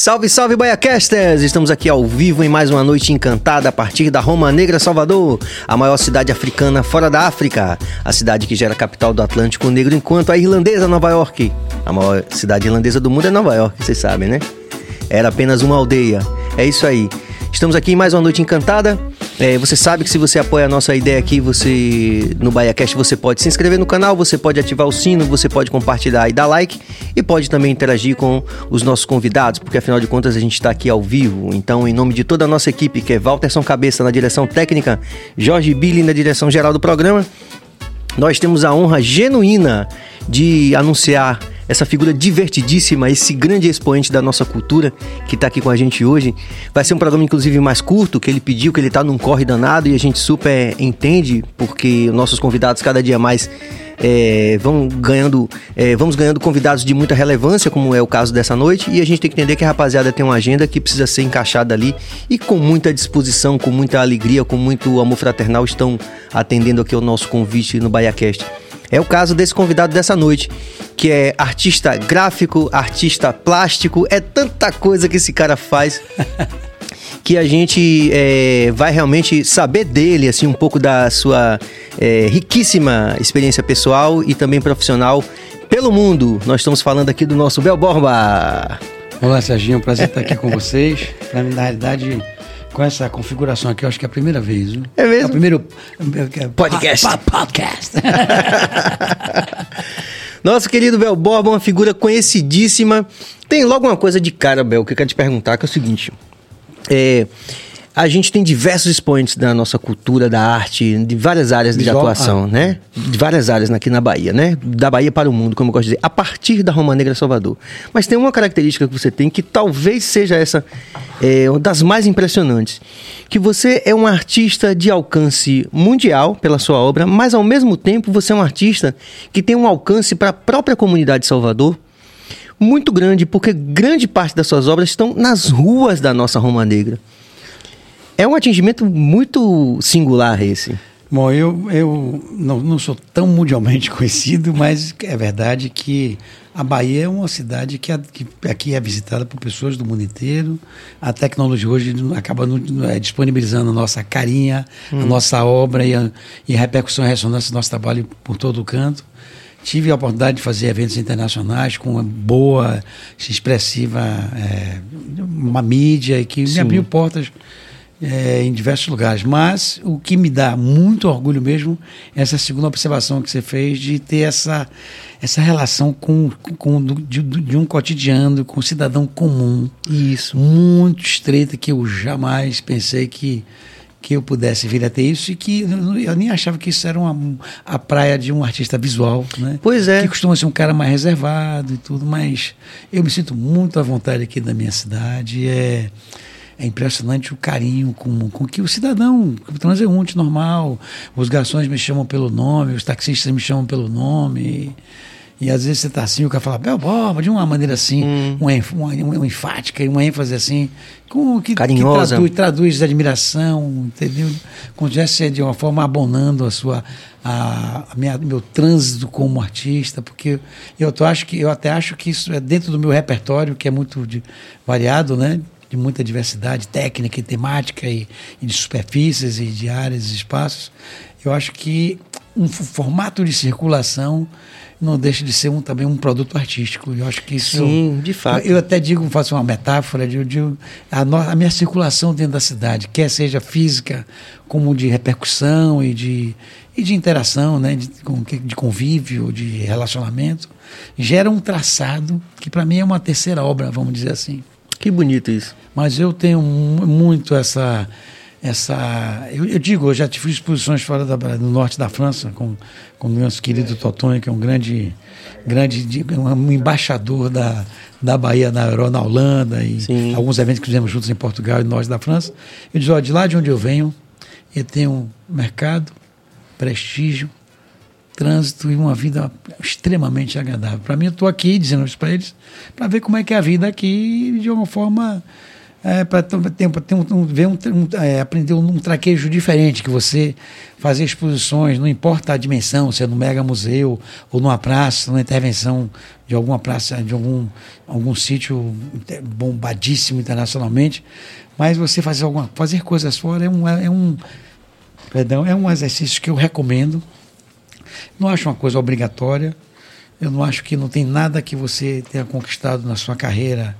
Salve, salve, Baiacasters! Estamos aqui ao vivo em mais uma noite encantada a partir da Roma Negra, Salvador, a maior cidade africana fora da África, a cidade que gera a capital do Atlântico Negro, enquanto a irlandesa Nova York, a maior cidade irlandesa do mundo é Nova York, vocês sabem, né? Era apenas uma aldeia. É isso aí. Estamos aqui em mais uma noite encantada. É, você sabe que se você apoia a nossa ideia aqui, você no BaiaCast você pode se inscrever no canal, você pode ativar o sino, você pode compartilhar e dar like e pode também interagir com os nossos convidados, porque afinal de contas a gente está aqui ao vivo. Então, em nome de toda a nossa equipe, que é Walterson Cabeça na direção técnica, Jorge Billy na direção geral do programa, nós temos a honra genuína de anunciar essa figura divertidíssima, esse grande expoente da nossa cultura que está aqui com a gente hoje. Vai ser um programa, inclusive, mais curto, que ele pediu, que ele está num corre danado e a gente super entende, porque nossos convidados cada dia mais é, vão ganhando, é, vamos ganhando convidados de muita relevância, como é o caso dessa noite, e a gente tem que entender que a rapaziada tem uma agenda que precisa ser encaixada ali e com muita disposição, com muita alegria, com muito amor fraternal estão atendendo aqui o nosso convite no BaiaCast. É o caso desse convidado dessa noite, que é artista gráfico, artista plástico, é tanta coisa que esse cara faz. que a gente é, vai realmente saber dele, assim, um pouco da sua é, riquíssima experiência pessoal e também profissional pelo mundo. Nós estamos falando aqui do nosso Bel Borba. Olá, Serginho, é um prazer estar aqui com vocês. Pra mim, na realidade, com essa configuração aqui, eu acho que é a primeira vez. Viu? É mesmo? É o primeiro podcast. Pa, pa, podcast. Nosso querido Bel Borba, uma figura conhecidíssima. Tem logo uma coisa de cara, Bel, que eu quero te perguntar, que é o seguinte. É, a gente tem diversos expoentes da nossa cultura, da arte, de várias áreas de Visual, atuação, ah. né? De várias áreas aqui na Bahia, né? Da Bahia para o mundo, como eu gosto de dizer, a partir da Roma Negra Salvador. Mas tem uma característica que você tem que talvez seja essa, é, uma das mais impressionantes. Que você é um artista de alcance mundial pela sua obra, mas ao mesmo tempo você é um artista que tem um alcance para a própria comunidade de Salvador, muito grande, porque grande parte das suas obras estão nas ruas da nossa Roma Negra. É um atingimento muito singular esse. Bom, eu, eu não, não sou tão mundialmente conhecido, mas é verdade que a Bahia é uma cidade que, a- que aqui é visitada por pessoas do mundo inteiro. A tecnologia hoje acaba é, disponibilizando a nossa carinha, a nossa obra e a, e a repercussão e ressonância do nosso trabalho por todo o canto. Tive a oportunidade de fazer eventos internacionais com uma boa, expressiva, é, uma mídia que me abriu portas é, em diversos lugares. Mas o que me dá muito orgulho mesmo é essa segunda observação que você fez de ter essa, essa relação com, com de, de um cotidiano, com um cidadão comum, Isso. muito estreita, que eu jamais pensei que, que eu pudesse vir a ter isso e que eu eu nem achava que isso era uma, a praia de um artista visual, né? Pois é. Que costuma ser um cara mais reservado e tudo, mas eu me sinto muito à vontade aqui da minha cidade. É, é impressionante o carinho com, com que o cidadão, o transeunte normal, os garçons me chamam pelo nome, os taxistas me chamam pelo nome. E, às vezes você tá assim, o cara fala, Bel Borba, de uma maneira assim, uma, enf- uma, uma enfática e uma ênfase assim, com, que, que Carinhosa. traduz, traduz admiração, entendeu? Como se estivesse de uma forma abonando a sua a, a minha, meu trânsito como artista, porque eu tô, acho que eu até acho que isso é dentro do meu repertório, que é muito de- variado, né? De muita diversidade técnica e temática e, e de superfícies e de áreas e espaços. Eu acho que um formato de circulação não deixa de ser um, também um produto artístico. Eu acho que isso Sim, de fato. eu até digo, faço uma metáfora, de, eu digo, a, no- a minha circulação dentro da cidade, quer seja física, como de repercussão e de, e de interação, né, de, de convívio, de relacionamento, gera um traçado que para mim é uma terceira obra, vamos dizer assim. Que bonito isso. Mas eu tenho mu- muito essa. essa eu, eu digo, eu já tive exposições fora da, no norte da França, com, com o nosso querido Totonho, que é um grande, grande um embaixador da, da Bahia na, na Holanda, e Sim. alguns eventos que fizemos juntos em Portugal e no norte da França. Eu digo, ó, de lá de onde eu venho, eu tenho mercado, prestígio, trânsito e uma vida extremamente agradável. Para mim, eu estou aqui dizendo isso para eles, para ver como é que é a vida aqui de uma forma é, para ter, ter um, um, ver um, um é, aprender um, traquejo diferente, que você fazer exposições, não importa a dimensão, se é no mega museu ou numa praça, numa intervenção de alguma praça, de algum, algum sítio bombadíssimo internacionalmente, mas você fazer alguma, fazer coisas fora é um, é um perdão, é um exercício que eu recomendo. Não acho uma coisa obrigatória. Eu não acho que não tem nada que você tenha conquistado na sua carreira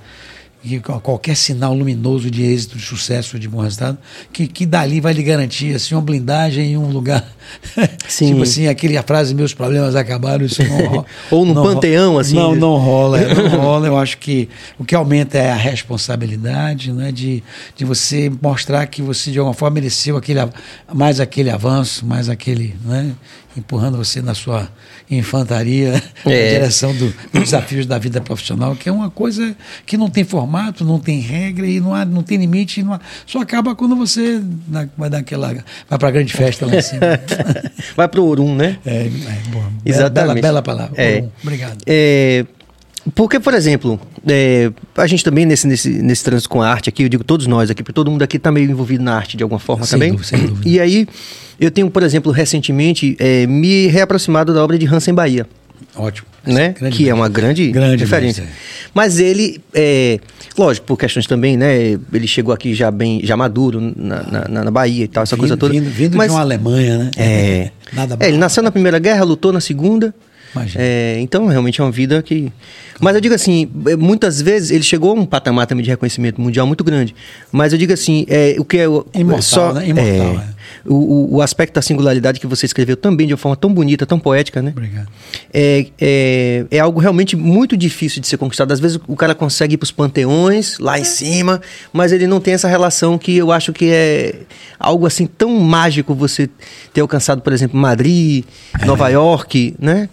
que qualquer sinal luminoso de êxito, de sucesso, de bom resultado, que, que dali vai lhe garantir assim, uma blindagem em um lugar. Sim. tipo assim, aquele a frase meus problemas acabaram, isso não rola. Ou no panteão, assim. Não, não rola, não rola. Eu acho que o que aumenta é a responsabilidade, né, de, de você mostrar que você de alguma forma mereceu aquele, mais aquele avanço, mais aquele. Né, empurrando você na sua infantaria é. na direção do, dos desafios da vida profissional, que é uma coisa que não tem formato, não tem regra e não, há, não tem limite, não há, só acaba quando você vai dar aquela, vai para a grande festa lá em cima. vai para o Orum, né? É, é boa. Exatamente. Bela, bela palavra. É. Obrigado. É, porque, por exemplo, é, a gente também nesse, nesse, nesse trânsito com a arte aqui, eu digo todos nós aqui, porque todo mundo aqui está meio envolvido na arte de alguma forma sem também. Dúvida, sem dúvida. E aí, eu tenho, por exemplo, recentemente é, me reaproximado da obra de Hansen Bahia. Ótimo. Né? que é uma grande, grande referência. Mesmo, é. Mas ele, é, lógico, por questões também, né? Ele chegou aqui já bem, já maduro na, na, na Bahia e tal, essa vindo, coisa toda. Vindo, vindo Mas, de uma Alemanha, né? É. Nada é, ele nasceu na Primeira Guerra, lutou na Segunda. É, então, realmente é uma vida que. Mas eu digo assim, é, muitas vezes ele chegou a um patamar também de reconhecimento mundial muito grande. Mas eu digo assim, é, o que é. Imortal, só, né? Imortal, é, o, o, aspecto da singularidade que você escreveu também de uma forma tão bonita, tão poética, né? Obrigado. É, é, é algo realmente muito difícil de ser conquistado. Às vezes o cara consegue ir para os panteões, lá em cima, mas ele não tem essa relação que eu acho que é algo assim tão mágico você ter alcançado, por exemplo, Madrid, Nova York, né?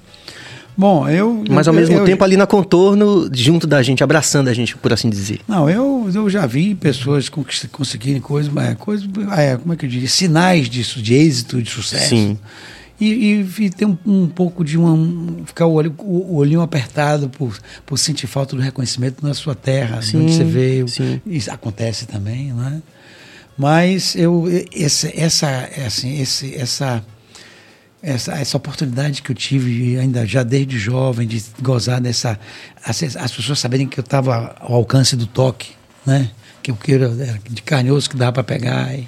Bom, eu. Mas ao eu, mesmo eu, tempo ali na contorno, junto da gente, abraçando a gente, por assim dizer. Não, eu, eu já vi pessoas conseguirem coisas, coisas é, como é que eu diria? Sinais disso, de êxito, de sucesso. Sim. E, e, e tem um, um, pouco de uma. ficar o, olho, o, olhinho apertado por, por sentir falta do reconhecimento na sua terra, sim, onde você veio. Sim. Isso acontece também, né? Mas eu, essa, essa, assim, esse, essa essa, essa oportunidade que eu tive ainda já desde jovem de gozar dessa as, as pessoas saberem que eu estava ao alcance do toque, né? Que eu queira de carne osso que dava para pegar e,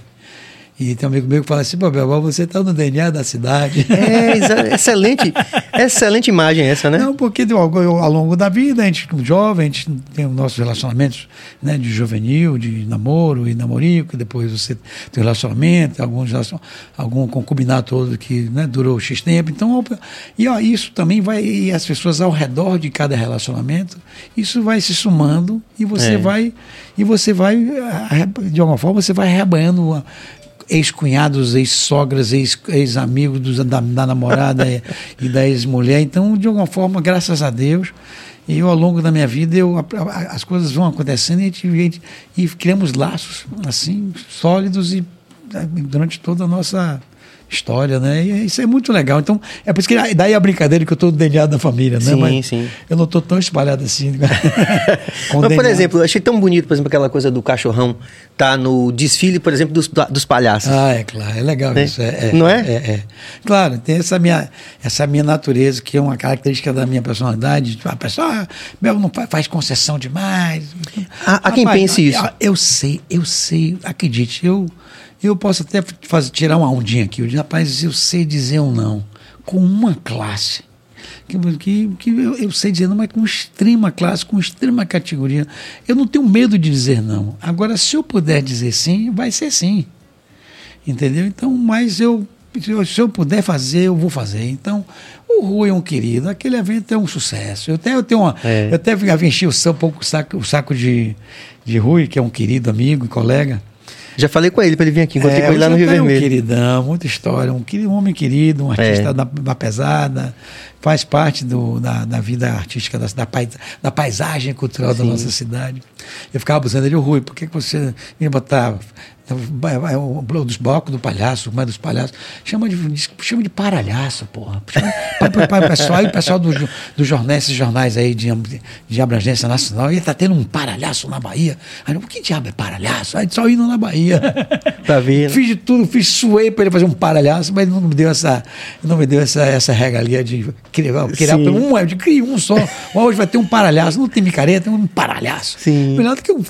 e tem um amigo meu que fala assim, Belval, você está no DNA da cidade. É, excelente, excelente imagem essa, né? Não, porque ao, ao longo da vida, a gente, jovem, a gente tem os nossos relacionamentos né, de juvenil, de namoro e namorico, depois você tem relacionamento, alguns, algum concubinato todo que né, durou X tempo. Então, e ó, isso também vai, e as pessoas ao redor de cada relacionamento, isso vai se somando e você é. vai, e você vai, de alguma forma, você vai rebanhando ex-cunhados, ex-sogras, ex-amigos da, da, namorada e da ex-mulher. Então, de alguma forma, graças a Deus, e eu, ao longo da minha vida, eu, as coisas vão acontecendo e, a gente, e criamos laços assim sólidos e durante toda a nossa história, né? E isso é muito legal. Então, é por isso que daí a brincadeira que eu estou DNA da família, né? Sim, Mas sim. Eu não estou tão espalhado assim. Mas, por exemplo, eu achei tão bonito, por exemplo, aquela coisa do cachorrão tá no desfile, por exemplo, dos, dos palhaços. Ah, é claro, é legal né? isso. É, é, não é? é? É, Claro, tem essa minha, essa minha natureza, que é uma característica da minha personalidade. A pessoa, ah, Bel não faz, faz concessão demais. Há, há quem pense isso. Eu sei, eu sei, acredite, eu eu posso até fazer, tirar uma ondinha aqui. Eu digo, rapaz, eu sei dizer um não. Com uma classe. Que, que, que eu, eu, sei dizer não, mas com extrema classe, com extrema categoria. Eu não tenho medo de dizer não. Agora, se eu puder dizer sim, vai ser sim. Entendeu? Então, mas eu se eu puder fazer, eu vou fazer. Então, o Rui é um querido, aquele evento é um sucesso. Eu até, eu tenho uma, é. eu até enchi o, um pouco o saco, o saco de, de Rui, que é um querido amigo e colega. Já falei com ele para ele vir aqui, encontrei é, com ele lá no Rio Vermelho. um queridão, muita história, um, um homem querido, um artista é. da, da, pesada, faz parte do, da, da vida artística, da, da, pais, da paisagem cultural Sim. da nossa cidade. Eu ficava abusando dele, Rui, por que você me botar É, é o dos blocos do palhaço, mas dos palhaços. Chama de, chama de paralhaço, porra. Chama, pra, pra, pessoal, o pessoal dos do jornais, esses jornais aí de, de abrangência nacional, ele tá tendo um paralhaço na Bahia. Aí, o que diabo é paralhaço? Aí só indo na Bahia. Tá vendo? Fiz de tudo, fiz suei para ele fazer um paralhaço, mas não me deu essa, não me deu essa, essa regalia de criar, criar um, de criar um só. Hoje vai ter um paralhaço, não tem micareta, tem um paralhaço. Sim. Melhor do que um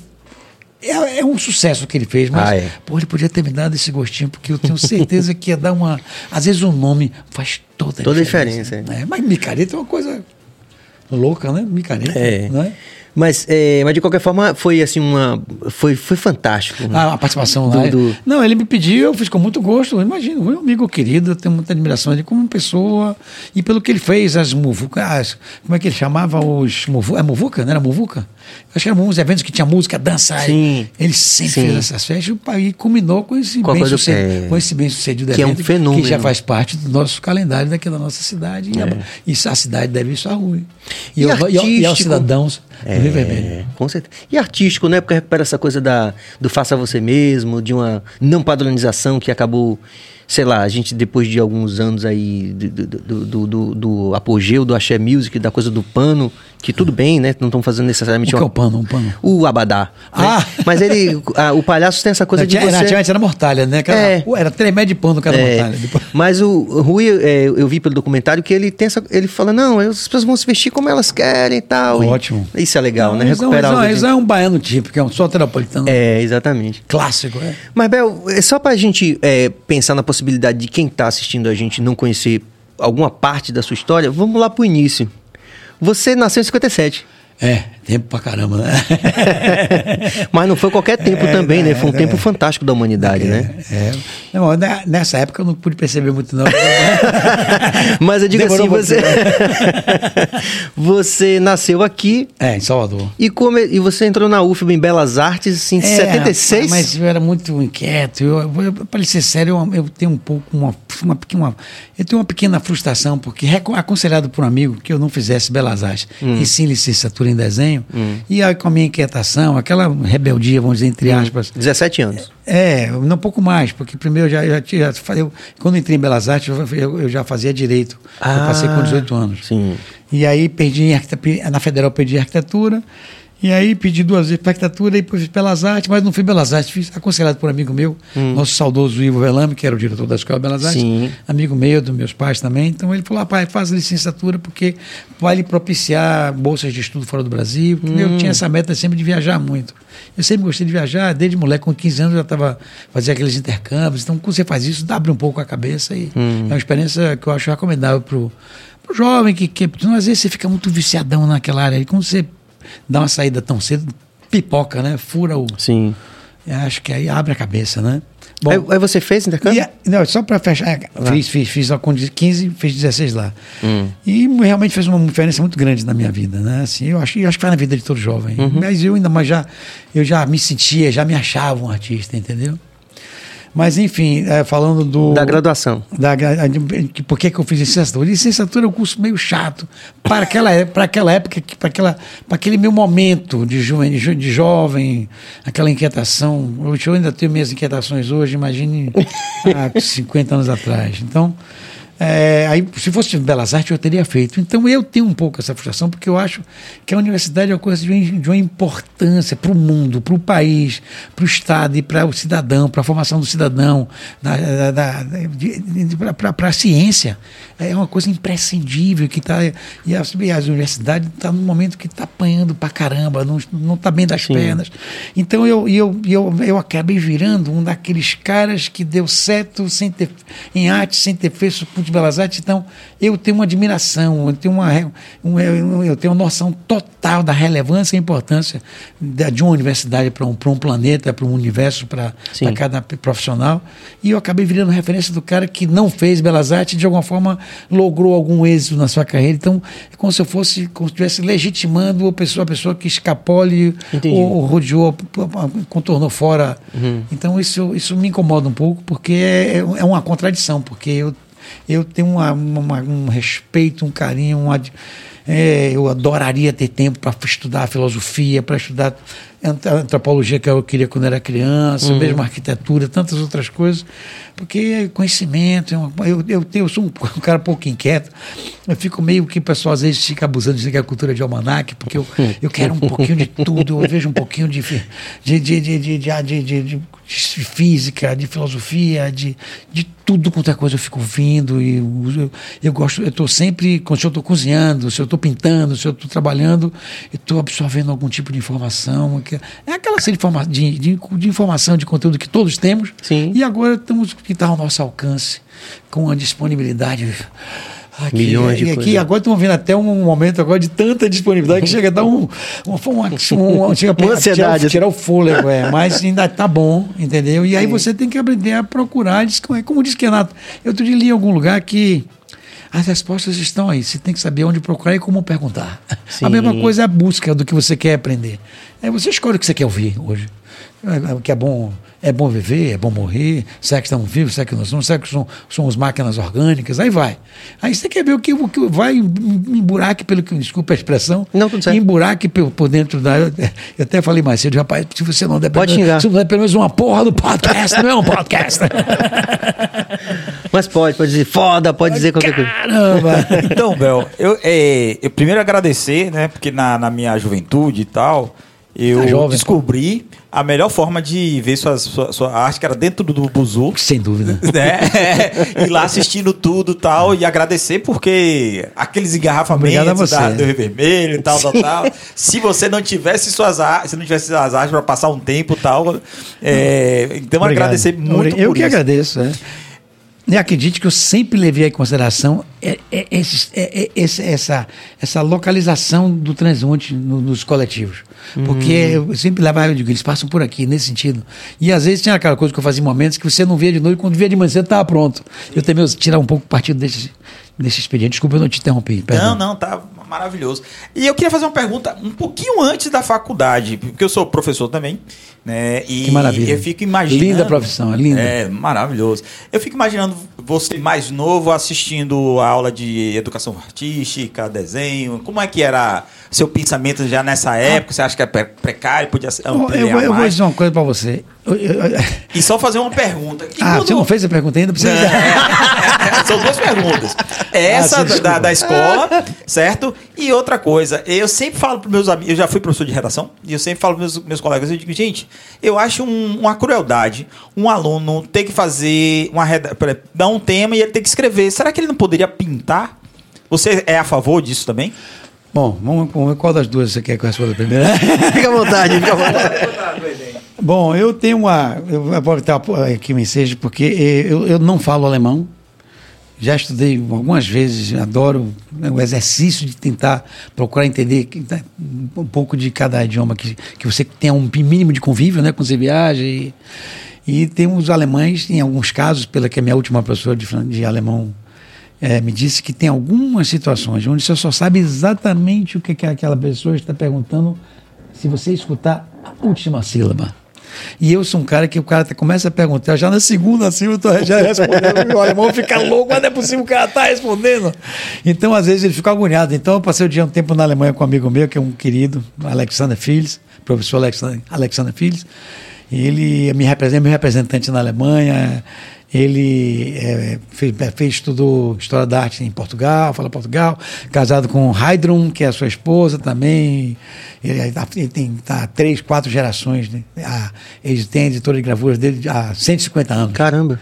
é, é, um sucesso que ele fez, mas ah, é. pô, ele podia ter me dado esse gostinho, porque eu tenho certeza que ia dar uma. Às vezes o nome faz toda a toda diferença. diferença né? Mas micareta é uma coisa louca, né? Micareta. É. Não é? Mas, é, mas de qualquer forma, foi assim uma. Foi, foi fantástico. Ah, a participação lá. Do, do... Não, ele me pediu, eu fiz com muito gosto. Imagino, um amigo querido, eu tenho muita admiração dele como pessoa. E pelo que ele fez, as muvucas. Como é que ele chamava os. Muvu, é muvuca? Não era muvuca? Acho que eram uns eventos que tinha música, dança. Sim. Ele sempre Sim. fez essas festas e culminou com esse, bem sucedido, é... com esse bem sucedido que evento. é um fenômeno. Que já faz parte do nosso calendário daqui da nossa cidade. É. E, a, cidade deve isso à rua. E, e, e aos cidadãos é, Rio Vermelho. Com certeza. E artístico, né? Porque recupera essa coisa da, do faça você mesmo, de uma não padronização que acabou sei lá, a gente depois de alguns anos aí do, do, do, do, do apogeu do axé music, da coisa do pano, que tudo bem, né? Não estão fazendo necessariamente... O que é o pano? Um pano? O abadá. Né? Ah! Mas ele, a, o palhaço tem essa coisa não, de tinha, você... Antigamente era mortalha, né? Era, é. era tremé de pano cada é. mortalha. Depois... Mas o Rui, é, eu vi pelo documentário que ele tem essa... Ele fala, não, as pessoas vão se vestir como elas querem e tal. Ótimo. E, isso é legal, não, né? Recuperar não, Isso de... é um baiano típico, é um soteropolitano. É, exatamente. Clássico, é. Mas, Bel, é só pra gente é, pensar na possibilidade de quem tá assistindo a gente não conhecer alguma parte da sua história, vamos lá pro início. Você nasceu em 57. É, tempo pra caramba, né? Mas não foi qualquer tempo é, também, né? Foi um é, tempo fantástico da humanidade, é, né? É. Não, nessa época eu não pude perceber muito, não. Mas eu digo Demorou assim, você. você nasceu aqui. É, em Salvador. E, come... e você entrou na UFB em Belas Artes em é, 76? Mas eu era muito inquieto. Eu, eu, para ser sério, eu, eu, tenho um pouco uma, uma, uma, Eu tenho uma pequena frustração, porque aconselhado por um amigo que eu não fizesse Belas Artes, hum. e sim licenciatura em desenho, hum. e aí com a minha inquietação, aquela rebeldia, vamos dizer, entre hum. aspas. 17 anos. É, não um pouco mais, porque primeiro eu já, já tinha. Eu, quando entrei em Belas Artes, eu, eu já fazia direito. Ah, eu passei com 18 anos. Sim. E aí perdi na Federal perdi arquitetura. E aí pedi duas vezes para arquitetura e depois fiz Belas Artes, mas não fui Belas Artes, fiz aconselhado por um amigo meu, hum. nosso saudoso Ivo Velame, que era o diretor da Escola Belas Artes, Sim. amigo meu, dos meus pais também. Então ele falou: pai, faz licenciatura porque vai lhe propiciar bolsas de estudo fora do Brasil. Hum. Eu tinha essa meta sempre de viajar muito. Eu sempre gostei de viajar, desde moleque, com 15 anos eu já estava fazendo aqueles intercâmbios. Então, quando você faz isso, abre um pouco a cabeça e hum. é uma experiência que eu acho recomendável para o jovem que, que às vezes você fica muito viciadão naquela área. E quando você dá uma saída tão cedo, pipoca, né? Fura o. Sim. Acho que aí abre a cabeça, né? Bom, aí, aí você fez intercâmbio? E, não, só para fechar. É, fiz, fiz, fiz com 15, fiz 16 lá. Hum. E realmente fez uma diferença muito grande na minha vida, né? Assim, eu acho, eu acho que foi na vida de todo jovem. Uhum. Mas eu ainda mais já, eu já me sentia, já me achava um artista, entendeu? Mas, enfim, é, falando do. Da graduação. Da, por que, que eu fiz licenciatura? Licenciatura é um curso meio chato. Para aquela, para aquela época, para, aquela, para aquele meu momento de, jo, de jovem, aquela inquietação. Eu ainda tenho minhas inquietações hoje, imagine há 50 anos atrás. Então. É, aí, se fosse Belas Artes, eu teria feito. Então, eu tenho um pouco essa frustração, porque eu acho que a universidade é uma coisa de, de uma importância para o mundo, para o país, para o Estado e para o cidadão, para a formação do cidadão, para a ciência. É uma coisa imprescindível que está. E as, as universidades estão tá num momento que está apanhando para caramba, não está bem das Sim. pernas. Então, eu, eu, eu, eu acabei virando um daqueles caras que deu certo sem ter, em arte, sem ter feito de Belas Artes, então eu tenho uma admiração, eu tenho uma, um, eu tenho uma noção total da relevância e importância de uma universidade para um, um planeta, para um universo, para cada profissional. E eu acabei virando referência do cara que não fez Belas Artes e de alguma forma logrou algum êxito na sua carreira. Então, é como se eu fosse, como se estivesse legitimando a pessoa, a pessoa que escapole ou, ou rodeou, contornou fora. Uhum. Então, isso, isso me incomoda um pouco, porque é, é uma contradição, porque eu eu tenho uma, uma, um respeito, um carinho, uma, é, eu adoraria ter tempo para estudar filosofia, para estudar antropologia que eu queria quando era criança, uhum. mesmo arquitetura, tantas outras coisas, porque conhecimento, é eu, eu, eu sou um, um, cara pouco inquieto, eu fico meio que o pessoal às vezes fica abusando de que é a cultura de almanac, porque eu, eu quero um pouquinho de tudo, eu vejo um pouquinho de, de, de, de, de, de, de, física, de filosofia, de, de tudo quanto é coisa eu fico ouvindo e eu, eu gosto, eu estou sempre, quando eu estou cozinhando, se eu estou pintando, se eu estou trabalhando, eu estou absorvendo algum tipo de informação, que é aquela série de, de, de, informação, de conteúdo que todos temos, Sim. e agora estamos que está ao nosso alcance, com a disponibilidade Aqui, Milhões de e aqui agora estamos vendo até um momento agora de tanta disponibilidade que chega a dar um, um, um, um chega uma ansiedade. Tirar, tirar, o fôlego, é, mas ainda tá bom, entendeu? E aí Sim. você tem que aprender a procurar, como disse Renato, eu te li em algum lugar que as respostas estão aí. Você tem que saber onde procurar e como perguntar. Sim. A mesma coisa é a busca do que você quer aprender. Aí você escolhe o que você quer ouvir hoje. É, o que é bom é bom viver, é bom morrer, será que estamos vivos, será que nós somos, será que somos, somos máquinas orgânicas, aí vai. Aí você quer ver o que, o que vai em buraco, pelo que, desculpa a expressão, não, tudo certo. em buraco por, por dentro da. Eu até falei mais cedo, rapaz, se você não der, Pode xingar. se não der pelo menos uma porra do podcast, não é um podcast. Mas pode, pode dizer foda, pode dizer qualquer coisa. Caramba! então, Bel, eu, é, eu primeiro agradecer, né, porque na, na minha juventude e tal eu tá jovem, descobri a melhor forma de ver sua, sua, sua, arte, que era dentro do Buzu. Sem dúvida. Né? ir lá assistindo tudo e tal, e agradecer porque aqueles engarrafamentos da, do Rio Vermelho e tal, tal, tal. se você não tivesse suas artes, se não tivesse as artes para passar um tempo e tal. É, então, Obrigado. agradecer muito Eu por que isso. agradeço, é. E acredite que eu sempre levei em consideração é, é, é, essa, essa localização do transeunte no, nos coletivos. Porque hum. eu sempre levava, eu digo, eles passam por aqui, nesse sentido. E às vezes tinha aquela coisa que eu fazia em momentos que você não via de noite, quando via de manhã você estava pronto. Eu também tirar um pouco partido desse, desse expediente. Desculpa, eu não te interrompi. Perdão. Não, não, tá maravilhoso. E eu queria fazer uma pergunta um pouquinho antes da faculdade, porque eu sou professor também, né? E que maravilha. eu fico imaginando. Linda profissão, é linda. É, maravilhoso. Eu fico imaginando você mais novo assistindo a aula de educação artística, desenho. Como é que era seu pensamento já nessa época? Você acha que é precário? Podia ser. Eu, eu, eu vou dizer uma coisa para você. E só fazer uma pergunta. E ah, quando... você não fez a pergunta ainda? Precisa... É, são duas perguntas. Essa ah, da, da, escola, certo? E outra coisa, eu sempre falo para meus amigos, eu já fui professor de redação, e eu sempre falo para meus, meus colegas, eu digo, gente, eu acho um, uma crueldade um aluno ter que fazer uma dar um tema e ele ter que escrever. Será que ele não poderia pintar? Você é a favor disso também? Bom, vamos, vamos qual das duas você quer que eu responda primeiro? fica à vontade, fica à vontade. Bom, eu tenho uma. Eu vou botar aqui o ensejo, porque eu, eu não falo alemão. Já estudei algumas vezes, adoro o exercício de tentar procurar entender né, um pouco de cada idioma que, que você tenha um mínimo de convívio né, quando você viaja. E, e temos alemães, em alguns casos, pela que a minha última professora de, de alemão é, me disse, que tem algumas situações onde você só sabe exatamente o que, que aquela pessoa está perguntando se você escutar a última sílaba. E eu sou um cara que o cara começa a perguntar, já na segunda assim, eu já respondendo, o alemão fica louco, mas não é possível que o cara tá respondendo. Então, às vezes, ele fica agoniado. Então, eu passei o dia um tempo na Alemanha com um amigo meu, que é um querido, Alexander Filhos, professor Alexander, Alexander Filhos. Ele me representa, é meu representante na Alemanha. Ele é, fez, fez, estudou História da Arte em Portugal, fala Portugal, casado com Heidrun, que é a sua esposa também. Ele, ele tem tá, três, quatro gerações. Né? A, ele tem editora de gravuras dele há 150 anos. Caramba!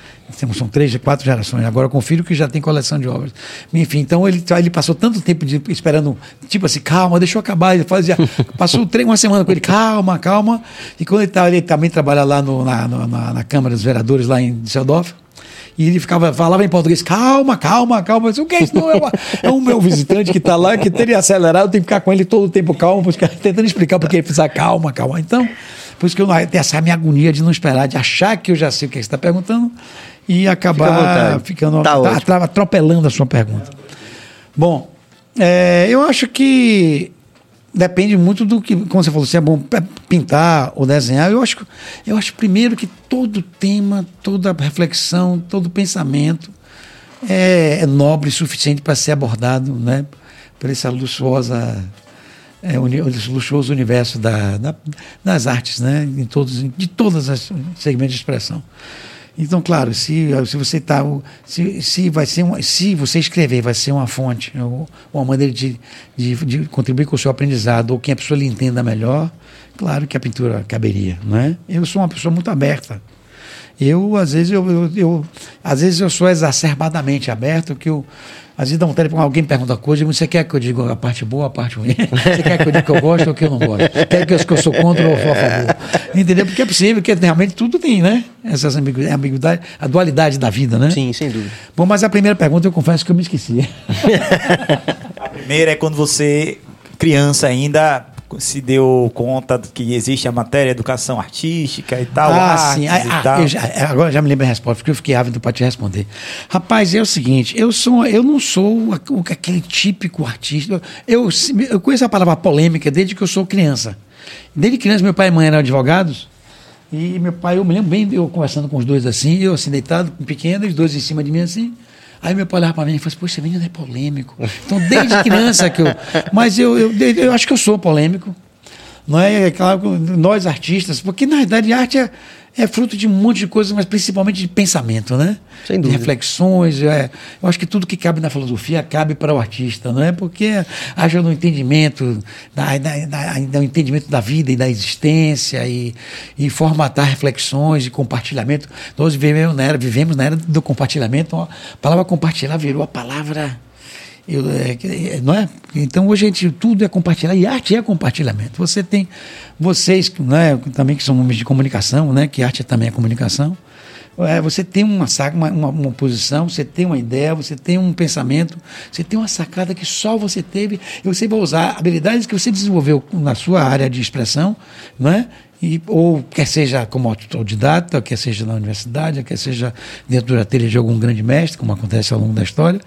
São três, quatro gerações. Agora com o filho que já tem coleção de obras. Enfim, então ele, ele passou tanto tempo de, esperando, tipo assim, calma, deixa eu acabar. Ele fazia, passou três, uma semana com ele, calma, calma. E quando ele, tá, ele também trabalha lá no, na, na, na Câmara dos Vereadores, lá em Düsseldorf, e ele ficava, falava em português, calma, calma, calma. Disse, o que é isso? Não, é, uma, é o meu visitante que está lá, que teria acelerado, eu tenho que ficar com ele todo o tempo calmo, porque, tentando explicar porque ele precisa calma, calma. Então, por isso que eu tenho essa minha agonia de não esperar, de achar que eu já sei o que você está perguntando e acabar Fica ficando tá tá, atropelando a sua pergunta. Bom, é, eu acho que depende muito do que, como você falou, se é bom pintar ou desenhar. Eu acho, eu acho primeiro que todo tema, toda reflexão, todo pensamento é, é nobre o suficiente para ser abordado, né, por essa luxuosa é, o luxuoso universo da, da, das artes, né? Em todos, de todos os segmentos de expressão. Então, claro, se, se você está. Se, se, vai ser um, se você escrever vai ser uma fonte, uma maneira de, de, de, contribuir com o seu aprendizado, ou que a pessoa lhe entenda melhor, claro que a pintura caberia. Né? Eu sou uma pessoa muito aberta. Eu, às vezes, eu, eu, eu às vezes eu sou exacerbadamente aberto, que eu às vezes dá vontade de alguém pergunta coisa, você quer que eu diga a parte boa, a parte ruim? Você quer que eu diga que eu gosto ou que eu não gosto? Quer que eu sou contra ou sou a favor? Entendeu? Porque é possível, que realmente tudo tem, né? Essas ambiguidades, a dualidade da vida, né? Sim, sem dúvida. Bom, mas a primeira pergunta eu confesso que eu me esqueci. a primeira é quando você, criança ainda, se deu conta que existe a matéria educação artística e tal. Ah, sim. Ah, tal. Já, agora já me lembro a resposta, porque eu fiquei ávido para te responder. Rapaz, é o seguinte, eu sou, eu não sou aquele típico artista. Eu, eu conheço a palavra polêmica desde que eu sou criança. Desde criança, meu pai e mãe eram advogados. E meu pai, eu me lembro bem, eu conversando com os dois assim, eu assim, deitado, pequeno, os dois em cima de mim assim. Aí meu pai olhava para mim e falou assim, poxa, menino é polêmico. Então, desde criança que eu. Mas eu, eu, eu acho que eu sou polêmico. Não é, é claro, nós artistas, porque na verdade arte é, é fruto de um monte de coisas, mas principalmente de pensamento, né? Sem dúvida. De reflexões. É, eu acho que tudo que cabe na filosofia cabe para o artista, não é? Porque haja no entendimento, da, da, da, no entendimento da vida e da existência e, e formatar reflexões e compartilhamento. Nós vivemos na era, vivemos na era do compartilhamento. A palavra compartilhar virou a palavra eu, é, é, não é? Então hoje a gente, tudo é compartilhar e arte é compartilhamento. Você tem, vocês né, também que são homens de comunicação, né, que arte também é comunicação, é, você tem uma, uma, uma, uma, posição, você tem uma ideia, você tem um pensamento, você tem uma sacada que só você teve e você vai usar habilidades que você desenvolveu na sua área de expressão, não é? E, ou quer seja como autodidata, quer seja na universidade, quer seja dentro da telha de algum grande mestre, como acontece ao longo da história,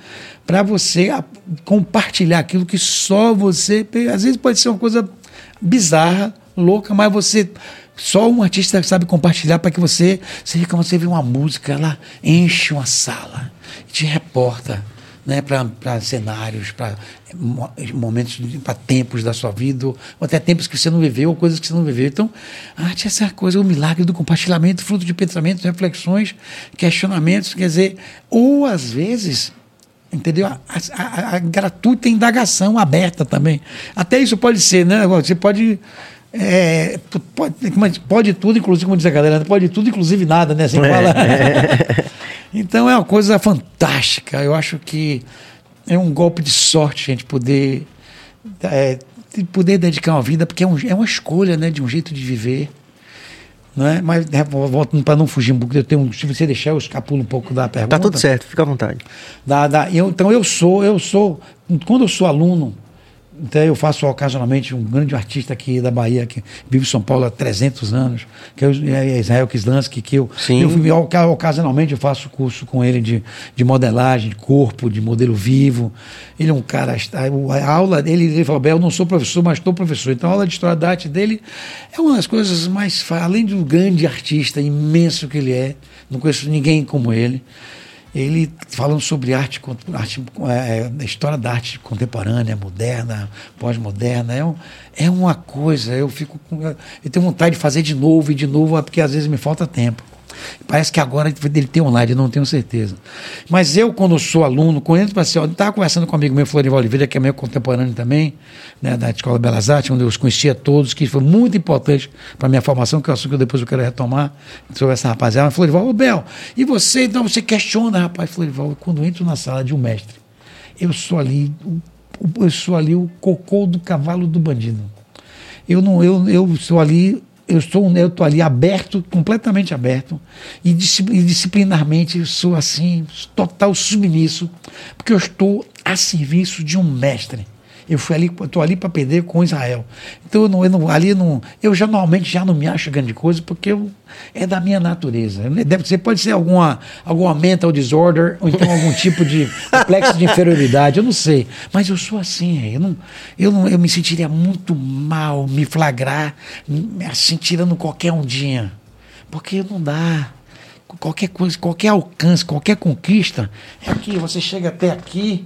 para você compartilhar aquilo que só você. Às vezes pode ser uma coisa bizarra, louca, mas você. Só um artista sabe compartilhar para que você. Seja como você vê uma música, ela enche uma sala, te reporta né, para cenários, para momentos, para tempos da sua vida, ou até tempos que você não viveu, ou coisas que você não viveu. Então, a arte é essa coisa, o milagre do compartilhamento, fruto de pensamentos, reflexões, questionamentos, quer dizer, ou às vezes entendeu? A, a, a, gratuita indagação aberta também. Até isso pode ser, né? Você pode. É, pode, pode tudo, inclusive, como diz a galera, pode tudo, inclusive nada, né? Assim fala. então é uma coisa fantástica. Eu acho que é um golpe de sorte gente poder, é, poder dedicar uma vida, porque é, um, é uma escolha né, de um jeito de viver. Né? Mas é, voltando para não fugir um pouco, eu tenho, se você deixar, eu escapulo um pouco da pergunta. Tá tudo certo, fica à vontade. Da, da, eu, então eu sou, eu sou, quando eu sou aluno, então eu faço ocasionalmente um grande artista aqui da Bahia, que vive em São Paulo há 300 anos, que é, é Israel Kislansky, que eu, Sim. eu ocasionalmente eu faço curso com ele de, de modelagem, de corpo, de modelo vivo. Ele é um cara, a aula dele, ele falou, eu não sou professor, mas estou professor. Então a aula de história da arte dele é uma das coisas mais, além de um grande artista imenso que ele é, não conheço ninguém como ele ele falando sobre arte, arte é, é, história da arte contemporânea, moderna, pós-moderna, é, um, é uma coisa, eu fico com, eu tenho vontade de fazer de novo e de novo, porque às vezes me falta tempo. Parece que agora ele tem online, eu não tenho certeza. Mas eu, quando sou aluno, quando entro para ser, eu estava conversando com um amigo meu, Florival Oliveira, que é meu contemporâneo também, né, da Escola Belas Artes, onde eu os conhecia todos, que foi muito importante para a minha formação, que é um assunto que depois eu quero retomar sobre essa rapaziada. Florival, ô Bel, e você, então, você questiona, rapaz, Florival, quando eu entro na sala de um mestre, eu sou ali, eu sou ali o cocô do cavalo do bandido. Eu não, eu, eu sou ali eu estou eu estou ali aberto, completamente aberto, e, disciplinarmente eu sou assim, total submisso, porque eu estou a serviço de um mestre. Eu fui ali, estou ali para perder com Israel. Então eu não, eu não, ali não, eu já normalmente já não me acho grande coisa porque eu, é da minha natureza. Deve ser, pode ser alguma, alguma mental disorder ou então algum tipo de complexo de inferioridade, eu não sei. Mas eu sou assim, eu não, eu não, eu me sentiria muito mal me flagrar assim tirando qualquer ondinha, porque não dá qualquer coisa, qualquer alcance, qualquer conquista, é aqui, você chega até aqui,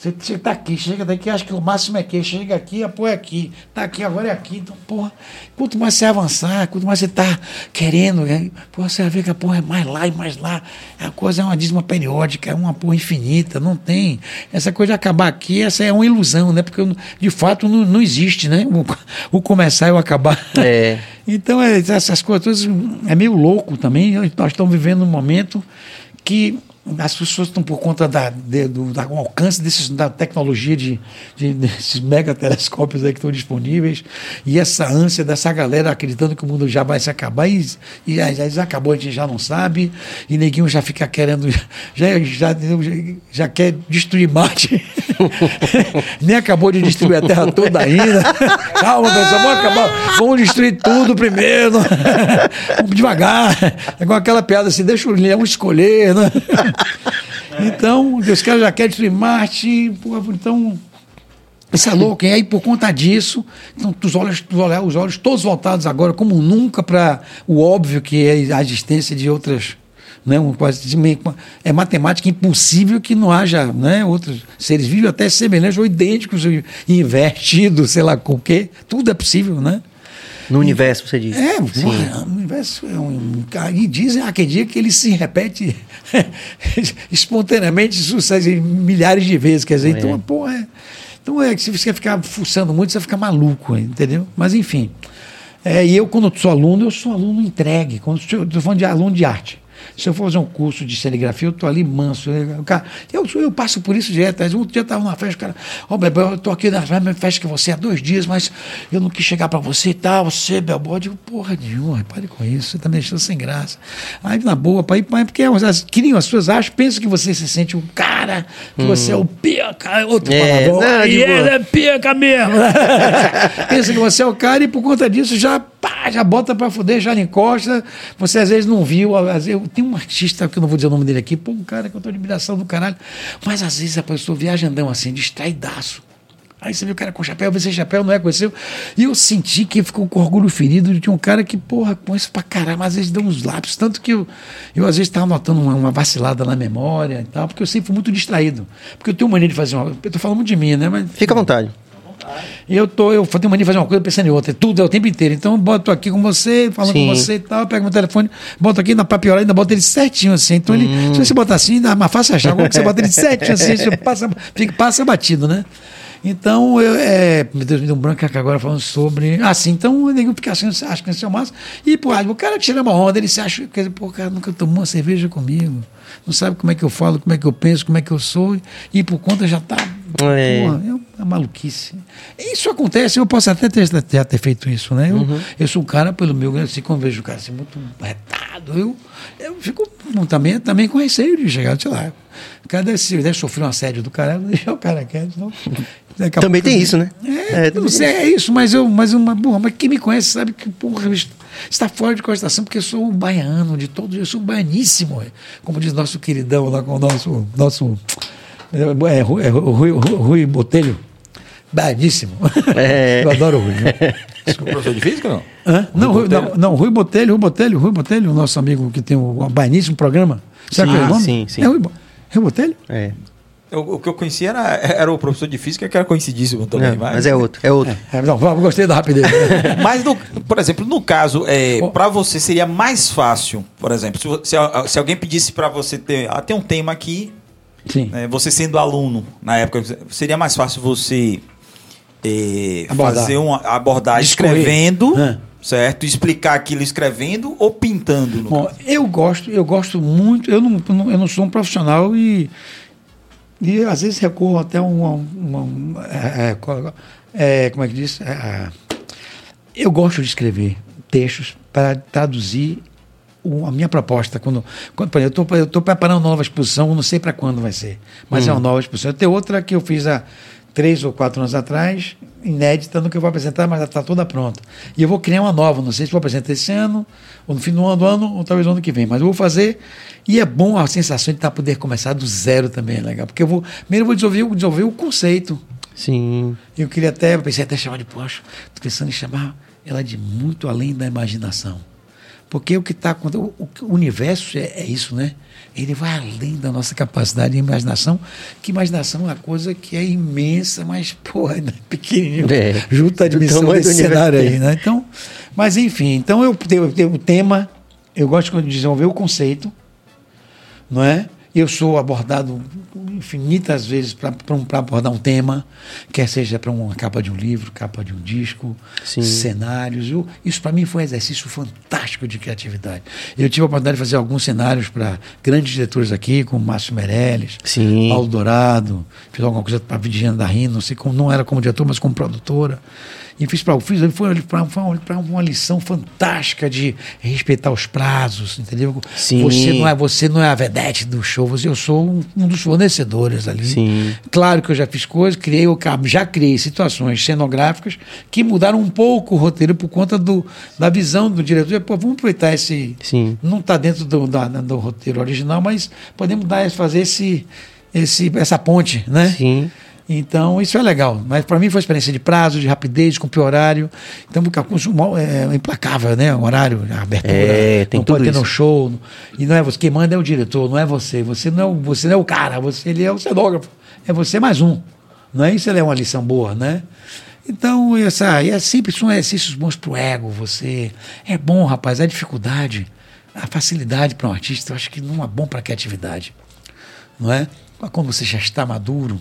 Você, você tá aqui, chega daqui, acho que o máximo é aqui, chega aqui, apoia aqui, tá aqui, agora é aqui. Então, porra, quanto mais você avançar, quanto mais você tá querendo, né? porra, você vai ver que a porra é mais lá e mais lá. A coisa é uma dízima periódica, é uma porra infinita, não tem. Essa coisa de acabar aqui, essa é uma ilusão, né? Porque de fato não, não existe, né? O, o começar e o acabar. É. Então, é, essas coisas é meio louco também. Nós estamos vivendo um momento que as pessoas estão por conta da, de, do, da, alcance desses, da tecnologia de, de, desses mega telescópios aí que estão disponíveis e essa ânsia dessa galera acreditando que o mundo já vai se acabar e, e já, acabou, a gente já não sabe e neguinho já fica querendo já, já, já, já quer destruir Marte. Nem acabou de destruir a Terra toda ainda. Calma pessoal, vamos acabar vamos destruir tudo primeiro. Vamos devagar. É igual aquela piada assim, deixa o leão escolher né? então, os caras já querem destruir Marte, então. Isso é louco, e aí por conta disso, então, os, olhos, os olhos todos voltados agora, como nunca, para o óbvio que é a existência de outras né, um, é matemática impossível que não haja né, outros seres vivos até semelhantes ou idênticos, invertidos, sei lá com o quê. Tudo é possível, né? No universo, você diz. É, Sim. o universo é um. E dizem há quem diga que ele se repete espontaneamente sucede milhares de vezes. Quer dizer, é. então, porra. É, então é que se você ficar fuçando muito, você vai ficar maluco, entendeu? Mas enfim. É, e eu, quando sou aluno, eu sou aluno entregue. Quando estou falando de aluno de arte. Se eu for fazer um curso de serigrafia, eu estou ali manso. Eu, cara, eu, eu passo por isso direto. Um dia eu estava numa festa, o cara, ó, oh, Bebel, eu estou aqui na mesma festa que você há dois dias, mas eu não quis chegar para você e tal, você, Bebel. Eu digo, porra nenhuma, pare com isso, você está me deixando sem graça. Aí, na boa, pai, pai, porque elas criam, as pessoas acham, pensam que você se sente um cara, que hum. você é o pica, outro é, palavra, e ele é pica mesmo. Pensa que você é o cara e por conta disso já pá, já bota para fuder, já encosta. Você às vezes não viu. Às vezes, tem um artista, que eu não vou dizer o nome dele aqui, pô, um cara que eu tô admiração do caralho. Mas às vezes a pessoa viaja andão assim, distraidaço. Aí você viu o cara com chapéu, você chapéu não é conheceu. E eu senti que ficou com orgulho ferido de um cara que, porra, conhece pra caramba, às vezes deu uns lápis. Tanto que eu, eu às vezes estava notando uma, uma, vacilada na memória e tal, porque eu sempre fui muito distraído. Porque eu tenho mania de fazer uma. Eu tô falando muito de mim, né? Mas, Fica à vontade. E eu tô, eu tenho mania de fazer uma coisa pensando em outra, tudo é o tempo inteiro. Então eu boto aqui com você, falando Sim. com você e tal, pego meu telefone, boto aqui na papiola, ainda boto ele certinho assim. Então ele, hum. se você botar assim, dá mais fácil achar. Como que você bota ele certinho assim, você passa, fica, passa batido, né? Então, eu, é, meu Deus, me deu um branco agora falando sobre. Assim, então eu digo porque assim, acho que isso é o máximo. E, pô, o cara tira uma onda, ele se acha, quer dizer, pô, o cara nunca tomou uma cerveja comigo. Não sabe como é que eu falo, como é que eu penso, como é que eu sou. E por conta já tá. É. Porra, é uma maluquice. Isso acontece, eu posso até ter, já ter feito isso, né? Eu, uhum. eu sou um cara, pelo meu, assim, quando vejo o cara assim, muito retado, eu, eu fico também, também com receio de chegar, sei lá. O cara deve, deve sofrer um assédio do cara, deixar o cara quieto. Também tem isso, né? É, é, não sei, é isso, mas eu, mas uma porra, mas quem me conhece sabe que porra, está fora de cogitação, porque eu sou um baiano de todos, eu sou baianíssimo, como diz nosso queridão lá com o nosso, nosso é, é, Rui, é, Rui, Rui Botelho. Baianíssimo. É. Eu adoro o Rui. Né? professor de física não? Hã? Não, Rui, não, não, Rui Botelho, Rui Botelho, Rui Botelho, o nosso amigo que tem o Baianíssimo programa. Sabe qual é o nome? Sim, sim. É Rui, Rui Botelho? É. Eu, o que eu conhecia era, era o professor de física, que era conhecidíssimo também. Não, mas, mas é outro, é outro. É, não, gostei da rapidez. mas, no, por exemplo, no caso, é, oh. para você seria mais fácil, por exemplo, se, se, se alguém pedisse para você ter, ah, tem um tema aqui, Sim. Né, você sendo aluno na época, seria mais fácil você é, fazer uma abordagem escrevendo. É. Certo? Explicar aquilo escrevendo ou pintando? Bom, eu gosto, eu gosto muito. Eu não, eu não sou um profissional e e às vezes recorro até uma. uma, uma é, é, é, como é que diz? É, é, eu gosto de escrever textos para traduzir a minha proposta. Quando, quando eu estou preparando uma nova exposição, não sei para quando vai ser, mas hum. é uma nova exposição. Tem outra que eu fiz há três ou quatro anos atrás, inédita no que eu vou apresentar, mas está toda pronta. E eu vou criar uma nova, não sei se vou apresentar esse ano, ou no fim do ano, do ano ou talvez no ano que vem, mas eu vou fazer. E é bom a sensação de estar tá, poder começar do zero também, é legal. Porque eu vou. Primeiro eu vou desenvolver, desenvolver o conceito. Sim. Eu queria até, eu pensei até chamar de, poxa, estou pensando em chamar ela de muito além da imaginação. Porque o que está acontecendo, o, o universo é, é, isso, né? Ele vai além da nossa capacidade de imaginação, que imaginação é uma coisa que é imensa, mas, porra, é pequenininho, é, junto à dimensão desse cenário aí, né? Então, mas enfim, então eu tenho o tema, eu gosto de desenvolver o conceito, não é? Eu sou abordado infinitas vezes para abordar um tema, quer seja para uma capa de um livro, capa de um disco, Sim. cenários. Eu, isso para mim foi um exercício fantástico de criatividade. Eu tive a oportunidade de fazer alguns cenários para grandes diretores aqui, como Márcio Meirelles, Sim. Paulo Dourado, fiz alguma coisa para a Virginia da Rino, não sei como, não era como diretor, mas como produtora. E fiz para o fiz, foi para uma lição fantástica de respeitar os prazos, entendeu? Sim. Você não é você não é a vedete do show, você, eu sou um, um dos fornecedores ali. Sim. Claro que eu já fiz coisas, criei eu já criei situações cenográficas que mudaram um pouco o roteiro por conta do, da visão do diretor. Pô, vamos aproveitar esse. Sim. Não está dentro do, da, do roteiro original, mas podemos dar, fazer esse, esse, essa ponte, né? Sim. Então, isso é legal. Mas para mim foi experiência de prazo, de rapidez, com o horário. Então, porque é implacável, né? O horário, a abertura. É, tem não pode ter no show. E não é você. Quem manda é o diretor, não é você. Você não é o, você não é o cara, você ele é o cenógrafo. É você mais um. Não é isso? É uma lição boa, né? Então, essa, é sempre são exercícios bons para o ego. Você é bom, rapaz. A dificuldade, a facilidade para um artista, eu acho que não é bom para a criatividade, não é? Quando você já está maduro,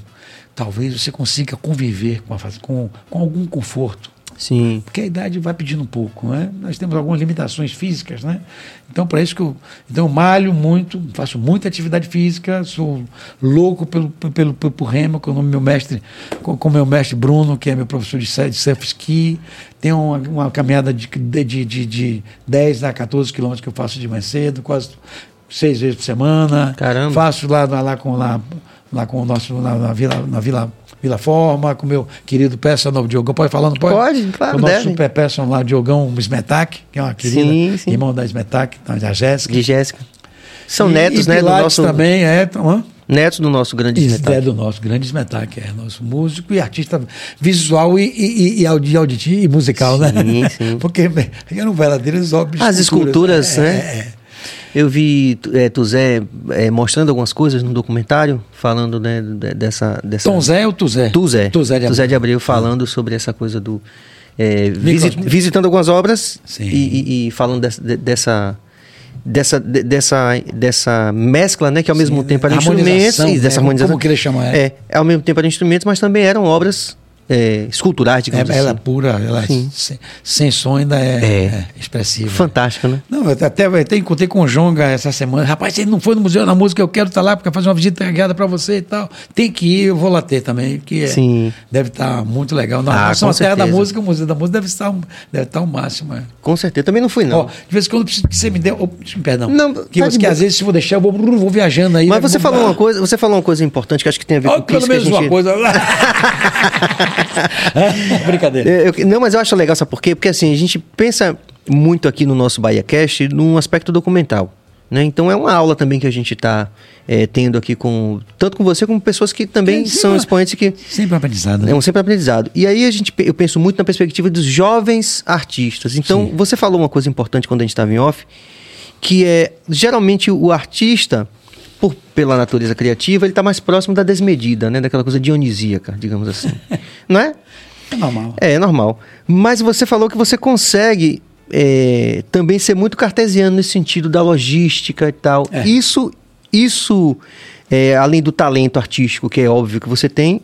talvez você consiga conviver com, a, com, com algum conforto. Sim. Porque a idade vai pedindo um pouco, né? Nós temos algumas limitações físicas, né? Então, para isso que eu. Então, eu malho muito, faço muita atividade física, sou louco pelo, pelo, pelo, remo, com o meu mestre, com o meu mestre Bruno, que é meu professor de, de surf ski. Tenho uma, uma caminhada de, de, de, de 10 a 14 quilômetros que eu faço de manhã cedo, quase seis vezes por semana. Caramba. Faço lá, lá com lá lá com o nosso, na, na Vila, na Vila, Vila Forma, com o meu querido personal Diogão. Pode falar, não pode? Pode, claro. Com o nosso super personal lá, Diogão Smetak, que é uma querida, sim, sim. irmão da Smetak, da Jéssica. De Jéssica. São e, netos, e né? Do nosso... também, é. Hã? Netos do nosso grande Smetak. É do nosso grande Smetak, é nosso músico e artista visual e, e, e, auditivo e musical, sim, né? Sim. Porque eram verdadeiros óbvios. As esculturas, é, né? É, é. Eu vi é, Tuzé é, mostrando algumas coisas no documentário, falando né, dessa, dessa. Tom Zé ou Tuzé? Tuzé. Tuzé de Abreu, Tuzé de Abreu falando sobre essa coisa do. É, visit, visitando algumas obras e, e, e, falando dessa, dessa dessa, dessa, dessa mescla, né? Que ao Sim, mesmo tempo eram instrumentos. Né, dessa harmonização. Como que ele chama? É. é, ao mesmo tempo eram instrumentos, mas também eram obras é, esculturais, digamos é, assim. Ela é pura, ela sem, sem som ainda é, é. é expressiva. Fantástica, né? Não, eu até, até encontrei com o Jonga essa semana. Rapaz, ele não foi no Museu da Música, eu quero estar lá porque fazer uma visita guiada para você e tal. Tem que ir, eu vou lá ter também, que é, Sim. deve estar muito legal. Na ah, nossa terra da música, o Museu da Música deve estar, deve estar o máximo. É. Com certeza, também não fui, não. Ó, de vez em quando preciso que você me dê. Oh, perdão. Não, que, tá que às vezes, se eu vou deixar, eu vou, vou viajando aí. Mas você falou, uma coisa, você falou uma coisa importante que acho que tem a ver oh, com isso. Pelo menos gente... uma coisa. Brincadeira. Eu, não, mas eu acho legal, sabe por quê? Porque assim, a gente pensa muito aqui no nosso Bahia Cast num aspecto documental. Né? Então é uma aula também que a gente está é, tendo aqui com tanto com você como pessoas que também é, são expoentes que sempre aprendizado né? é um sempre aprendizado e aí a gente eu penso muito na perspectiva dos jovens artistas então Sim. você falou uma coisa importante quando a gente estava em off que é geralmente o artista por, pela natureza criativa ele está mais próximo da desmedida né daquela coisa dionisíaca digamos assim não é é normal. É, é normal. Mas você falou que você consegue é, também ser muito cartesiano nesse sentido da logística e tal. É. Isso, isso é, além do talento artístico, que é óbvio que você tem,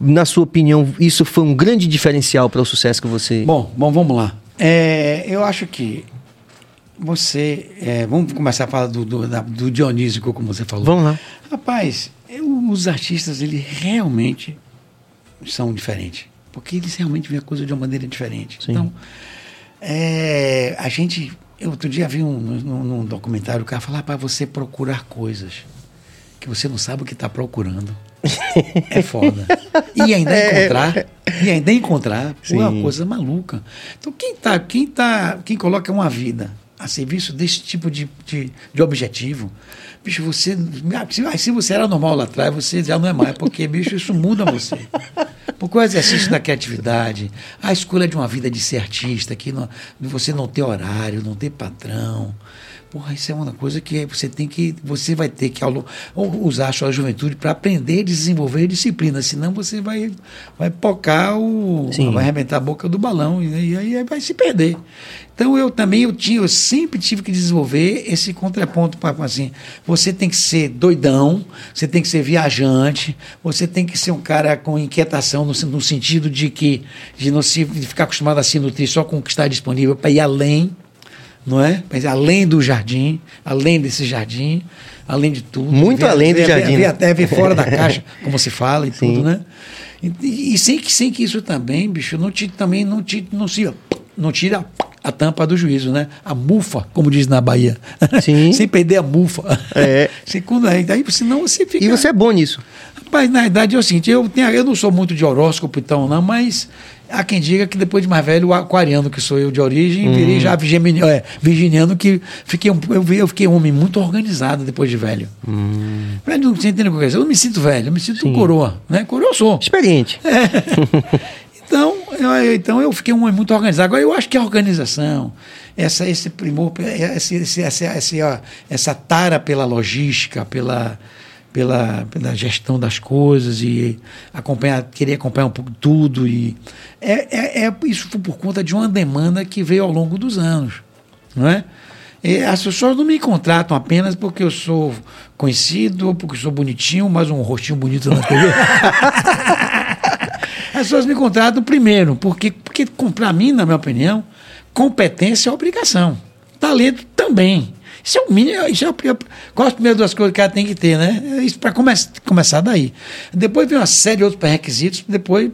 na sua opinião, isso foi um grande diferencial para o sucesso que você. Bom, bom vamos lá. É, eu acho que você. É, vamos começar a falar do, do, da, do Dionísico, como você falou. Vamos lá. Rapaz, eu, os artistas, eles realmente são diferentes porque eles realmente veem a coisa de uma maneira diferente. Sim. Então, é, a gente. Eu outro dia vi um, num, num documentário o cara falar para você procurar coisas que você não sabe o que está procurando. é foda. E ainda é, encontrar, e ainda encontrar, é uma coisa maluca. Então quem tá, quem tá, quem coloca uma vida a serviço desse tipo de, de, de objetivo, bicho, você, se, se você era normal lá atrás, você já não é mais, porque bicho, isso muda você. Porque o exercício da criatividade, a escolha de uma vida de ser artista, que não, você não ter horário, não ter patrão. Porra, isso é uma coisa que você tem que. Você vai ter que usar a sua juventude para aprender e desenvolver disciplina. Senão você vai, vai pocar o. Sim. vai arrebentar a boca do balão e, aí vai se perder. Então eu também eu tinha, eu sempre tive que desenvolver esse contraponto para assim, você tem que ser doidão, você tem que ser viajante, você tem que ser um cara com inquietação no, no sentido de que de não se de ficar acostumado a se nutrir só com o que está disponível para ir além não é? Mas além do jardim, além desse jardim, além de tudo. Muito além do jardim. Ver, até ver fora da caixa, como se fala e Sim. tudo, né? E, e, sem, que, sem que isso também, bicho, não te, também não, te, não, se, não tira a tampa do juízo, né? A mufa, como diz na Bahia. Sim. sem perder a mufa. É. Segundo, aí, daí, senão você fica. E você é bom nisso. Rapaz, na verdade é o seguinte, eu, tenho, eu não sou muito de horóscopo então, não, mas Há quem diga que depois de mais velho, o aquariano, que sou eu de origem, virei uhum. já virginiano, é, virginiano, que fiquei, eu, eu fiquei um homem muito organizado depois de velho. Hum. Você entende o que eu Eu não me sinto velho, eu me sinto Sim. coroa. Né? Coroa eu sou. Experiente. É. então, eu, então eu fiquei um homem muito organizado. Agora eu acho que a organização, essa, esse primor, esse, esse, essa, essa, essa tara pela logística, pela pela, pela gestão das coisas e acompanhar, querer acompanhar um pouco tudo. E é, é, é, isso foi por conta de uma demanda que veio ao longo dos anos. Não é? E as pessoas não me contratam apenas porque eu sou conhecido, porque sou bonitinho, mas um rostinho bonito na TV. as pessoas me contratam primeiro, porque, porque para mim, na minha opinião, competência é obrigação. Talento também. Isso é o mínimo. Isso é o, qual as primeiras duas coisas que ela tem que ter, né? Isso para come, começar daí. Depois vem uma série de outros pré-requisitos, depois.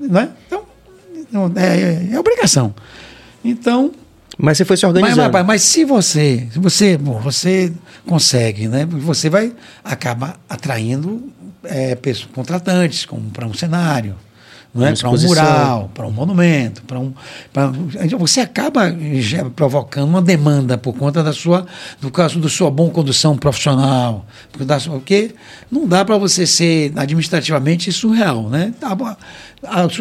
Né? Então, é, é, obrigação. Então. Mas você foi se organizando. Mas, mas, mas se você, se você, bom, você consegue, né? Você vai acabar atraindo é, pessoas, contratantes, como para um cenário não é? para um mural, para um monumento, para um, pra, você acaba provocando uma demanda por conta da sua, do caso da sua boa condução profissional, porque não dá para você ser administrativamente surreal, né?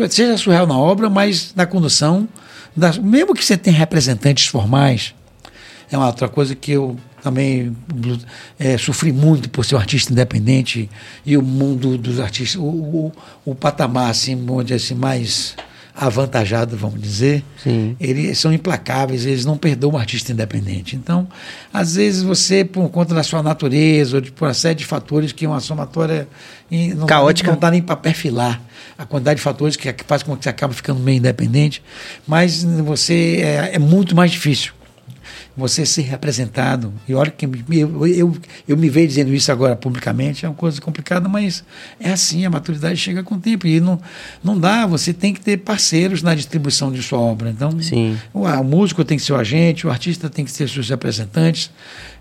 Seja surreal na obra, mas na condução, das, mesmo que você tenha representantes formais, é uma outra coisa que eu também é, sofri muito por ser um artista independente e o mundo dos artistas, o, o, o patamar assim, onde assim, mais avantajado, vamos dizer, Sim. eles são implacáveis, eles não perdoam o artista independente. Então, às vezes você, por conta da sua natureza, ou de, por uma série de fatores que uma somatória não, Caótica. não dá nem para perfilar a quantidade de fatores que, que faz com que você acabe ficando meio independente, mas você é, é muito mais difícil você ser representado. E olha que eu, eu, eu me vejo dizendo isso agora publicamente, é uma coisa complicada, mas é assim, a maturidade chega com o tempo. E não, não dá, você tem que ter parceiros na distribuição de sua obra. Então, Sim. O, o músico tem que ser o agente, o artista tem que ser seus representantes.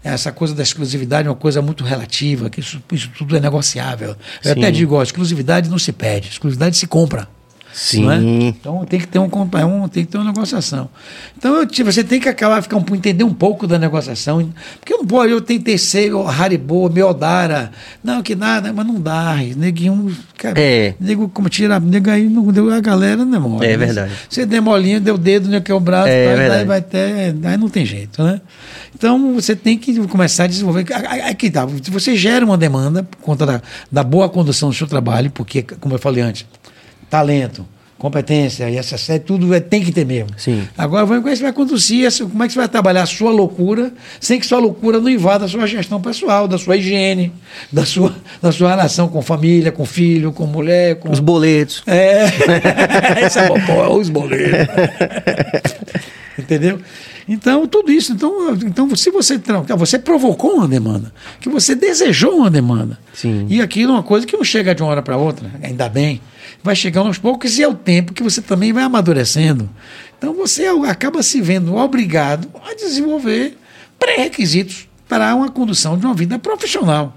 Essa coisa da exclusividade é uma coisa muito relativa, que isso, isso tudo é negociável. Eu Sim. até digo, a exclusividade não se pede, exclusividade se compra. Sim. É? Então tem que ter um, um, tem que ter uma negociação. Então eu, tipo, você tem que acabar ficar um, entender um pouco da negociação, porque não pode eu tentei ser o Haribo, Miodara, não que nada, mas não dá. Neguinho, cara, é. nego como tira, nego aí não deu a galera não demora. É verdade. Você demolinha, deu o dedo, né, que é o braço, é, tá, daí vai ter, aí não tem jeito, né? Então você tem que começar a desenvolver. Aqui tá, você gera uma demanda por conta da, da boa condução do seu trabalho, porque como eu falei antes, talento, competência e essa série, tudo é, tem que ter mesmo. Sim. Agora, como é que você vai conduzir, como é que você vai trabalhar a sua loucura, sem que sua loucura não invada a sua gestão pessoal, da sua higiene, da sua, da sua relação com família, com filho, com mulher, com... Os boletos. É, essa é os boletos. Entendeu? Então, tudo isso. Então, então se você, você provocou uma demanda, que você desejou uma demanda. Sim. E aquilo é uma coisa que não chega de uma hora para outra, ainda bem. Vai chegando aos poucos e é o tempo que você também vai amadurecendo. Então, você acaba se vendo obrigado a desenvolver pré-requisitos para uma condução de uma vida profissional.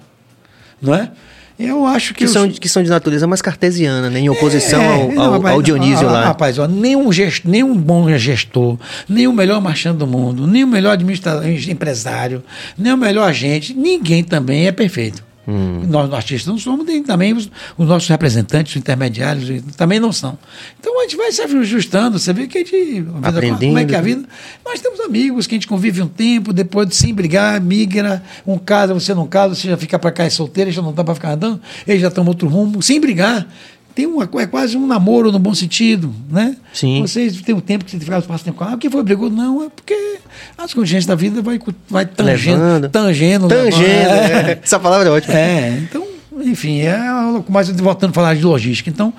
Não é? Eu acho que. Que, são, que são de natureza mais cartesiana, né? em oposição é, ao, não, ao, rapaz, ao, Dionísio lá. Rapaz, ó, nenhum, gest, nenhum bom gestor, nem o melhor marchando do mundo, nem o melhor administrador, empresário, nem o melhor agente, ninguém também é perfeito. Hum. Nós, artistas, não somos, tem também os, os, nossos representantes, os intermediários, também não são. Então a gente vai se ajustando, você vê que a gente. Aprendendo. Como é que é a vida? Nós temos amigos que a gente convive um tempo, depois de sem brigar, migra, um casa, você não casa, você já fica para cá é solteiro, já não dá para ficar andando, eles já estão outro rumo, sem brigar tem uma, é quase um namoro no bom sentido, né? Sim. Vocês têm um tempo que você fica passa tempo com ah, o que foi brigou? Não, é porque as contingências da vida vai, vai tangendo, tangendo. Tangendo, é. Essa palavra é ótima. É, então, enfim, é mais voltando a falar de logística. Então,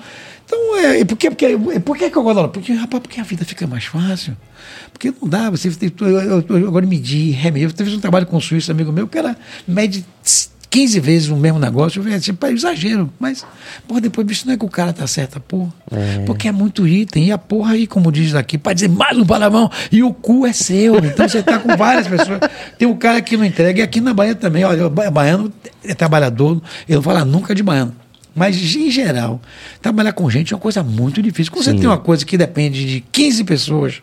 então é, por que, porque, por que, que eu gosto Porque, rapaz, porque a vida fica mais fácil. Porque não dá, você tem, eu, eu, eu, agora medir, remedir. Eu fiz um trabalho com um suíço, amigo meu, que era mede 15 vezes o mesmo negócio, eu falei, tipo, é exagero. Mas, porra, depois, bicho, não é que o cara tá certo, porra. É. Porque é muito item. E a porra aí, como diz aqui, para dizer mais um palavrão, e o cu é seu. Então você tá com várias pessoas. Tem um cara que não entrega, e aqui na Bahia também, olha, o baiano é trabalhador, eu não falo nunca de baiano. Mas, em geral, trabalhar com gente é uma coisa muito difícil. Quando Sim. você tem uma coisa que depende de 15 pessoas,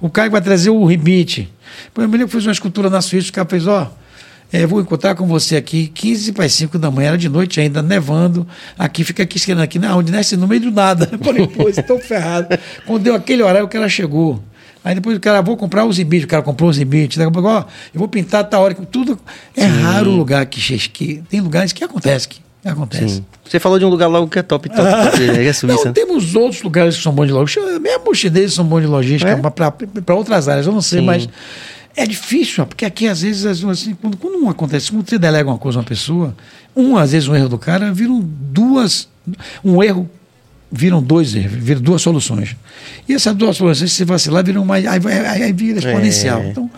o cara vai trazer o rebite. Por exemplo, eu fiz uma escultura na Suíça, o cara fez, ó. É, vou encontrar com você aqui 15 para 5 da manhã, era de noite ainda, nevando. Aqui, fica aqui esquerendo aqui, na onde desce no meio do nada. Eu falei, pô, estou ferrado. Quando deu aquele horário, o cara chegou. Aí depois o cara, vou comprar os ibites, o cara comprou os ibites, daqui a pouco, ó, eu vou pintar tal hora, tudo. É Sim. raro o lugar que, que tem lugares que acontece. Que, acontece. Sim. Você falou de um lugar logo que é top, top, top é Suíça. Não, temos outros lugares que são bons de logística, mesmo os chineses são bons de logística, é? para outras áreas, eu não sei, Sim. mas é difícil, porque aqui às vezes, assim, quando, quando não acontece, quando você delega uma coisa a uma pessoa, um, às vezes um erro do cara, viram duas, um erro, viram dois erros, viram duas soluções. E essas duas soluções, se vacilar, viram mais, aí, aí, aí vira exponencial. É. Então,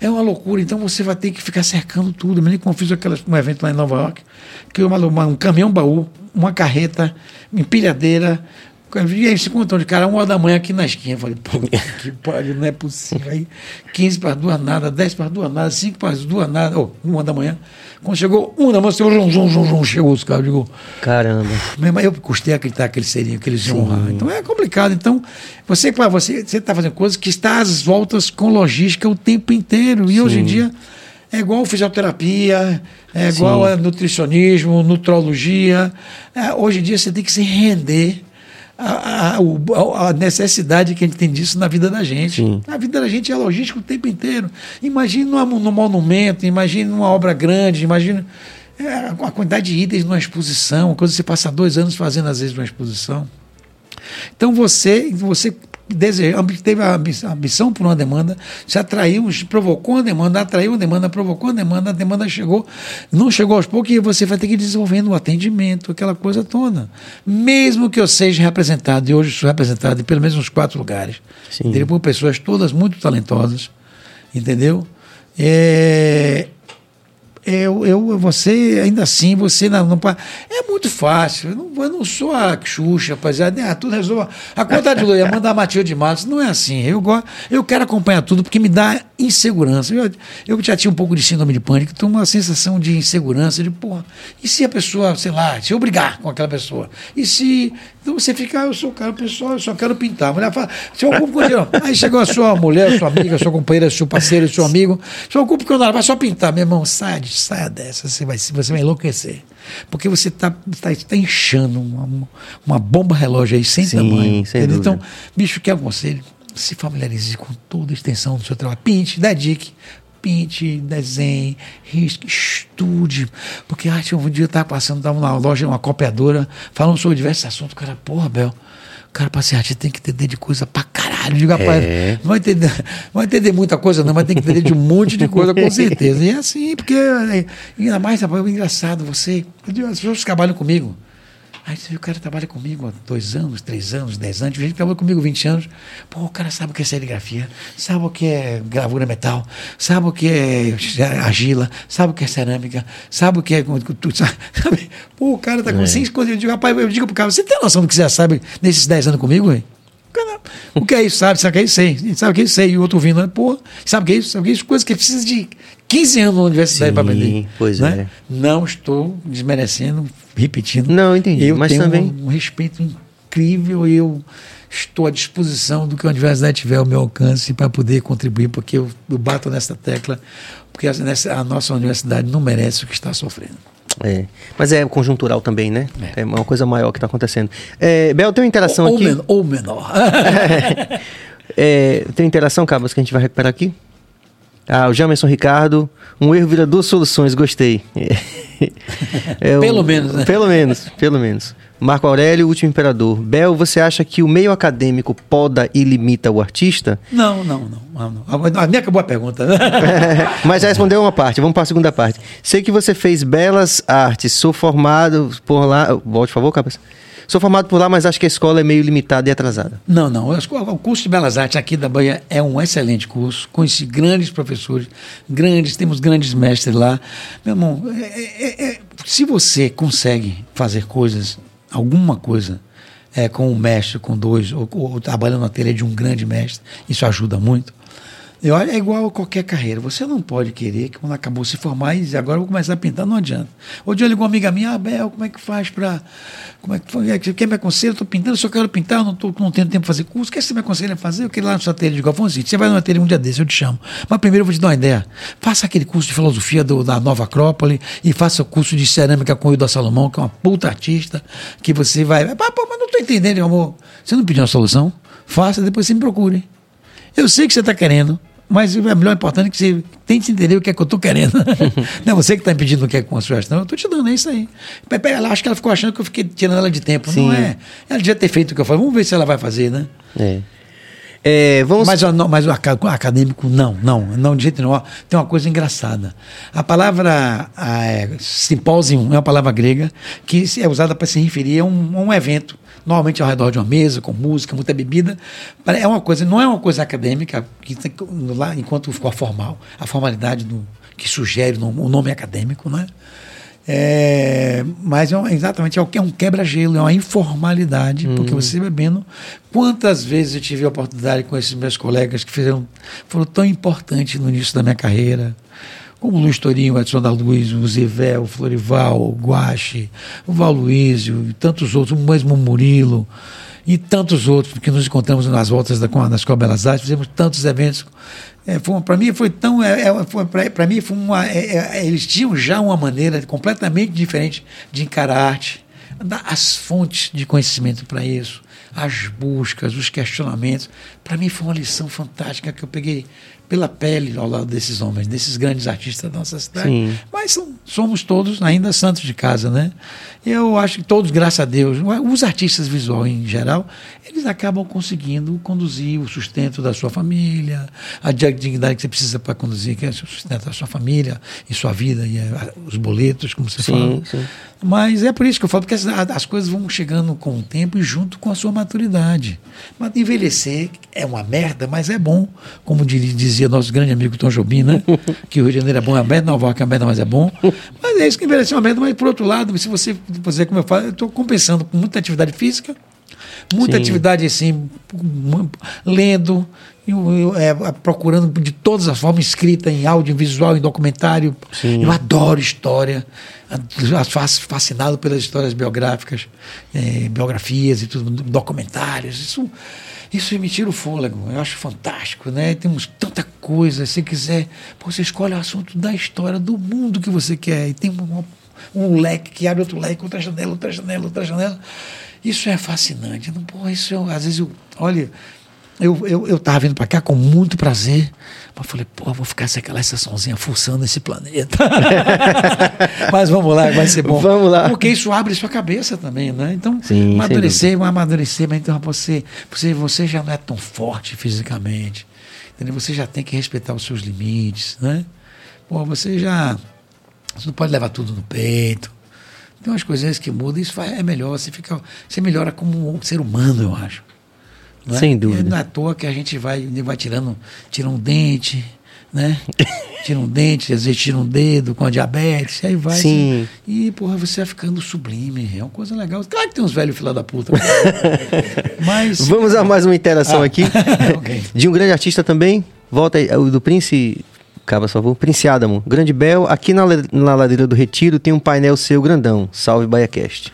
é uma loucura. Então você vai ter que ficar cercando tudo. Me como fiz aquelas, um evento lá em Nova York, que uma, uma, um caminhão baú, uma carreta, empilhadeira, e aí se contou de cara, uma hora da manhã aqui na esquina. Eu falei, pô, que pariu, não é possível. Aí 15 para duas nada, 10 para duas nada, 5 para duas nada, ou oh, uma da manhã. Quando chegou uma da manhã, seu zum, zum, zum, zum, chegou os caras. Eu digo, caramba. Mesmo eu custei acreditar que eles seriam, que eles iam honrar. Então é complicado. Então, você, você está fazendo coisas que está às voltas com logística o tempo inteiro. E Sim. hoje em dia. É igual fisioterapia, é igual a nutricionismo, nutrologia. É, hoje em dia você tem que se render a, a, a, necessidade que a gente tem disso na vida da gente. Sim. A vida da gente é logística o tempo inteiro. Imagine num monumento, imagine numa obra grande, imagine é, a quantidade de itens numa exposição, coisa que você passa dois anos fazendo às vezes numa exposição. Então você, você desejou, teve a ambição por uma demanda, se atraiu, provocou uma demanda, atraiu uma demanda, provocou uma demanda, a demanda chegou, não chegou aos poucos e você vai ter que ir desenvolvendo o atendimento, aquela coisa toda. Mesmo que eu seja representado, e hoje sou representado em pelo menos uns quatro lugares, por pessoas todas muito talentosas, entendeu? É, eu, eu, você, ainda assim, você não, não é muito fácil. Eu não, eu não sou a Xuxa, rapaziada. Tudo resolve. A conta de luz, mandar Matilde de Matos, não é assim. Eu, eu quero acompanhar tudo porque me dá insegurança. Eu, eu já tinha um pouco de síndrome de pânico, então uma sensação de insegurança, de porra, e se a pessoa, sei lá, se eu brigar com aquela pessoa? E se. Então você fica, ah, eu sou o cara pessoal, eu só quero pintar. A mulher fala, se eu ocupo com Aí chegou a sua mulher, sua amiga, sua companheira, seu parceiro, seu amigo, se eu ocupo com ela, vai só pintar, meu irmão, sai, saia dessa, você vai, você vai enlouquecer. Porque você está tá, tá inchando uma, uma bomba relógio aí sem Sim, tamanho. Sem então, bicho, que aconselho? Se familiarize com toda a extensão do seu trabalho. Pinte, dedique, pinte, desenhe, risque, estude. Porque ah, um dia eu estava passando, estava na loja, uma copiadora, falando sobre diversos assuntos. Cara, porra, Bel, cara, para ser artista tem que entender de coisa pra caralho. Digo, rapaz, é. não, vai entender, não vai entender muita coisa, não, mas tem que entender de um monte de coisa, com certeza. E é assim, porque ainda mais, rapaz, é engraçado, você. As pessoas que trabalham comigo. Aí você o cara trabalha comigo há dois anos, três anos, dez anos, gente que trabalha comigo 20 anos. Pô, o cara sabe o que é serigrafia, sabe o que é gravura metal, sabe o que é argila, sabe o que é cerâmica, sabe o que é. Sabe? Pô, o cara tá com é. cinco coisas. Eu digo, rapaz, eu digo pro cara, você tem noção do que você já sabe nesses dez anos comigo, hein? O que é isso? Sabe? Sabe o que é isso? Sei. Sabe o que é isso? Sei. E o outro ouvindo, né? pô, sabe o que é isso? Sabe o que é isso? Coisas que precisa de 15 anos na universidade para aprender. Pois né? é. Não estou desmerecendo, repetindo. Não, entendi. Eu mas tenho também... um, um respeito incrível e eu estou à disposição do que a universidade tiver ao meu alcance para poder contribuir, porque eu, eu bato nessa tecla, porque a, nessa, a nossa universidade não merece o que está sofrendo. É. Mas é conjuntural também, né? É, é uma coisa maior que está acontecendo. É, Bel, tem uma interação ou, aqui. Men ou menor. é, tem interação, Cabas, que a gente vai recuperar aqui? Ah, o Jamerson Ricardo. Um erro vira duas soluções, gostei. É, pelo menos, né? Pelo menos, pelo menos. Marco Aurélio, último imperador. Bel, você acha que o meio acadêmico poda e limita o artista? Não, não, não. não, não. A minha acabou a pergunta. Mas já respondeu uma parte, vamos para a segunda parte. Sei que você fez belas artes, sou formado por lá. Volte, por favor, cabeça. Sou formado por lá, mas acho que a escola é meio limitada e atrasada. Não, não. O curso de Belas Artes aqui da Bahia é um excelente curso. Conheci grandes professores, grandes, temos grandes mestres lá. Meu irmão, é, é, é, se você consegue fazer coisas, alguma coisa, é, com um mestre, com dois, ou, ou trabalhando na telha de um grande mestre, isso ajuda muito. Eu, é igual a qualquer carreira. Você não pode querer que quando acabou se formar e agora eu vou começar a pintar, não adianta. Outro dia ligou uma amiga minha, ah, Bel, como é que faz para. Como é que foi? É, quer me aconselha? Eu estou pintando, eu só quero pintar, eu não, tô, não tenho tempo para fazer curso. O que você me aconselha a fazer? Eu quero ir lá no seu ateliê de Galvãozinho. Você vai no ateliê um dia desse, eu te chamo. Mas primeiro eu vou te dar uma ideia. Faça aquele curso de filosofia do, da Nova Acrópole e faça o curso de cerâmica com o Hilda Salomão, que é uma puta artista, que você vai. Ah, pô, mas não estou entendendo, meu amor. Você não pediu uma solução? Faça, depois você me procure. Eu sei que você está querendo. Mas é melhor importante que você tente entender o que é que eu estou querendo. não é você que está impedindo o que é com a sugestão, eu estou te dando, é isso aí. Ela, acho que ela ficou achando que eu fiquei tirando ela de tempo. Sim. Não é. Ela devia ter feito o que eu falei. Vamos ver se ela vai fazer, né? É. É, vamos... Mas, não, mas o acadêmico, não, não, não, de jeito nenhum. Tem uma coisa engraçada. A palavra é, simpósio é uma palavra grega que é usada para se referir a um, a um evento normalmente ao redor de uma mesa, com música, muita bebida. É uma coisa, não é uma coisa acadêmica, que, lá, enquanto ficou a formal, a formalidade do, que sugere o nome acadêmico, né? É, mas é exatamente é é um quebra-gelo, é uma informalidade, uhum. porque você bebendo. Quantas vezes eu tive a oportunidade com esses meus colegas que fizeram, foram tão importantes no início da minha carreira, como o Luiz Torinho, o Edson da Luz, o Zivel, o Florival, o Guache, o Valuísio e tantos outros, o mesmo Murilo e tantos outros que nos encontramos nas voltas da, da Escola Belas Artes, fizemos tantos eventos. É, para mim foi tão. É, é para mim foi uma. É, é, eles tinham já uma maneira completamente diferente de encarar a arte, as fontes de conhecimento para isso, as buscas, os questionamentos. Para mim foi uma lição fantástica que eu peguei pela pele ao lado desses homens, desses grandes artistas da nossa cidade. Sim. Mas são, somos todos ainda santos de casa, né? Eu acho que todos, graças a Deus, os artistas visuais em geral, eles acabam conseguindo conduzir o sustento da sua família, a dignidade que você precisa para conduzir, que é o sustento da sua família e sua vida, e é, os boletos, como você sim, fala. Sim. Mas é por isso que eu falo, porque as, as coisas vão chegando com o tempo e junto com a sua maturidade. Mas envelhecer é uma merda, mas é bom, como dizia nosso grande amigo Tom Jobim, né? que o Rio de Janeiro é bom, é uma merda, Nova York é uma merda, mas é bom. Mas é isso que envelhecer é uma merda, mas por outro lado, se você fazer como eu falo, eu estou compensando com muita atividade física, muita Sim. atividade assim, lendo, eu, eu, é, procurando de todas as formas, escrita em áudio, em visual, em documentário. Sim. Eu adoro história, fascinado pelas histórias biográficas, é, biografias e tudo, documentários. Isso, isso me tira o fôlego. Eu acho fantástico, né? Temos tanta coisa. Se quiser, você escolhe o assunto da história do mundo que você quer. E tem uma um leque que abre outro leque, outra janela, outra janela, outra janela. Isso é fascinante. Não, pô, isso eu, às vezes eu, olha, eu, eu, eu tava vindo para cá com muito prazer, mas falei, pô, vou ficar sem aquela estaçãozinha fuçando esse planeta. mas vamos lá, vai ser bom. Vamos lá. Porque isso abre sua cabeça também, né? Então, Sim, amadurecer, amadurecer, mas então você, você, você já não é tão forte fisicamente. Entendeu? Você já tem que respeitar os seus limites, né? Pô, você já você não pode levar tudo no peito. Tem umas coisinhas que mudam, isso é melhor, você, fica, você melhora como um ser humano, eu acho. É? Sem dúvida. E não é à toa que a gente vai, vai tirando, tira um dente, né? tira um dente, às vezes tira um dedo com a diabetes, aí vai. Sim. Assim, e, porra, você vai ficando sublime. É uma coisa legal. Claro que tem uns velhos filha da puta. mas. Vamos a mais uma interação ah, aqui. okay. De um grande artista também. Volta aí, o do Prince Cabas, por favor. Prince Adamo. Grande Bel, aqui na, na ladeira do Retiro tem um painel seu grandão. Salve BaiaCast.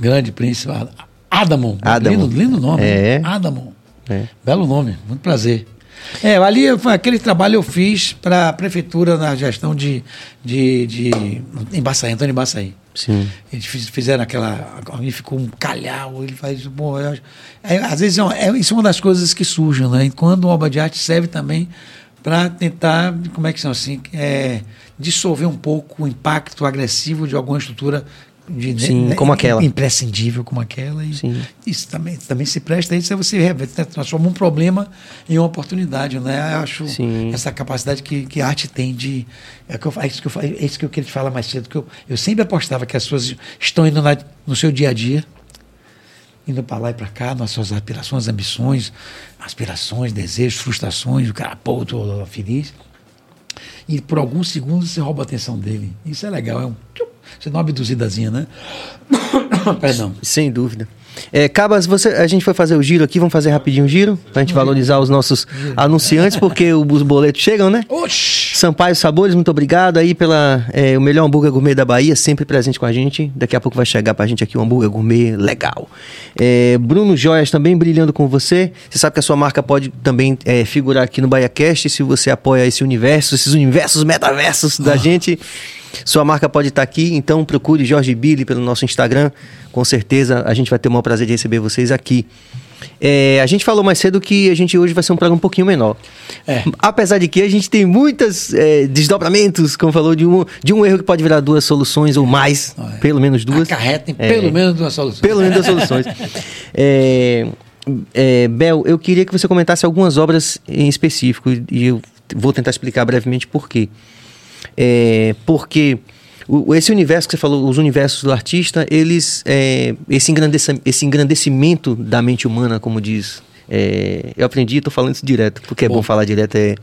Grande Prince Adamo. Adamo. Lindo, lindo nome. É. Adamo. É. Belo nome, muito prazer. É, ali aquele trabalho eu fiz para a prefeitura na gestão de, de, de em Baçaí, Antônio Baçaí. Sim. Eles fizeram aquela. Ali ficou um calhau, ele faz. Bom, eu, é, às vezes é, é, isso é uma das coisas que surgem, né? E quando uma obra de arte serve também para tentar, como é que são assim, é, dissolver um pouco o impacto agressivo de alguma estrutura de, Sim, né, como aquela. imprescindível como aquela. E Sim. Isso também, também se presta a isso, você transforma um problema em uma oportunidade. Né? Eu acho Sim. essa capacidade que, que a arte tem de. É, que eu, é isso que eu, é isso que eu queria te falar mais cedo, que eu, eu sempre apostava que as pessoas estão indo na, no seu dia a dia, indo para lá e para cá, nas suas aspirações, ambições, aspirações, desejos, frustrações, o cara, pô, tô feliz. E por alguns segundos você rouba a atenção dele. Isso é legal, é um você dá uma abduzidazinha, né? Perdão. Sem dúvida. É, Cabas, você, a gente foi fazer o giro aqui, vamos fazer rapidinho o giro, pra gente valorizar os nossos anunciantes, porque os boletos chegam, né? Oxi. Sampaio Sabores, muito obrigado aí pela é, o melhor hambúrguer gourmet da Bahia, sempre presente com a gente. Daqui a pouco vai chegar pra gente aqui um hambúrguer gourmet legal. É, Bruno Joias também brilhando com você. Você sabe que a sua marca pode também é, figurar aqui no BahiaCast se você apoia esse universo, esses universos metaversos da oh. gente. Sua marca pode estar aqui, então procure Jorge Billy pelo nosso Instagram. Com certeza a gente vai ter o maior prazer de receber vocês aqui. É, a gente falou mais cedo que a gente hoje vai ser um programa um pouquinho menor. É. Apesar de que a gente tem muitos é, desdobramentos, como falou, de um, de um erro que pode virar duas soluções ou mais, é. pelo menos duas. Acarretem é. pelo menos duas soluções. Pelo menos duas soluções. É, Bel, eu queria que você comentasse algumas obras em específico e eu vou tentar explicar brevemente por quê. É, porque o, esse universo que você falou, os universos do artista, eles, é, esse, engrandecimento, esse engrandecimento da mente humana, como diz, é, eu aprendi, estou falando isso direto, porque bom. é bom falar direto, é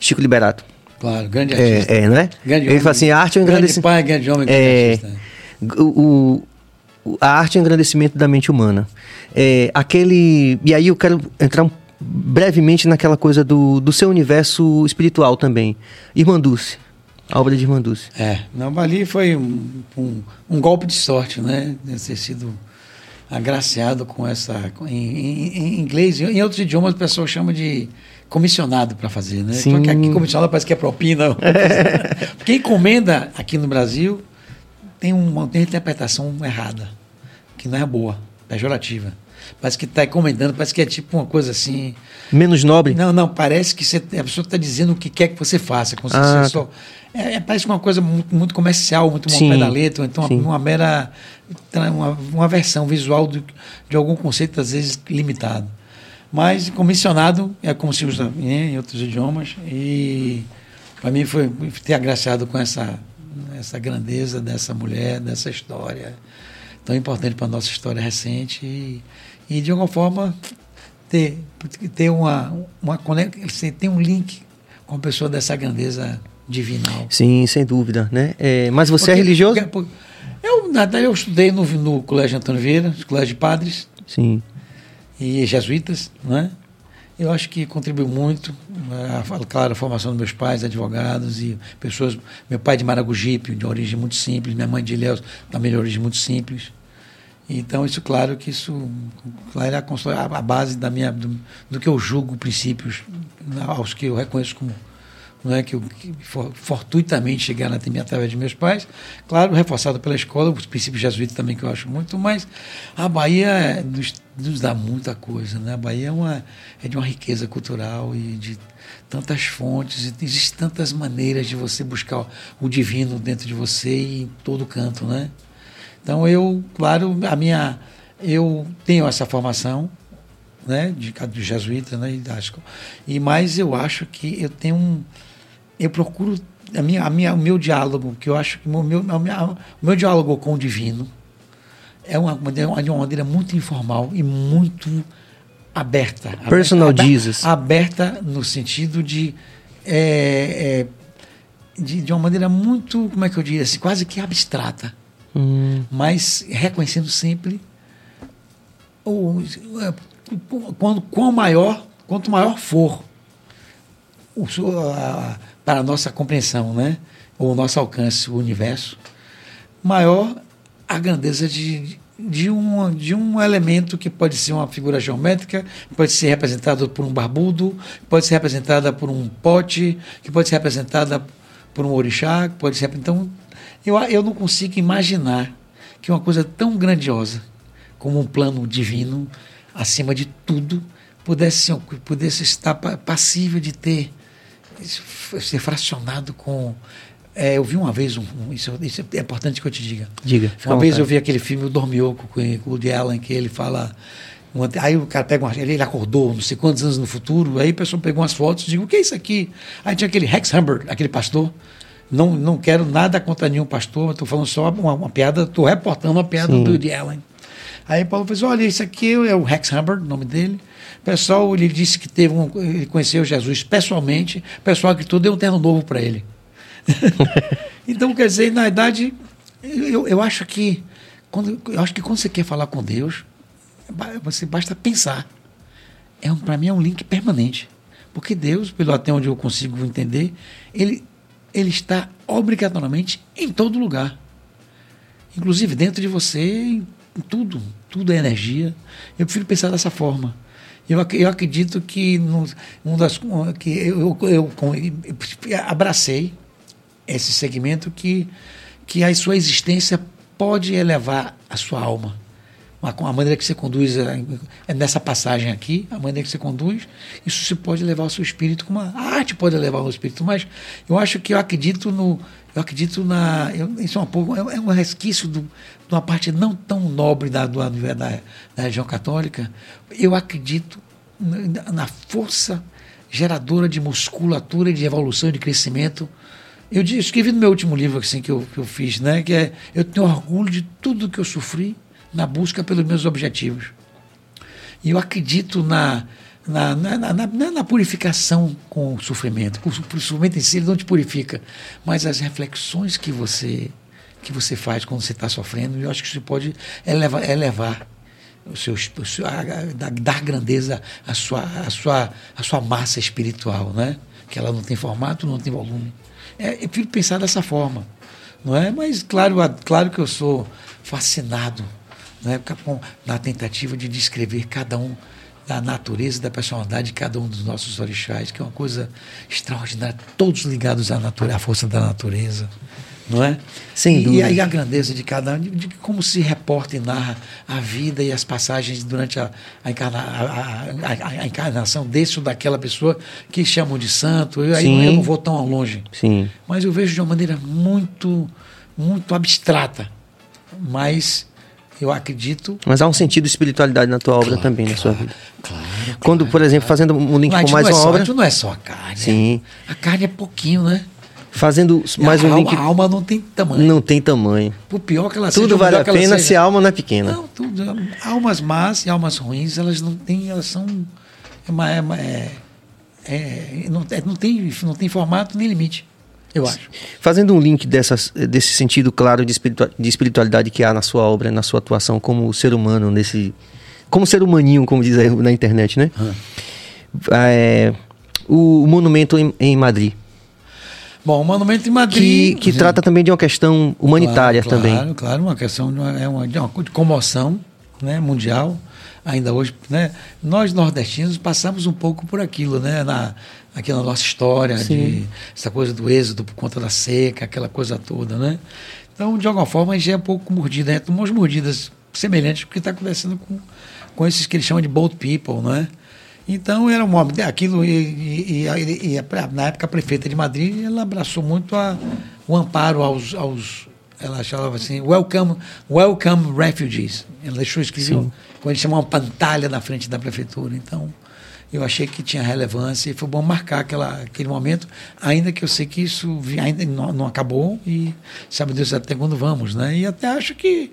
Chico Liberato. Claro, grande artista. É, é não é? Grande Ele fala assim, a arte é um engrandecimento... Grande pai, grande homem, grande é, artista. O, o, a arte é um engrandecimento da mente humana. É, aquele... E aí eu quero entrar um brevemente naquela coisa do, do seu universo espiritual também. Irmã Dulce, a obra de Irmã Dulce. É, não, ali foi um, um, um, golpe de sorte, né? De ter sido agraciado com essa. Em, em, em inglês, em outros idiomas, o pessoal chama de comissionado para fazer, né? Sim. Então, aqui comissionado parece que é propina. Porque encomenda aqui no Brasil tem uma, tem uma interpretação errada, que não é boa, pejorativa. Parece que está encomendando, parece que é tipo uma coisa assim. Menos nobre? Não, não, parece que você, a pessoa está dizendo o que quer que você faça. Como ah, só, é, é, parece uma coisa muito, muito comercial, muito uma pé da letra, então uma, uma, mera. Uma, uma versão visual do, de algum conceito, às vezes limitado. Mas comissionado é como se usa em outros idiomas, e para mim foi ter agraciado com essa, essa grandeza dessa mulher, dessa história tão importante para a nossa história recente. E, e de alguma forma ter, ter uma, uma tem um link com a pessoa dessa grandeza divinal. Sim, sem dúvida, né? É, mas você é porque, é religioso? Porque, eu, eu estudei no, no Colégio Antônio Vieira, Colégio de Padres. Sim. E jesuítas, né? Eu acho que contribuiu muito, a, claro, a formação dos meus pais, advogados e pessoas. Meu pai de Maragogipe, de origem muito simples, minha mãe de Ilhéus, também de origem muito simples. Então, isso, claro que isso claro, é a, base da minha, do, do, que eu julgo princípios, aos que eu reconheço como não é que, eu, que for, fortuitamente chegaram até mim através de meus pais, claro, reforçado pela escola, os princípios jesuítas também que eu acho muito, mas a Bahia nos, nos dá muita coisa, né? A Bahia é, uma, é de uma riqueza cultural e de tantas fontes, existem tantas maneiras de você buscar o divino dentro de você e em todo canto, né? Então eu, claro, a minha eu tenho essa formação, né, de, de jesuíta, né, e mais eu acho que eu tenho um eu procuro a minha, a minha, o meu diálogo, que eu acho que o meu, o meu diálogo com o divino é uma, de uma maneira muito informal e muito aberta. Personal aberta, Jesus. Aberta no sentido de, é, é, de, de. uma maneira muito, como é que eu diria assim, quase que abstrata. Hum. Mas reconhecendo sempre o, quando, quanto maior, quanto maior for o, a, para a nossa compreensão, né? o nosso alcance, o universo, maior a grandeza de, de um, de um elemento que pode ser uma figura geométrica, pode ser representada por um barbudo, pode ser representada por um pote, que pode ser representada por um orixá, pode ser. Então, eu, eu não consigo imaginar que uma coisa tão grandiosa como um plano divino, acima de tudo, pudesse, pudesse estar passível de ter ser fracionado com é, eu vi uma vez, um, um, isso, isso, é importante que eu te diga. Diga. Uma vez eu vi aquele filme O Dormioco com, o Woody Allen, que ele fala. Uma, aí o cara pega uma. Ele, acordou, não sei quantos anos no futuro, aí a pessoa pegou umas fotos e digo: o que é isso aqui? Aí tinha aquele Rex Humbert, aquele pastor. Não, não quero nada contra nenhum pastor, estou falando só uma, uma piada, estou reportando uma piada Sim. do Woody Allen. Aí Paulo assim: olha, isso aqui é o Rex Humbert, o nome dele. O pessoal, ele disse que teve um, ele conheceu Jesus pessoalmente, o pessoal que tudo deu um terno novo para ele. então, quer dizer, na idade, eu, eu acho que quando, eu acho que quando você quer falar com Deus, você basta pensar. É um, para mim é um link permanente. Porque Deus, pelo até onde eu consigo entender, ele, ele está obrigatoriamente em todo lugar. Inclusive dentro de você, em tudo. Tudo é energia. Eu prefiro pensar dessa forma. Eu, eu acredito que, no, um das, que eu, eu, eu, eu abracei esse segmento que, que a sua existência pode elevar a sua alma. A maneira que você conduz é nessa passagem aqui, a maneira que você conduz, isso se pode levar ao seu espírito, como a arte pode levar ao espírito. Mas eu acho que eu acredito no, eu acredito na, eu, isso é um pouco, é um resquício do, de uma parte não tão nobre da, do, da, da religião católica. Eu acredito na força geradora de musculatura, de evolução, de crescimento eu escrevi no meu último livro assim, que, eu, que eu fiz, né, que é Eu tenho orgulho de tudo que eu sofri na busca pelos meus objetivos. E eu acredito na, na, na, na, na purificação com o sofrimento. O, o sofrimento em si ele não te purifica, mas as reflexões que você que você faz quando você está sofrendo, eu acho que isso pode elevar, elevar o seu, o seu a, a, dar grandeza à sua, à sua, à sua massa espiritual, né? que ela não tem formato, não tem volume. É, eu fico pensar dessa forma, não é? Mas claro, claro que eu sou fascinado né, com, na tentativa de descrever cada um da natureza da personalidade de cada um dos nossos orixás, que é uma coisa extraordinária, todos ligados à, natureza, à força da natureza não é? E, dúvida. E aí a grandeza de cada um, de, de, como se reporta e narra a vida e as passagens durante a, a, encarna, a, a encarnação desse ou daquela pessoa que chamam de santo. Eu, aí eu não vou tão longe. Sim. Mas eu vejo de uma maneira muito, muito abstrata. Mas eu acredito. Mas há um sentido de espiritualidade na tua obra claro, também, na sua vida. Claro. Quando, por exemplo, fazendo um link com mais é uma só, obra. não é só a carne. Sim. A carne é pouquinho, né? fazendo mais a um alma, link. A alma não tem tamanho. Não tem tamanho. Por pior que ela tudo seja. vale a pena se a alma não é pequena. Não, tudo. Almas más e almas ruins, elas não têm, elas são. É, uma, é, uma, é, é não, é, não, tem, não tem formato nem limite. Eu acho. Fazendo um link dessas, desse sentido claro de, de espiritualidade que há na sua obra, na sua atuação como ser humano, nesse. Como ser humaninho, como diz aí na internet, né? Hum. É, o, monumento em, em Madrid Bom, o Monumento em Madrid. Que, que trata também de uma questão humanitária claro, também. Claro, claro, uma questão de uma, é uma, de uma comoção né, mundial. Ainda hoje, né, nós nordestinos passamos um pouco por aquilo, né, na, aqui na nossa história, de, essa coisa do êxodo por conta da seca, aquela coisa toda, né? Então, de alguma forma, a gente é um pouco mordida, né? Tomamos mordidas semelhantes ao que está acontecendo com, com esses que eles chamam de boat people, né? Então era um homem, aquilo, e, e, e, e, na época a prefeita de Madrid, ela abraçou muito a, o amparo aos, aos ela chamava assim, welcome, welcome refugees. Ela deixou escrito, quando eles chamam uma pantalha na frente da prefeitura. Então, eu achei que tinha relevância e foi bom marcar aquela, aquele momento, ainda que eu sei que isso ainda não, não acabou e sabe Deus até quando vamos, né? E até acho que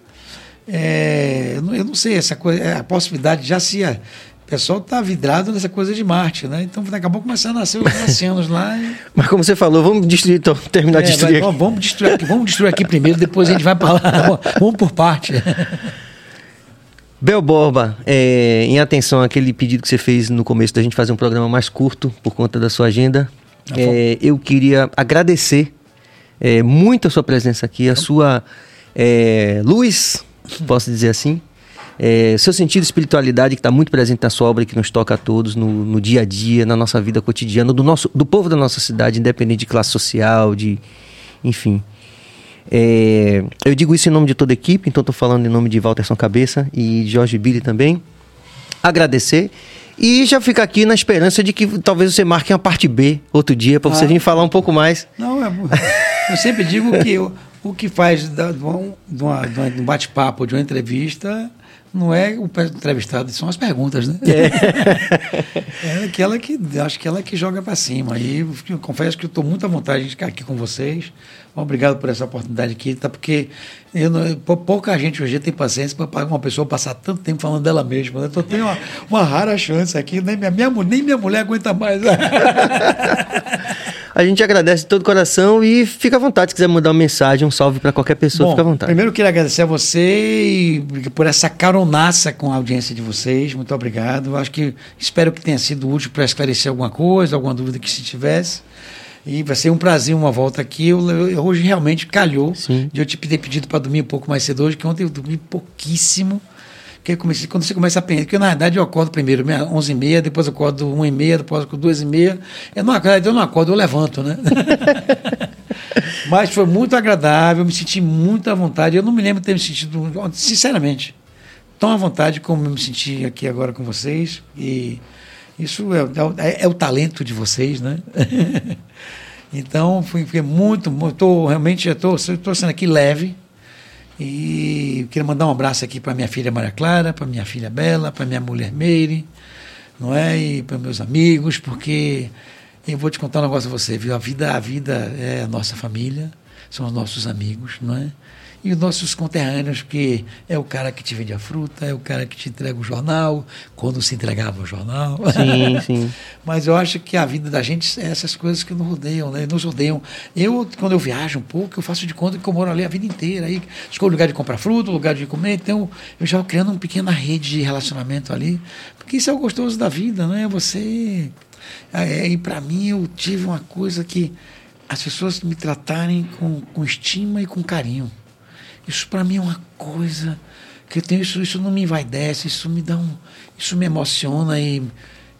é, eu não sei, essa coisa, a possibilidade já se o pessoal está vidrado nessa coisa de Marte, né? Então acabou começando a nascer os marcianos lá. E... Mas como você falou, vamos destruir, então, terminar é, de destruir. Vai, vamos destruir aqui, vamos destruir aqui primeiro, depois a gente vai para lá. vamos por parte. Bel Borba, é, em atenção àquele pedido que você fez no começo da gente fazer um programa mais curto por conta da sua agenda, ah, é, eu queria agradecer é, muito a sua presença aqui, a sua é, luz posso dizer assim. É, seu sentido de espiritualidade que está muito presente na sua obra, que nos toca a todos no, no, dia a dia, na nossa vida cotidiana, do, nosso, do povo da nossa cidade, independente de classe social, de enfim. É, eu digo isso em nome de toda a equipe, então estou falando em nome de Walterson Cabeça e Jorge Billy também. Agradecer e já fica aqui na esperança de que talvez você marque uma parte B outro dia para você ah. vir falar um pouco mais. Não, é, eu sempre digo que o, o que faz de, um, de, uma, de um bate-papo, de uma entrevista, não é o entrevistado, são as perguntas, né? É, é aquela que acho que ela que joga para cima. E eu confesso que eu estou muito à vontade de ficar aqui com vocês. Obrigado por essa oportunidade aqui, tá? Porque eu não, pouca gente hoje tem paciência para uma pessoa passar tanto tempo falando dela mesma. Né? Então tem uma, uma rara chance aqui, nem minha, minha, nem minha mulher aguenta mais. A gente agradece de todo o coração e fica à vontade, se quiser mandar uma mensagem, um salve para qualquer pessoa, Bom, fica à vontade. Primeiro eu queria agradecer a você por essa caronaça com a audiência de vocês. Muito obrigado. Acho que espero que tenha sido útil para esclarecer alguma coisa, alguma dúvida que se tivesse. E vai ser um prazer uma volta aqui. Eu, eu hoje realmente calhou Sim. de eu te ter pedido para dormir um pouco mais cedo hoje, que ontem eu dormi pouquíssimo que comecei, quando você começa a pensar, porque na verdade eu acordo primeiro 11h30, depois eu acordo 1h30, depois eu acordo 2h30. Eu não acordo, eu não acordo, eu levanto, né? Mas foi muito agradável, me senti muito à vontade. Eu não me lembro de ter me sentido, sinceramente, tão à vontade como eu me senti aqui agora com vocês. E isso é, é, é o talento de vocês, né? então, fui, fiquei muito, estou realmente, estou sendo aqui leve e queria mandar um abraço aqui para minha filha Maria Clara, para minha filha Bela, para minha mulher Meire, não é? E para meus amigos, porque eu vou te contar um negócio a você, viu? A vida, a vida é a nossa família, são os nossos amigos, não é? E os nossos conterrâneos, que é o cara que te vende a fruta, é o cara que te entrega o jornal, quando se entregava o jornal. Sim, sim. Mas eu acho que a vida da gente é essas coisas que nos rodeiam, né? Nos rodeiam. Eu, quando eu viajo um pouco, eu faço de conta que eu moro ali a vida inteira. Aí escolho lugar de comprar fruta, lugar de comer. Então, eu já vou criando uma pequena rede de relacionamento ali. Porque isso é o gostoso da vida, né? Você. É, e para mim, eu tive uma coisa que as pessoas me tratarem com, com estima e com carinho. Isso para mim é uma coisa que tenho, isso, isso não me envaidece, isso me dá um. Isso me emociona e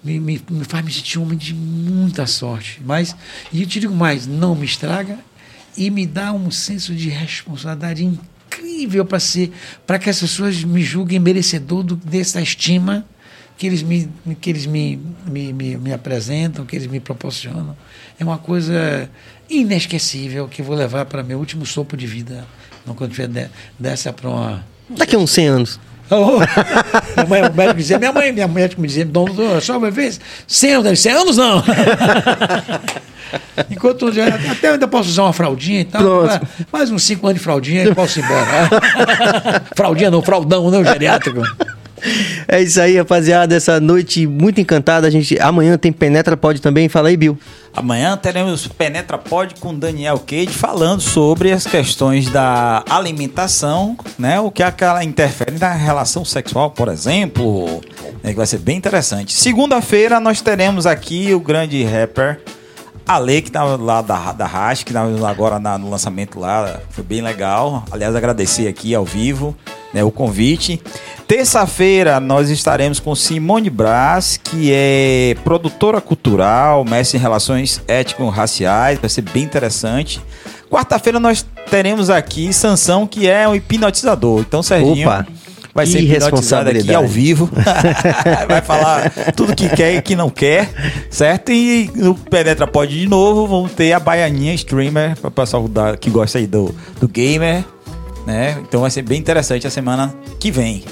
me, me, me faz me sentir um homem de muita sorte. Mas, e eu te digo mais, não me estraga e me dá um senso de responsabilidade incrível para ser, para que as pessoas me julguem merecedor do, dessa estima que eles, me, que eles me, me, me, me apresentam, que eles me proporcionam. É uma coisa inesquecível que eu vou levar para meu último sopro de vida. Não, quando de, dessa para uma. Daqui a uns 100 anos. Oh, minha mãe, o médico dizia, minha mãe, minha médico me dizia, doutor, só uma vez, 100 anos, 100 anos não. Enquanto até eu ainda posso usar uma fraldinha e tal. Pronto. Mais uns 5 anos de fraldinha e posso ir embora. fraldinha não, fraldão, não, geriátrico. É isso aí, rapaziada. Essa noite muito encantada. A gente amanhã tem Penetra Pod também. Fala aí, Bill. Amanhã teremos Penetra Pod com Daniel Cade falando sobre as questões da alimentação, né? O que aquela interfere na relação sexual, por exemplo. Que vai ser bem interessante. Segunda-feira nós teremos aqui o grande rapper Ale, que estava lá da, da Hash, que estava agora na, no lançamento lá, foi bem legal. Aliás, agradecer aqui ao vivo né, o convite. Terça-feira nós estaremos com Simone Brás, que é produtora cultural, mestre em relações étnico-raciais, vai ser bem interessante. Quarta-feira nós teremos aqui Sansão, que é um hipnotizador. Então, Serginho. Opa. Vai ser hipnotizado aqui ao vivo. vai falar tudo que quer e que não quer, certo? E no Penetra Pod de novo, vamos ter a Baianinha streamer, para o pessoal que gosta aí do, do gamer, né? Então vai ser bem interessante a semana que vem.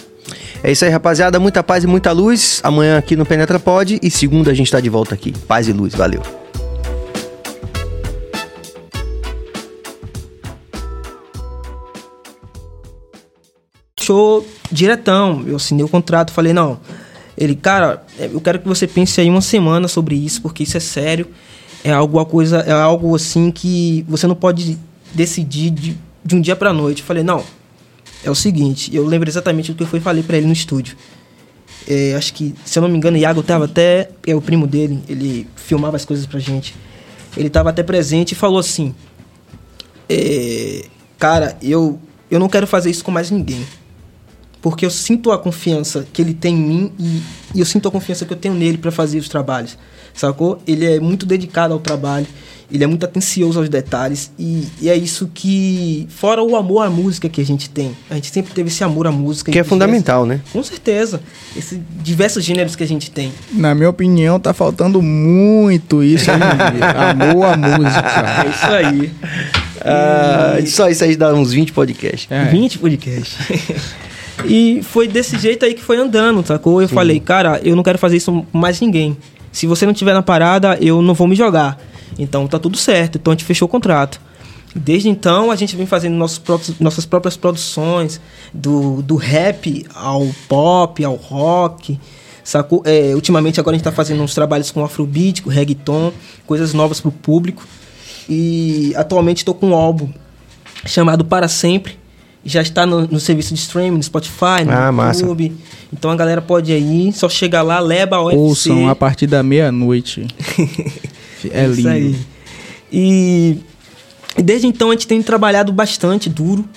É isso aí, rapaziada. Muita paz e muita luz. Amanhã aqui no Penetra Pod. E segunda a gente tá de volta aqui. Paz e luz. Valeu. Show diretão. Eu assinei o contrato. Falei, não. Ele, cara, eu quero que você pense aí uma semana sobre isso, porque isso é sério. É algo, coisa, é algo assim que você não pode decidir de, de um dia pra noite. Eu falei, não é o seguinte, eu lembro exatamente do que eu fui falei para ele no estúdio. É, acho que, se eu não me engano, o Iago tava até, é o primo dele, ele filmava as coisas pra gente. Ele tava até presente e falou assim: é, Cara, eu, eu não quero fazer isso com mais ninguém. porque eu sinto a confiança que ele tem em mim e, e eu sinto a confiança que eu tenho nele para fazer os trabalhos, sacou? Ele é muito dedicado ao trabalho, ele é muito atencioso aos detalhes e, e, é isso que fora o amor à música que a gente tem a gente sempre teve esse amor à música. Que é fundamental né? Com certeza. Esses diversos gêneros que a gente tem. Na minha opinião tá faltando muito isso amor à música. É isso aí. Ah, só isso aí dá uns 20 podcasts. É. 20 podcasts. E foi desse jeito aí que foi andando sacou? Eu Sim. falei cara eu não quero fazer isso com mais ninguém. Se você não tiver na parada eu não vou me jogar então tá tudo certo. Então a gente fechou o contrato. Desde então a gente vem fazendo nossos próprios, nossas próprias produções, do, do rap ao pop, ao rock. Sacou? É, ultimamente agora a gente está fazendo uns trabalhos com afrobeat, com reggaeton, coisas novas para o público. E atualmente estou com um álbum chamado Para Sempre. Já está no, no serviço de streaming, no Spotify, no ah, YouTube. Massa. Então a galera pode ir, só chegar lá, leva a UFC. Ouçam a partir da meia-noite. É lindo. Isso aí. E, desde então a gente tem trabalhado bastante duro,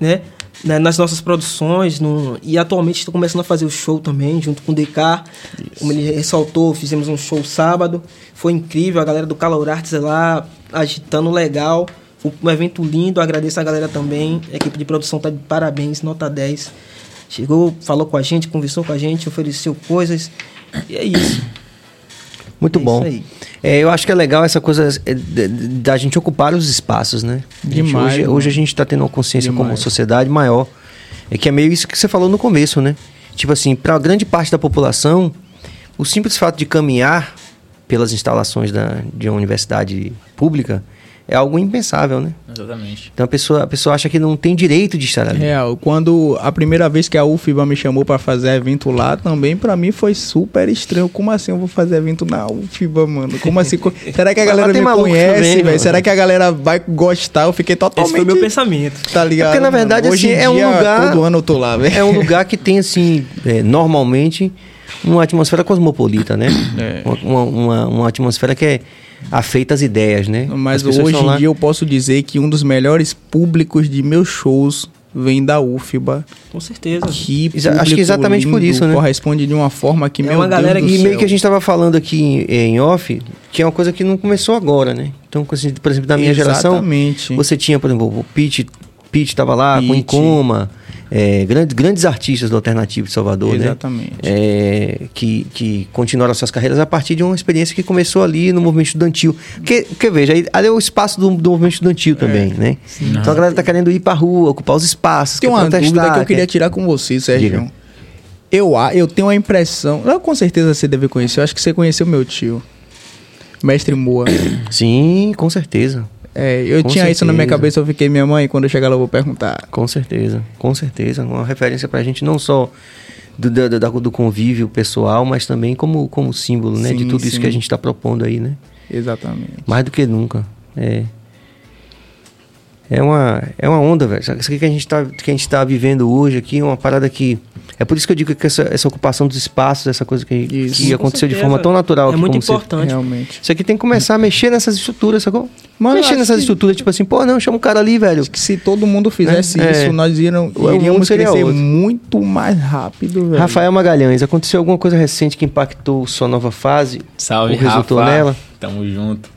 né? nas nossas produções no, e atualmente estou começando a fazer o show também junto com o DK Isso. como ele ressaltou fizemos um show sábado foi incrível a galera do Calor Arts lá agitando legal foi um evento lindo agradeço a galera também a equipe de produção tá de parabéns nota 10 chegou falou com a gente conversou com a gente ofereceu coisas e é isso muito é bom. É, eu acho que é legal essa coisa é, da gente ocupar os espaços, né? Demais. Hoje, hoje, a gente está tendo uma consciência Demais. como sociedade maior. É que é meio isso que você falou no começo, né? Tipo assim, para grande parte da população, o simples fato de caminhar pelas instalações da, de uma universidade pública é algo impensável, né? Exatamente. Então a pessoa, a pessoa acha que não tem direito de estar ali. Real. Quando a primeira vez que a UFBA me chamou para fazer evento lá, também para mim foi super estranho. Como assim eu vou fazer evento na UFBA, mano? Como assim? Será que a galera me conhece, velho? Será que a galera vai gostar? Eu fiquei totalmente... Esse foi meu pensamento. Tá ligado? É porque na verdade, Hoje assim, é um lugar... Todo ano eu tô lá, velho. É um lugar que tem, assim, é, normalmente, uma atmosfera cosmopolita, né? É. Uma, uma, uma atmosfera que é afeita as ideias, né? Mas hoje em lá... dia eu posso dizer que um dos melhores públicos de meus shows vem da UFBA. Com certeza. Que Acho que exatamente por isso, né? Corresponde de uma forma que, é meu uma galera Deus E meio que a gente estava falando aqui em, em, off, que é uma coisa que não começou agora, né? Então, por exemplo, da minha exatamente. geração, você tinha, por exemplo, o Pete Pete estava lá, Pete. com Incoma, é, grandes, grandes artistas do Alternativo de Salvador, né? Exatamente. né? É, que, que continuaram suas carreiras a partir de uma experiência que começou ali no movimento estudantil. Porque, porque veja, ali é o espaço do, do movimento estudantil também, é. né? Sim. Então a galera está querendo ir para a rua, ocupar os espaços. Tem uma dúvida que eu queria tirar com você, Sérgio. Eu, eu tenho a impressão, eu, com certeza você deve conhecer, eu acho que você conheceu meu tio, Mestre Moa. Sim, com certeza. É, eu com tinha certeza. isso na minha cabeça, eu fiquei, minha mãe, quando eu chegar lá eu vou perguntar. Com certeza, com certeza. Uma referência pra gente não só do, do, do convívio pessoal, mas também como, como símbolo, né? Sim, de tudo sim. isso que a gente está propondo aí, né? Exatamente. Mais do que nunca. É. É uma, é uma onda, velho. Isso aqui que a gente está que a gente tá vivendo hoje aqui é uma parada que é por isso que eu digo que essa, essa ocupação dos espaços, essa coisa que, isso, que aconteceu de forma tão natural. É muito importante. Você, realmente. Isso aqui tem que começar a mexer nessas estruturas, sacou? Mano, mexer nessas que... estruturas, tipo assim, pô, não, chama um cara ali, velho. Acho que se todo mundo fizesse é. isso, é. nós iríamos, iríamos crescer outro. muito mais rápido, velho. Rafael Magalhães, aconteceu alguma coisa recente que impactou sua nova fase? Salve, resultou Rafa. nela? Tamo junto.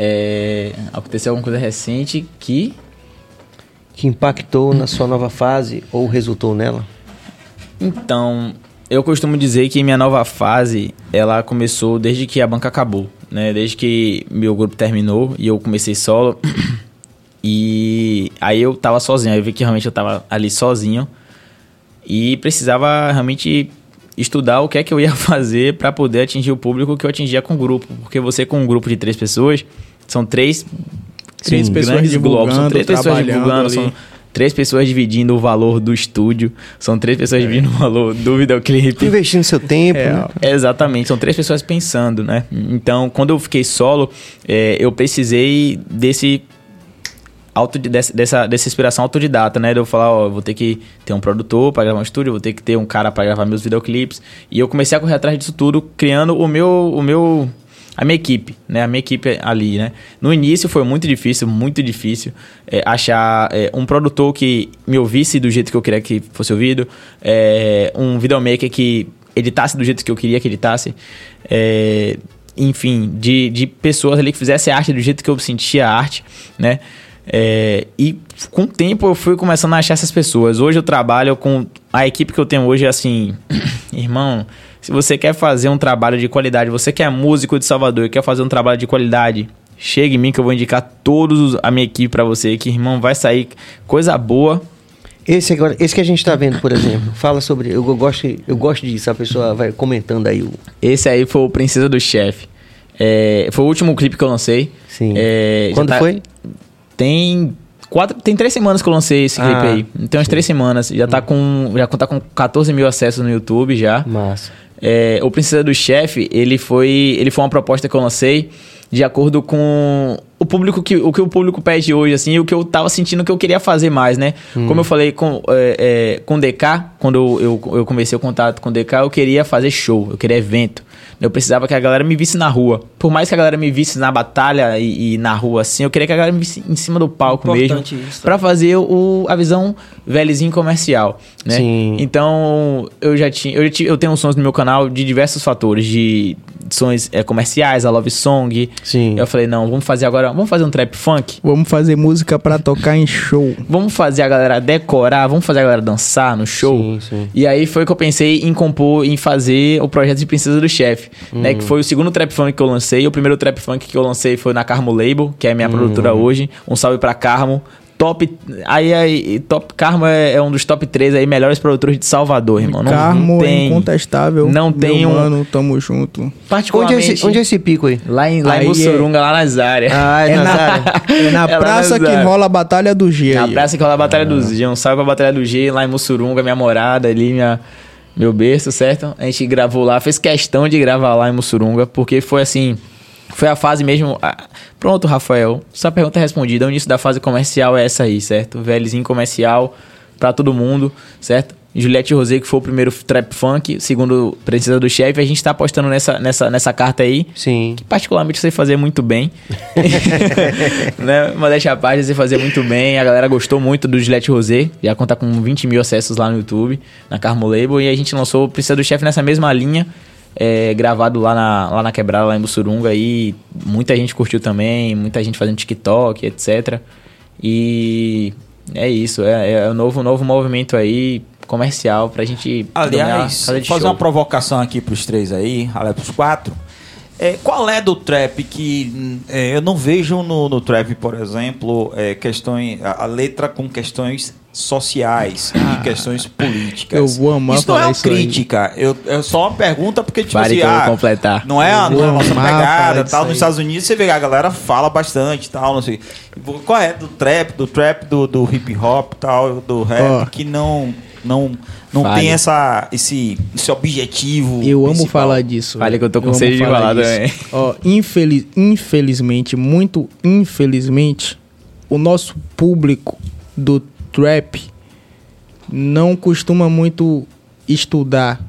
É, aconteceu alguma coisa recente que que impactou na sua nova fase ou resultou nela? Então, eu costumo dizer que minha nova fase, ela começou desde que a banca acabou, né? Desde que meu grupo terminou e eu comecei solo. E aí eu tava sozinho, aí eu vi que realmente eu tava ali sozinho e precisava realmente estudar o que é que eu ia fazer para poder atingir o público que eu atingia com o grupo, porque você com um grupo de três pessoas, são três três Sim, pessoas divulgando, são três pessoas divulgando, ali. são três pessoas dividindo o valor do estúdio, são três pessoas é. dividindo o valor do videoclipe. Investindo seu tempo. É, né? Exatamente, são três pessoas pensando, né? Então, quando eu fiquei solo, é, eu precisei desse auto, dessa, dessa, dessa inspiração autodidata, né? De eu falar, ó, vou ter que ter um produtor para gravar um estúdio, vou ter que ter um cara para gravar meus videoclipes. E eu comecei a correr atrás disso tudo, criando o meu, o meu a minha equipe, né? A minha equipe ali, né? No início foi muito difícil, muito difícil é, achar é, um produtor que me ouvisse do jeito que eu queria que fosse ouvido, é, um videomaker que editasse do jeito que eu queria que editasse, é, enfim, de, de pessoas ali que fizessem arte do jeito que eu sentia a arte, né? É, e com o tempo eu fui começando a achar essas pessoas. Hoje eu trabalho com a equipe que eu tenho hoje, assim, irmão, se você quer fazer um trabalho de qualidade, você que é músico de Salvador e quer fazer um trabalho de qualidade, chega em mim que eu vou indicar todos a minha equipe para você, que irmão vai sair coisa boa. Esse agora, esse que a gente tá vendo, por exemplo, fala sobre, eu gosto, eu gosto disso, a pessoa vai comentando aí o Esse aí foi o Princesa do Chefe. É, foi o último clipe que eu lancei. Sim. É, Quando tá, foi? Tem quatro, tem três semanas que eu lancei esse clipe Ah, aí. Tem umas três semanas. Já tá com, já tá com 14 mil acessos no YouTube já. Massa. É, o Princesa do Chefe, ele foi, ele foi uma proposta que eu lancei de acordo com o público que o que o público pede hoje, assim, e o que eu tava sentindo que eu queria fazer mais, né? Como eu falei com, é, é, com o DK, quando eu, eu, eu comecei o contato com o DK, eu queria fazer show, eu queria evento. Eu precisava que a galera me visse na rua. Por mais que a galera me visse na batalha e, e na rua, assim, eu queria que a galera me visse em cima do palco Importante mesmo. isso. Pra fazer o, a visão velhozinho comercial, né? Sim. Então, eu já tinha. Eu, já ti- eu tenho sons no meu canal de diversos fatores, de sons é, comerciais, a love song. Sim. Eu falei, não, vamos fazer agora. Vamos fazer um trap funk? Vamos fazer música pra tocar em show. Vamos fazer a galera decorar, vamos fazer a galera dançar no show. Sim, sim. E aí foi que eu pensei em compor, em fazer o projeto de Princesa do Chefe, né? Uhum. Que foi o segundo trap funk que eu lancei. O primeiro trap funk que eu lancei foi na Carmo Label, que é a minha Uhum. produtora hoje. Um salve pra Carmo. Top. Aí, aí top Carmo é, é um dos top 3 aí melhores produtores de Salvador, irmão. Não, Carmo não é tem. incontestável. Não tem Meu um- Mano, tamo junto. Onde é, Particularmente. esse, onde é esse pico aí? Lá em, lá Aí em é- Mussurunga, lá nas áreas. Ah, é, É na na, área. é na É praça nas que áreas. rola a Batalha do G. Na aí. praça que rola a Batalha do G. Um salve pra Batalha do G, lá em Mussurunga, minha morada ali, minha, meu berço, certo? A gente gravou lá, fez questão de gravar lá em Mussurunga, porque foi assim. Foi a fase mesmo. ah, Pronto, Rafael. Sua pergunta é respondida. O início da fase comercial é essa aí, certo? Velhozinho comercial pra todo mundo, certo? Juliette Rosé, que foi o primeiro trap funk, segundo Princesa do Chefe. A gente tá apostando nessa, nessa, nessa carta aí Sim. que particularmente sei fazer muito bem. né? Modéstia à parte, sei fazer muito bem. A galera gostou muito do Gillette Rosé. Já conta com 20 mil acessos lá no YouTube, na Carmo Label. E a gente lançou o Princesa do Chefe nessa mesma linha. É, gravado lá na, lá na Quebrada, lá em Bussurunga. E muita gente curtiu também. Muita gente fazendo TikTok, etc. E é isso. É, é o novo, novo movimento aí comercial pra gente Aliás, fazer show. uma provocação aqui pros três aí, aliás, pros quatro. É, qual é do trap que é, eu não vejo no, no trap, por exemplo, é, questões, a, a letra com questões sociais e questões políticas? eu vou amar Isso não é falar uma isso aí. crítica, eu, é só uma pergunta porque, tipo Pare assim, que eu vou ah, completar. não é a, nossa pegada, tal. aí. Nos Estados Unidos você vê que a galera fala bastante tal, não sei. Qual é do trap, do trap, do, do hip hop tal, do rap, Ó. que não, não, não tem essa, esse, esse objetivo. Eu amo principal. falar disso. Fale que eu tô com amo sede de falar. Ó, infeliz, infelizmente, muito infelizmente, o nosso público do trap não costuma muito estudar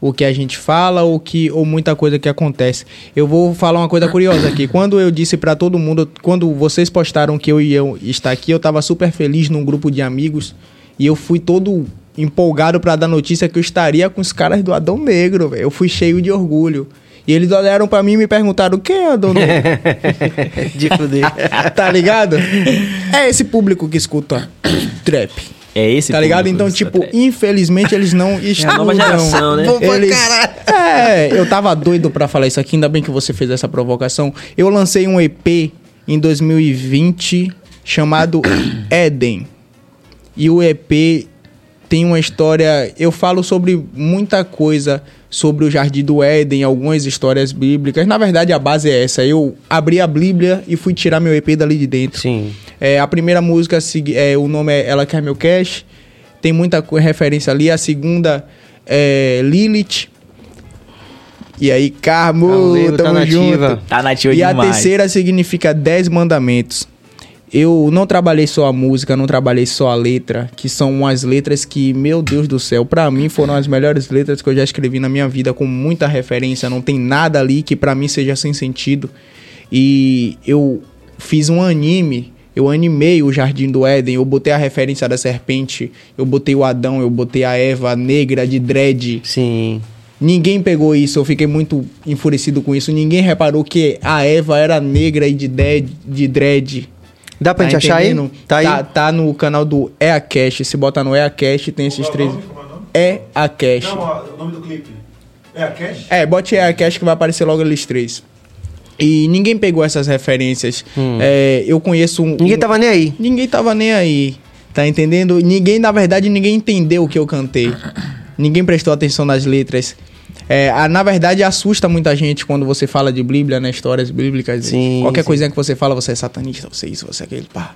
o que a gente fala ou que ou muita coisa que acontece. Eu vou falar uma coisa curiosa aqui. Quando eu disse pra todo mundo, quando vocês postaram que eu ia estar aqui, eu tava super feliz num grupo de amigos e eu fui todo empolgado pra dar notícia que eu estaria com os caras do Adão Negro, velho. Eu fui cheio de orgulho. E eles olharam pra mim e me perguntaram: "Quem é Adão Negro?" de fuder. tá ligado? É esse público que escuta trap. É esse Tá ligado? Então, tipo, atrás. infelizmente eles não estudam. nova geração, né? Eles... É, eu tava doido pra falar isso aqui, ainda bem que você fez essa provocação. Eu lancei um EP em 2020 chamado Éden. E o EP tem uma história. Eu falo sobre muita coisa sobre o Jardim do Éden, algumas histórias bíblicas. Na verdade, a base é essa. Eu abri a Bíblia e fui tirar meu EP dali de dentro. Sim. É, a primeira música, é, o nome é Ela Quer Meu Cash. Tem muita referência ali. A segunda é Lilith. E aí, Carmo, Carmo, tamo tá nativa. junto. Tá nativa E a demais. terceira significa Dez Mandamentos. Eu não trabalhei só a música, não trabalhei só a letra, que são umas letras que, meu Deus do céu, para mim foram as melhores letras que eu já escrevi na minha vida, com muita referência, não tem nada ali que para mim seja sem sentido. E eu fiz um anime, eu animei o Jardim do Éden, eu botei a referência da serpente, eu botei o Adão, eu botei a Eva negra de dread. Sim. Ninguém pegou isso, eu fiquei muito enfurecido com isso. Ninguém reparou que a Eva era negra e de dread. De dread. Dá pra tá gente achar aí? Tá aí? Tá, tá no canal do EACast. Se botar no EACast, tem esses três. É EACast. Não, o nome do clipe. EACast? É, bote EACast que vai aparecer logo eles três. E ninguém pegou essas referências. Hum. É, eu conheço um. Ninguém tava nem aí. Ninguém tava nem aí. Tá entendendo? Ninguém, na verdade, ninguém entendeu o que eu cantei. Ninguém prestou atenção nas letras. É, a, na verdade, assusta muita gente quando você fala de Bíblia, né? Histórias bíblicas. Sim, qualquer sim. coisinha que você fala, você é satanista, você é isso, você é aquele, pá.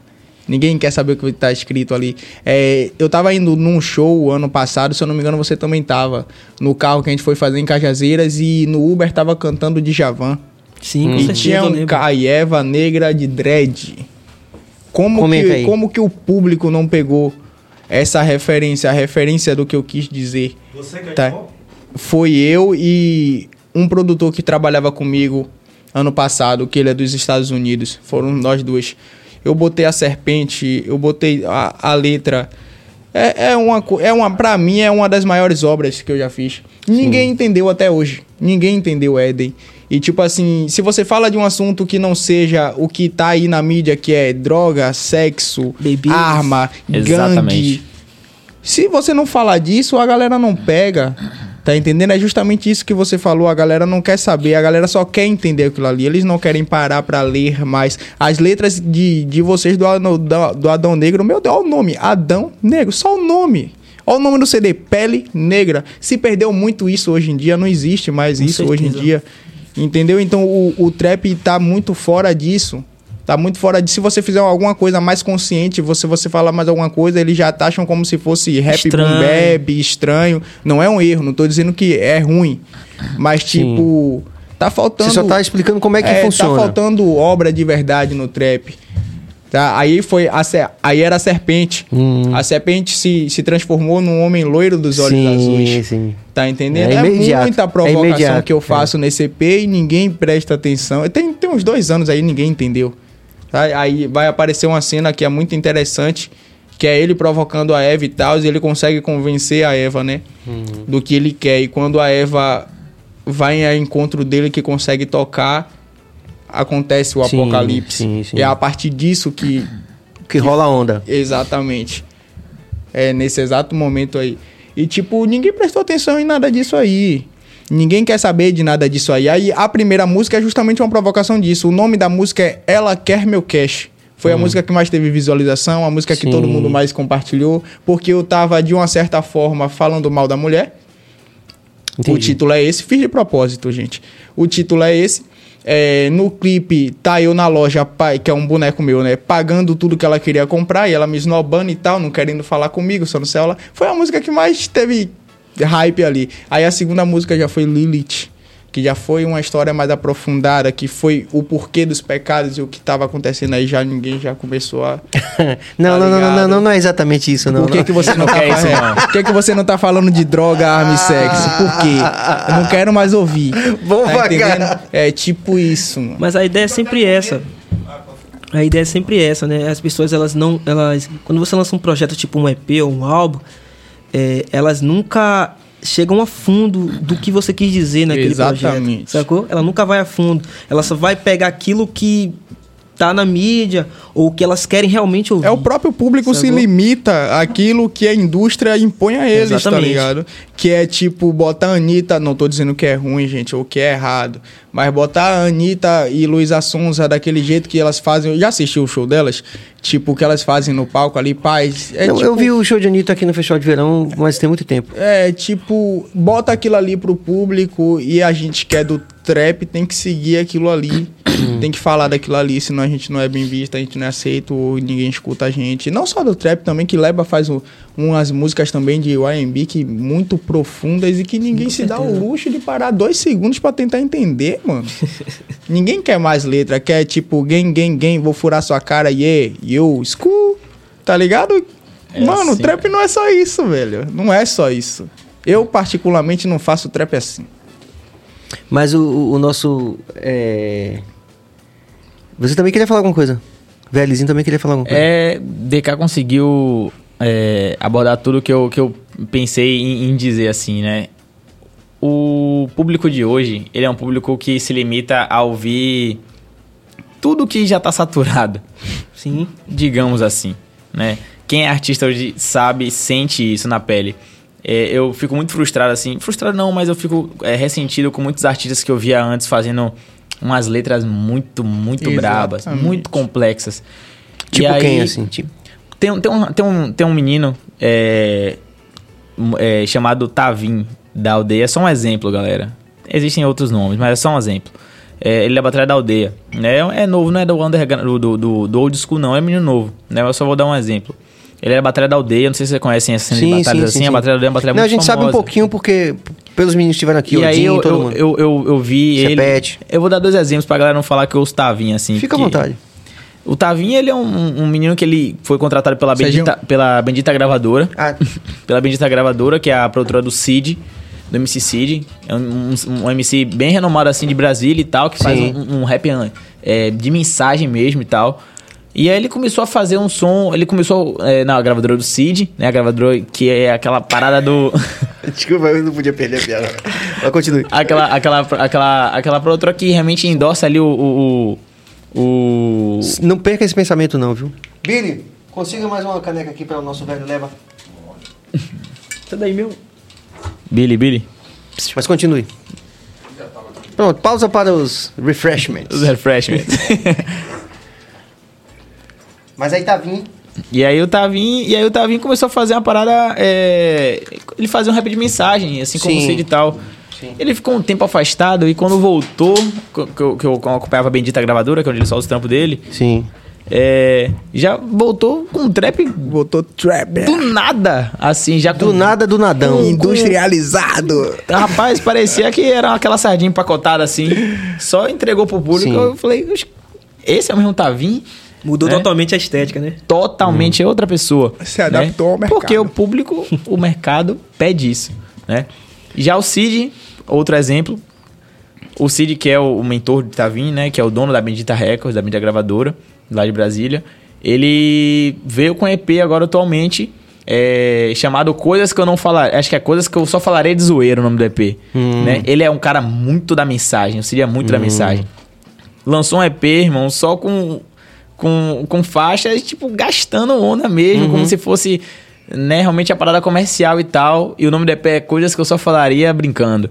Ninguém quer saber o que está escrito ali. É, eu estava indo num show ano passado, se eu não me engano, você também estava no carro que a gente foi fazer em Cajazeiras e no Uber tava cantando de Javan. Sim, com e tinha um Caieva negra de dread. Como que, como que o público não pegou essa referência, a referência do que eu quis dizer? Você quer tá? Foi eu e um produtor que trabalhava comigo ano passado, que ele é dos Estados Unidos. Foram nós dois. Eu botei a serpente, eu botei a, a letra. É, é uma, é uma, pra mim, é uma das maiores obras que eu já fiz. Ninguém Sim. entendeu até hoje. Ninguém entendeu Éden. E tipo assim, se você fala de um assunto que não seja o que tá aí na mídia, que é droga, sexo, Babies. arma, Exatamente. gangue. Se você não falar disso, a galera não pega. Tá entendendo? É justamente isso que você falou. A galera não quer saber, a galera só quer entender aquilo ali. Eles não querem parar para ler mais. As letras de, de vocês do, do, do Adão Negro, meu Deus, olha o nome: Adão Negro, só o nome. Olha o nome do CD, Pele Negra. Se perdeu muito isso hoje em dia, não existe mais Com isso certeza. hoje em dia. Entendeu? Então o, o trap tá muito fora disso. Tá muito fora de se você fizer alguma coisa mais consciente, você você falar mais alguma coisa, eles já taxam como se fosse rap estranho. boom bap, estranho. Não é um erro, não tô dizendo que é ruim, mas tipo, Sim. tá faltando Você só tá explicando como é que é, tá funciona. Tá faltando obra de verdade no trap. Tá? Aí foi a, aí era a serpente. Hum. A serpente se, se transformou num homem loiro dos olhos sim, azuis. Sim. Tá entendendo? É, é muita é provocação é que eu faço nesse EP e ninguém presta atenção. Tem, tem uns dois anos aí ninguém entendeu. Aí vai aparecer uma cena que é muito interessante, que é ele provocando a Eva e tal, e ele consegue convencer a Eva, né? Uhum. Do que ele quer. E quando a Eva vai ao encontro dele que consegue tocar, acontece o sim, apocalipse. Sim, sim. E é a partir disso que. Que rola a onda. Exatamente. É nesse exato momento aí. E, tipo, ninguém prestou atenção em nada disso aí. Ninguém quer saber de nada disso aí. Aí a primeira música é justamente uma provocação disso. O nome da música é Ela Quer Meu Cash. Foi hum. a música que mais teve visualização, a música Sim. que todo mundo mais compartilhou, porque eu tava, de uma certa forma, falando mal da mulher. Entendi. O título é esse. Fiz de propósito, gente. O título é esse. É, no clipe, tá eu na loja, pai, que é um boneco meu, né? Pagando tudo que ela queria comprar e ela me esnobando e tal, não querendo falar comigo, só no celular. Foi a música que mais teve hype ali. Aí a segunda música já foi Lilith, que já foi uma história mais aprofundada, que foi o porquê dos pecados e o que estava acontecendo aí já ninguém já começou a não, tá não, não, não, não, não, é exatamente isso não. Por que, não. que você não quer isso? Por que, que você não tá falando de droga, arma e sexo? Por quê? Eu não quero mais ouvir. Vamos tá É tipo isso. Mano. Mas a ideia é sempre essa. A ideia é sempre essa, né? As pessoas elas não, elas quando você lança um projeto tipo um EP ou um álbum, é, elas nunca chegam a fundo do que você quis dizer naquele Exatamente. projeto. Sacou? Ela nunca vai a fundo. Ela só vai pegar aquilo que tá na mídia ou que elas querem realmente ouvir. É o próprio público Sacou? se limita àquilo que a indústria impõe a eles, tá Exatamente. tá ligado? Que é tipo botar a Anitta, não tô dizendo que é ruim, gente, ou que é errado, mas botar a Anitta e Luísa Sonza daquele jeito que elas fazem. Eu já assisti o show delas? Tipo, o que elas fazem no palco ali, paz. É, não, tipo, eu vi o show de Anitta aqui no Festival de Verão, mas tem muito tempo. É, tipo, bota aquilo ali pro público e a gente quer do trap tem que seguir aquilo ali, tem que falar daquilo ali, senão a gente não é bem visto, a gente não é aceito, ninguém escuta a gente. Não só do trap também, que Leba faz um, umas músicas também de YMB que muito profundas e que ninguém Com se certeza. dá o luxo de parar dois segundos para tentar entender, mano. ninguém quer mais letra, quer tipo, gang, gang, gang, vou furar sua cara, yeah, yo, school, tá ligado? É mano, assim, trap não é só isso, velho. Não é só isso. Eu, particularmente, não faço trap assim. Mas o, o nosso. É... Você também queria falar alguma coisa? Velhozinho também queria falar alguma coisa. É, DK conseguiu é, abordar tudo que eu, que eu pensei em, em, dizer assim, né? O público de hoje, ele é um público que se limita a ouvir tudo que já está saturado. Sim. Digamos assim, né? Quem é artista hoje sabe, sente isso na pele. É, eu fico muito frustrado, assim. Frustrado não, mas eu fico é, ressentido com muitos artistas que eu via antes fazendo umas letras muito, muito Exatamente. brabas, muito complexas. Tipo aí, quem, assim? Tipo? Tem, tem, um, tem, um, tem um menino é, é, chamado Tavim, da aldeia. É só um exemplo, galera. Existem outros nomes, mas é só um exemplo. É, ele é batalha da aldeia. Né? É novo, não é do, underground, do, do, do old school, não. É menino novo. Né? Eu só vou dar um exemplo. Ele era a Batalha da Aldeia, não sei se vocês conhecem essa cena sim, de batalhas sim, assim. Sim, a Batalha da Aldeia é uma batalha não, muito a gente famosa. sabe um pouquinho porque pelos meninos que estiveram aqui, e o aí eu, todo eu, mundo. Eu, eu, eu vi ele... Eu vou dar dois exemplos pra galera não falar que eu Tavinha, assim. Fica à vontade. O Tavinha, ele é um, um, menino que ele foi contratado pela Bendita, pela Bendita Gravadora. Ah. pela Bendita Gravadora, que é a produtora do Cid, do MC Cid. É um, um, um MC bem renomado, assim, de Brasília e tal, que faz um, um rap é, de mensagem mesmo e tal. E aí ele começou a fazer um som, ele começou é, na gravadora do Cid, né? A gravadora que é aquela parada do. Desculpa, eu não podia perder a piada. Mas continue. Aquela, aquela, aquela, aquela produtora que realmente endossa ali o, o, o, Não perca esse pensamento, não, viu? Billy, consiga mais uma caneca aqui para o nosso velho leva. Tá daí, meu. Billy, Billy. Mas continue. Pronto, pausa para os refreshments. Os refreshments. Mas aí Tavinho. E aí o Tavinho, e aí o Tavinho começou a fazer uma parada. É, ele fazia um rap de mensagem, assim como Sim. o Cid e tal. Sim. Ele ficou um tempo afastado e quando voltou, que eu, que eu acompanhava a Bendita Gravadora, que é onde ele solta os trampos dele. Sim. É, já voltou com trap. Voltou trap. Do nada. Assim, já Do com, nada, do nadão. Com, Industrializado. Rapaz, parecia que era aquela sardinha empacotada assim. Só entregou pro público. Sim. Eu falei, esse é o mesmo Tavinho. Mudou né? totalmente a estética, né? Totalmente hum. outra pessoa. Se adaptou né? ao mercado. Porque o público, o mercado pede isso, né? Já o Cid, outro exemplo. O Cid, que é o, mentor de Tavim, né? Que é o dono da Bendita Records, da mídia gravadora, lá de Brasília. Ele veio com EP agora atualmente, é, chamado Coisas que eu não falarei. Acho que é Coisas que eu só falarei de zoeiro o nome do EP. Hum. Né? Ele é um cara muito da mensagem, o Cid é muito hum. da mensagem. Lançou um EP, irmão, só com com, com faixas, tipo, gastando onda mesmo, uhum. como se fosse, né, realmente a parada comercial e tal. E o nome do EP é coisas que eu só falaria brincando.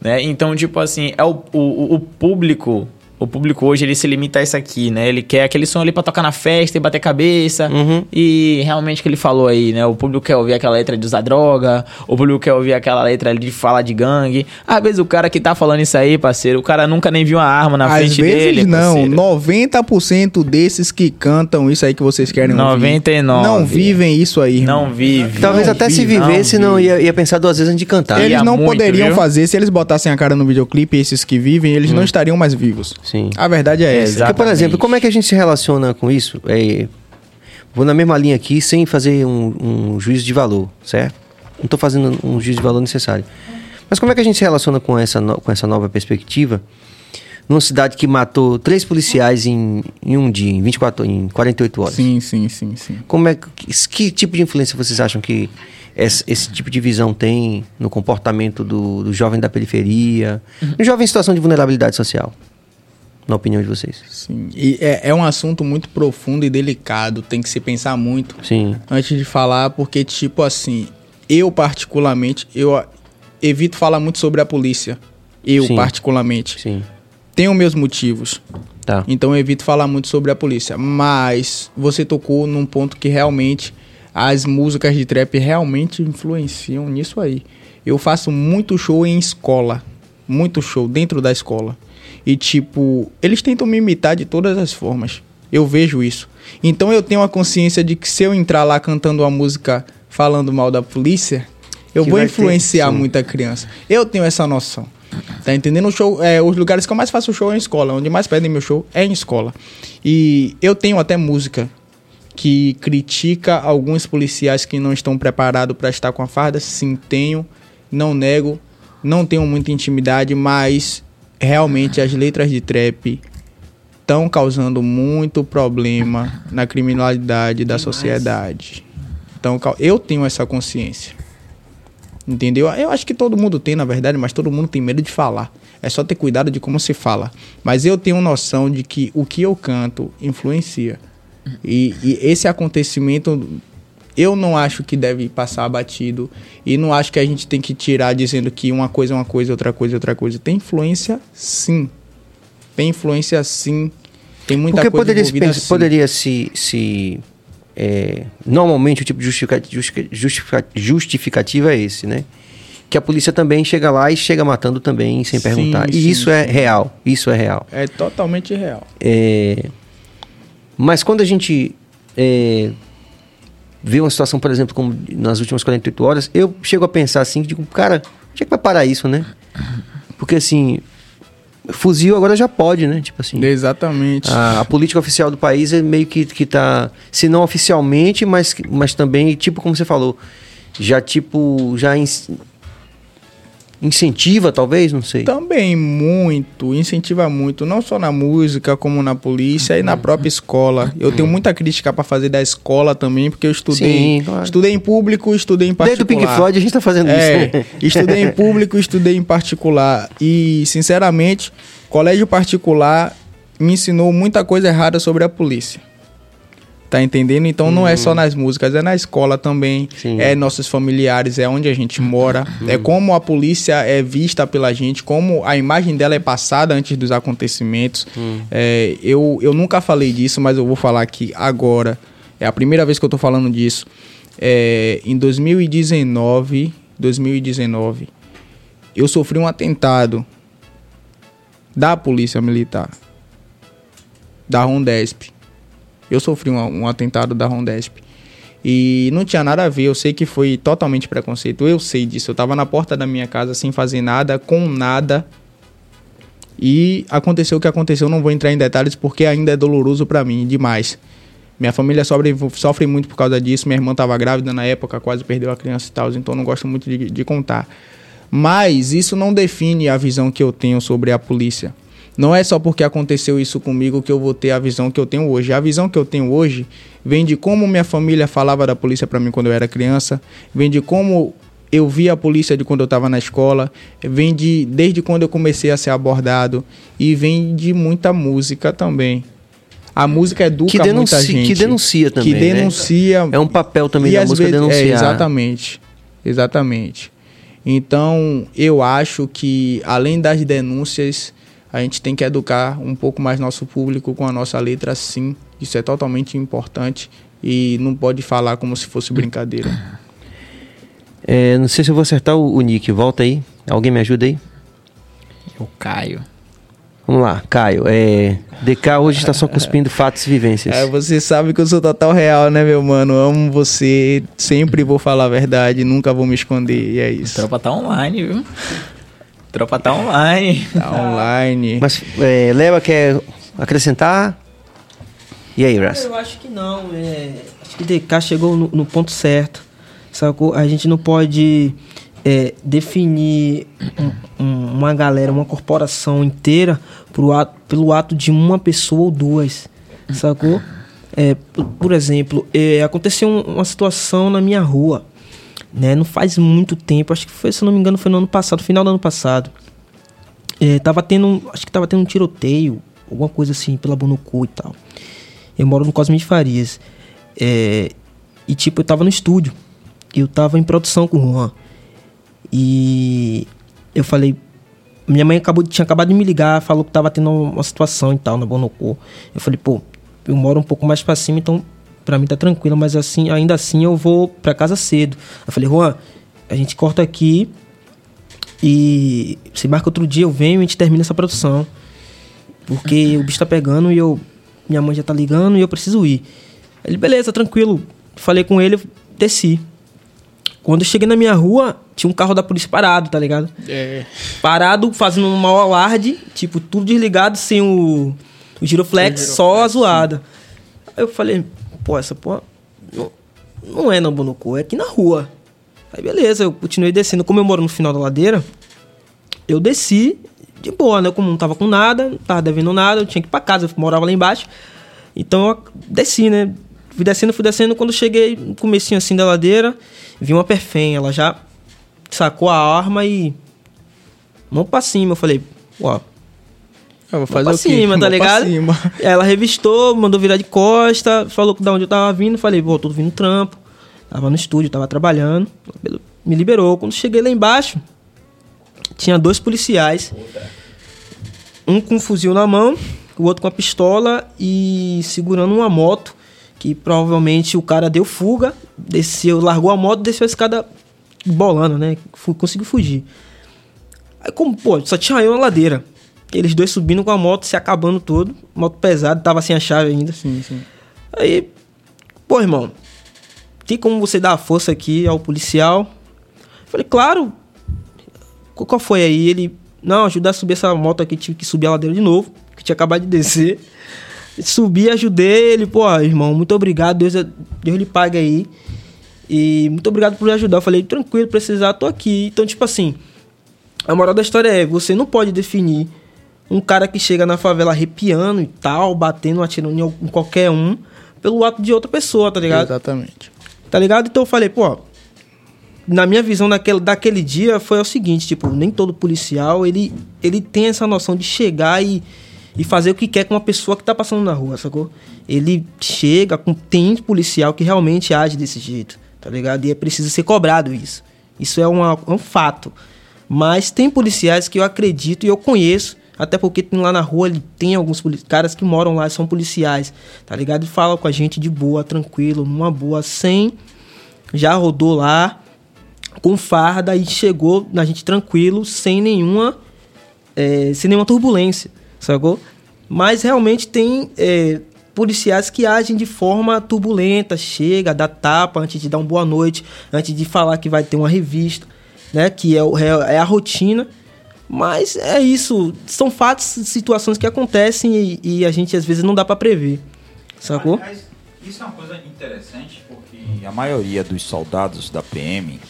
Né? Então, tipo assim, é o, o, o público o público hoje ele se limita a isso aqui, né? Ele quer aquele som ali pra tocar na festa e bater cabeça. Uhum. E realmente o que ele falou aí, né? O público quer ouvir aquela letra de usar droga, o público quer ouvir aquela letra ali de falar de gangue. Às vezes o cara que tá falando isso aí, parceiro, o cara nunca nem viu uma arma na Às frente vezes dele. Não, parceiro. 90% desses que cantam isso aí que vocês querem 99. ouvir. Não vivem isso aí. Irmão. Não vive. Talvez não até vive, se vivesse, não, não ia, ia, pensar duas vezes antes de cantar. Eles ia não muito, poderiam viu? fazer, se eles botassem a cara no videoclipe, esses que vivem, eles hum. não estariam mais vivos. Sim. A verdade é é, Porque, por exemplo, como é que a gente se relaciona com isso? É, vou na mesma linha aqui sem fazer um, um juízo de valor, certo? Não estou fazendo um juízo de valor necessário. Mas como é que a gente se relaciona com essa, no, com essa nova perspectiva? Numa cidade que matou três policiais em, em um dia, em 24, em 48 horas. Sim, sim, sim, sim. Como é que, que tipo de influência vocês acham que esse, esse, tipo de visão tem no comportamento do, do jovem da periferia, uhum. no jovem em situação de vulnerabilidade social? Na opinião de vocês. Sim, e é, é, um assunto muito profundo e delicado, tem que se pensar muito Sim. antes de falar, porque, tipo assim, eu particularmente, eu evito falar muito sobre a polícia. Eu, Sim. particularmente. Sim. Tenho meus motivos. Tá. Então eu evito falar muito sobre a polícia. Mas você tocou num ponto que realmente as músicas de trap realmente influenciam nisso aí. Eu faço muito show em escola muito show dentro da escola. E, tipo, eles tentam me imitar de todas as formas. Eu vejo isso. Então eu tenho a consciência de que se eu entrar lá cantando uma música falando mal da polícia, eu que vou influenciar ter, muita criança. Eu tenho essa noção. Tá entendendo? O show, é, os lugares que eu mais faço show é em escola. Onde mais pedem meu show é em escola. E eu tenho até música que critica alguns policiais que não estão preparados para estar com a farda. Sim, tenho. Não nego. Não tenho muita intimidade, mas realmente as letras de trap estão causando muito problema na criminalidade da sociedade. Então, eu tenho essa consciência. Entendeu? Eu acho que todo mundo tem, na verdade, mas todo mundo tem medo de falar. É só ter cuidado de como se fala. Mas eu tenho noção de que o que eu canto influencia. E, e esse acontecimento eu não acho que deve passar batido e não acho que a gente tem que tirar dizendo que uma coisa é uma coisa, outra coisa é outra coisa. Tem influência, sim. Tem influência, sim. Tem muita Porque coisa poderia, se, pensa, poderia se, se é, normalmente o tipo de justificativa, justificativa é esse, né? Que a polícia também chega lá e chega matando também sem perguntar. Sim, e sim, isso é sim. é real. Isso é real. É totalmente real. É, mas quando a gente é, vê uma situação, por exemplo, como nas últimas 48 horas, eu chego a pensar assim, digo, cara, onde é que vai parar isso, né? Porque assim, fuzil agora já pode, né? Tipo assim. Exatamente. A, a, política oficial do país é meio que, que tá, se não oficialmente, mas, mas também, tipo como você falou, já tipo, já Incentiva, talvez, não sei. Também muito, incentiva muito, não só na música, como na polícia e na uhum. própria escola. Eu tenho muita crítica para fazer da escola também, porque eu estudei, Sim, claro. estudei em público, estudei em particular. Desde o Pink Floyd a gente tá fazendo é, isso. Né? estudei em público, estudei em particular e, sinceramente, colégio particular me ensinou muita coisa errada sobre a polícia. Tá entendendo? Então uhum. não é só uhum. nas músicas, é na escola também, Sim. é nossos familiares, é onde a gente mora, uhum. é como a polícia é vista pela gente, como a imagem dela é passada antes dos acontecimentos. Uhum. É, eu, eu nunca falei disso, mas eu vou falar aqui agora. É a primeira vez que eu tô falando disso. É, em 2019, 2019, eu sofri um atentado da polícia militar, da Rondesp eu sofri um, um atentado da Rondesp. E não tinha nada a ver, eu sei que foi totalmente preconceito, eu sei disso. Eu tava na porta da minha casa sem fazer nada, com nada. E aconteceu o que aconteceu, não vou entrar em detalhes porque ainda é doloroso para mim demais. Minha família sofre, sofre muito por causa disso. Minha irmã estava grávida na época, quase perdeu a criança e tal, então não gosto muito de, de contar. Mas isso não define a visão que eu tenho sobre a polícia. Não é só porque aconteceu isso comigo que eu vou ter a visão que eu tenho hoje. A visão que eu tenho hoje vem de como minha família falava da polícia para mim quando eu era criança, vem de como eu vi a polícia de quando eu estava na escola, vem de desde quando eu comecei a ser abordado e vem de muita música também. A música educa que denuncia, muita gente. Que denuncia também. Que né? denuncia. Né? É um papel também da música vezes, denunciar. É, exatamente. Exatamente. Então, eu acho que além das denúncias, a gente tem que educar um pouco mais nosso público com a nossa letra, sim. Isso é totalmente importante e não pode falar como se fosse brincadeira. É, não sei se eu vou acertar o, o Nick. Volta aí. Alguém me ajuda aí? O Caio. Vamos lá, Caio. É, DK hoje está só cuspindo fatos e vivências. É, você sabe que eu sou total real, né, meu mano? Amo você, sempre vou falar a verdade, nunca vou me esconder, e é isso. A tropa tá online, viu? Tropa tá online. Tá online. Mas é, Leva quer acrescentar? E aí, Ras? Eu acho que não. É, acho que DK chegou no, no, ponto certo. Sacou? A gente não pode é, definir um, um, uma galera, uma corporação inteira pro ato, pelo ato de uma pessoa ou duas. Sacou? É, por, por exemplo, é, aconteceu uma situação na minha rua né? Não faz muito tempo, acho que foi, se não me engano, foi no ano passado, final do ano passado. É, tava tendo, acho que tava tendo um tiroteio, alguma coisa assim, pela Bonocu e tal. Eu moro no Cosme de Farias. É, e tipo, eu tava no estúdio. Eu tava em produção com o Juan. E eu falei, minha mãe acabou, tinha acabado de me ligar, falou que tava tendo uma situação e tal na Bonocô. Eu falei, pô, eu moro um pouco mais para cima, então para mim tá tranquilo, mas assim, ainda assim eu vou para casa cedo. Eu falei, Juan, a gente corta aqui, E se marca outro dia, eu venho e a gente termina essa produção. Porque o bicho tá pegando e eu. Minha mãe já tá ligando e eu preciso ir. Ele, beleza, tranquilo. Falei com ele, desci. Quando eu cheguei na minha rua, tinha um carro da polícia parado, tá ligado? É. Parado, fazendo um mau alarde, tipo, tudo desligado, sem o, o giroflex, só a zoada. Aí eu falei, pô, essa porra não, não é Bonocu, é aqui na rua. Aí beleza, eu continuei descendo. Como eu moro no final da ladeira, eu desci de boa, né? Como não tava com nada, não tava devendo nada, eu tinha que ir pra casa, eu morava lá embaixo. Então eu desci, né? Fui descendo, fui descendo. Quando cheguei no comecinho assim da ladeira, vi uma perfém. Ela já sacou a arma e. Mão pra cima. Eu falei, ó. Eu vou fazer pra o quê? cima, tá pra ligado? cima. Ela revistou, mandou virar de costa, falou da onde eu tava vindo. Falei, pô, tô vindo trampo. Tava no estúdio, tava trabalhando. Me liberou. Quando cheguei lá embaixo, tinha dois policiais. Um com um fuzil na mão, o outro com a pistola e segurando uma moto. Que provavelmente o cara deu fuga, desceu, largou a moto, desceu a escada bolando, né? Conseguiu fugir. Aí, como, pô, só tinha eu na ladeira. Eles dois subindo com a moto, se acabando todo. Moto pesada, tava sem a chave ainda. Sim, sim. Aí, pô, irmão, tem como você dar a força aqui ao policial? Falei, claro. Qual foi aí? Ele, não, ajudar a subir essa moto aqui, tive que subir a ladeira de novo, que tinha acabado de descer. Subi, ajudei ele, pô, irmão, muito obrigado, Deus, Deus lhe pague aí. E muito obrigado por me ajudar. Eu falei, tranquilo, precisar, tô aqui. Então, tipo assim, a moral da história é, você não pode definir um cara que chega na favela arrepiando e tal, batendo, atirando em al- em qualquer um, pelo ato de outra pessoa, tá ligado? Exatamente. Tá ligado? Então eu falei, pô, na minha visão daquele, daquele dia foi o seguinte, tipo, nem todo policial, ele, ele tem essa noção de chegar e, e fazer o que quer com uma pessoa que tá passando na rua, sacou? Ele chega com tem policial que realmente age desse jeito, tá ligado? E é preciso ser cobrado isso. Isso é, uma, é um fato. Mas tem policiais que eu acredito e eu conheço, até porque tem lá na rua, ele tem alguns caras que moram lá são policiais, tá ligado? E falam com a gente de boa, tranquilo, numa boa, sem. Já rodou lá com farda e chegou na gente tranquilo, sem nenhuma. é, sem nenhuma turbulência, sacou? Mas realmente tem é, policiais que agem de forma turbulenta, chega, dá tapa antes de dar uma boa noite, antes de falar que vai ter uma revista, né? Que é, o- é a rotina. Mas é isso, são fatos, situações que acontecem e, e a gente às vezes não dá pra prever, sacou? Mas isso é uma coisa interessante porque a maioria dos soldados da PM,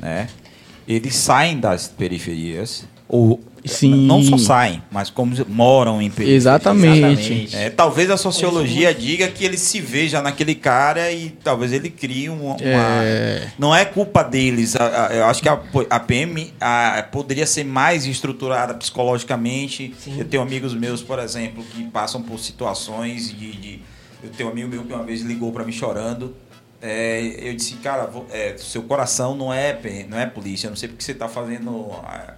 né, eles saem das periferias ou Sim. não só saem, mas como moram em periferias. Exatamente. É, talvez a sociologia diga que ele se veja naquele cara e talvez ele crie uma. uma- É. Não é culpa deles. a- a- eu acho que a, a PM a- poderia ser mais estruturada psicologicamente. Eu tenho amigos meus, por exemplo, que passam por situações de. de- eu tenho um amigo meu que uma vez ligou para mim chorando. É, eu disse, cara, vo- é, seu coração não é, não é polícia. Eu não sei porque você está fazendo. ah,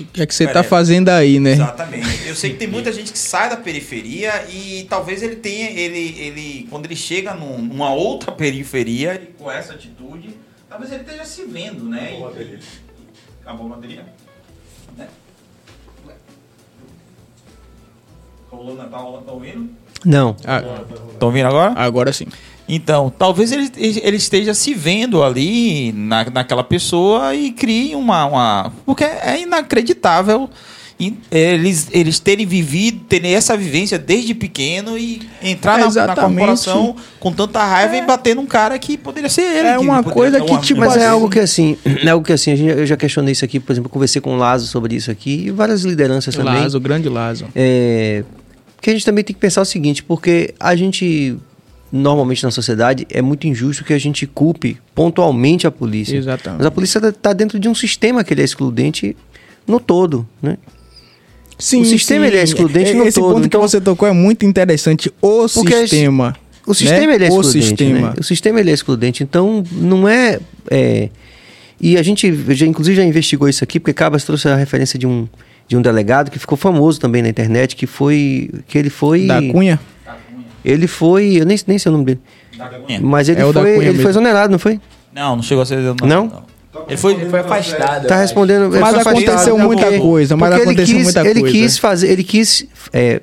O que é que você É. tá fazendo aí, né? Exatamente. Eu sei que tem muita gente que sai da periferia e talvez ele tenha, ele, ele quando ele chega num- numa outra periferia e com essa atitude, talvez ele esteja se vendo, né? Acabou a bateria? Né? Rolou, né? tá, rolando, tá ouvindo? Não. Ah, Estão ouvindo agora? agora sim. Então, talvez ele, ele esteja se vendo ali na, naquela pessoa e crie uma, uma. Porque é inacreditável eles, eles terem vivido, terem essa vivência desde pequeno e entrar na, na Exatamente. corporação com tanta raiva e bater num cara que poderia ser ele. É uma coisa que, tipo, Mas é assim- algo que assim, é algo que assim, a gente- eu já questionei isso aqui, por exemplo, conversei com o Lazo sobre isso aqui e várias lideranças também. Lazo, grande Lazo. É, que a gente também tem que pensar o seguinte, porque a gente normalmente na sociedade é muito injusto que a gente culpe pontualmente a polícia. Exatamente. Mas a polícia está dentro de um sistema que ele é excludente no todo, né? Sim, O sistema, ele é excludente no Esse todo, ponto então- que você tocou é muito interessante. O sistema. O sistema né? ele é O excludente, sistema. né? O sistema ele é excludente, então não é, é, e a gente já inclusive já investigou isso aqui porque Cabas trouxe a referência de um de um delegado que ficou famoso também na internet que foi que ele foi Da Cunha? Ele foi eu nem, nem sei o nome dele mas ele É foi ele foi exonerado não foi Não, não chegou a ser. Não? Ele foi, foi afastado. Tá respondendo. Mas aconteceu muita porque, coisa, mas aconteceu quis, muita ele coisa. Quis fazer, ele quis é,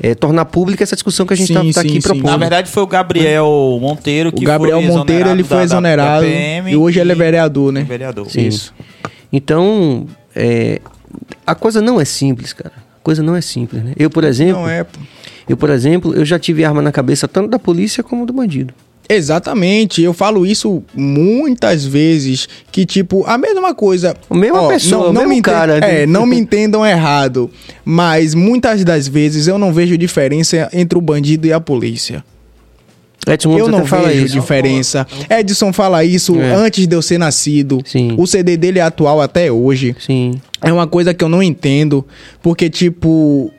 é, tornar pública essa discussão que a gente está tá aqui sim. propondo. Na verdade, foi o Gabriel Monteiro que O Gabriel Monteiro ele foi exonerado. Da, da e hoje ele é vereador, né? Vereador. Sim. Isso. Então, é, a coisa não é simples, cara. A coisa não é simples, né? Eu, por exemplo. Não é. Eu, por exemplo, eu já tive arma na cabeça tanto da polícia como do bandido. Exatamente, eu falo isso muitas vezes, que tipo, a mesma coisa. A mesma ó, pessoa, não, não me cara. É, não me entendam errado, mas muitas das vezes eu não vejo diferença entre o bandido e a polícia. Edson eu não vejo isso. diferença. Edson fala isso é. antes de eu ser nascido. Sim. O CD dele é atual até hoje. Sim. É uma coisa que eu não entendo, porque tipo,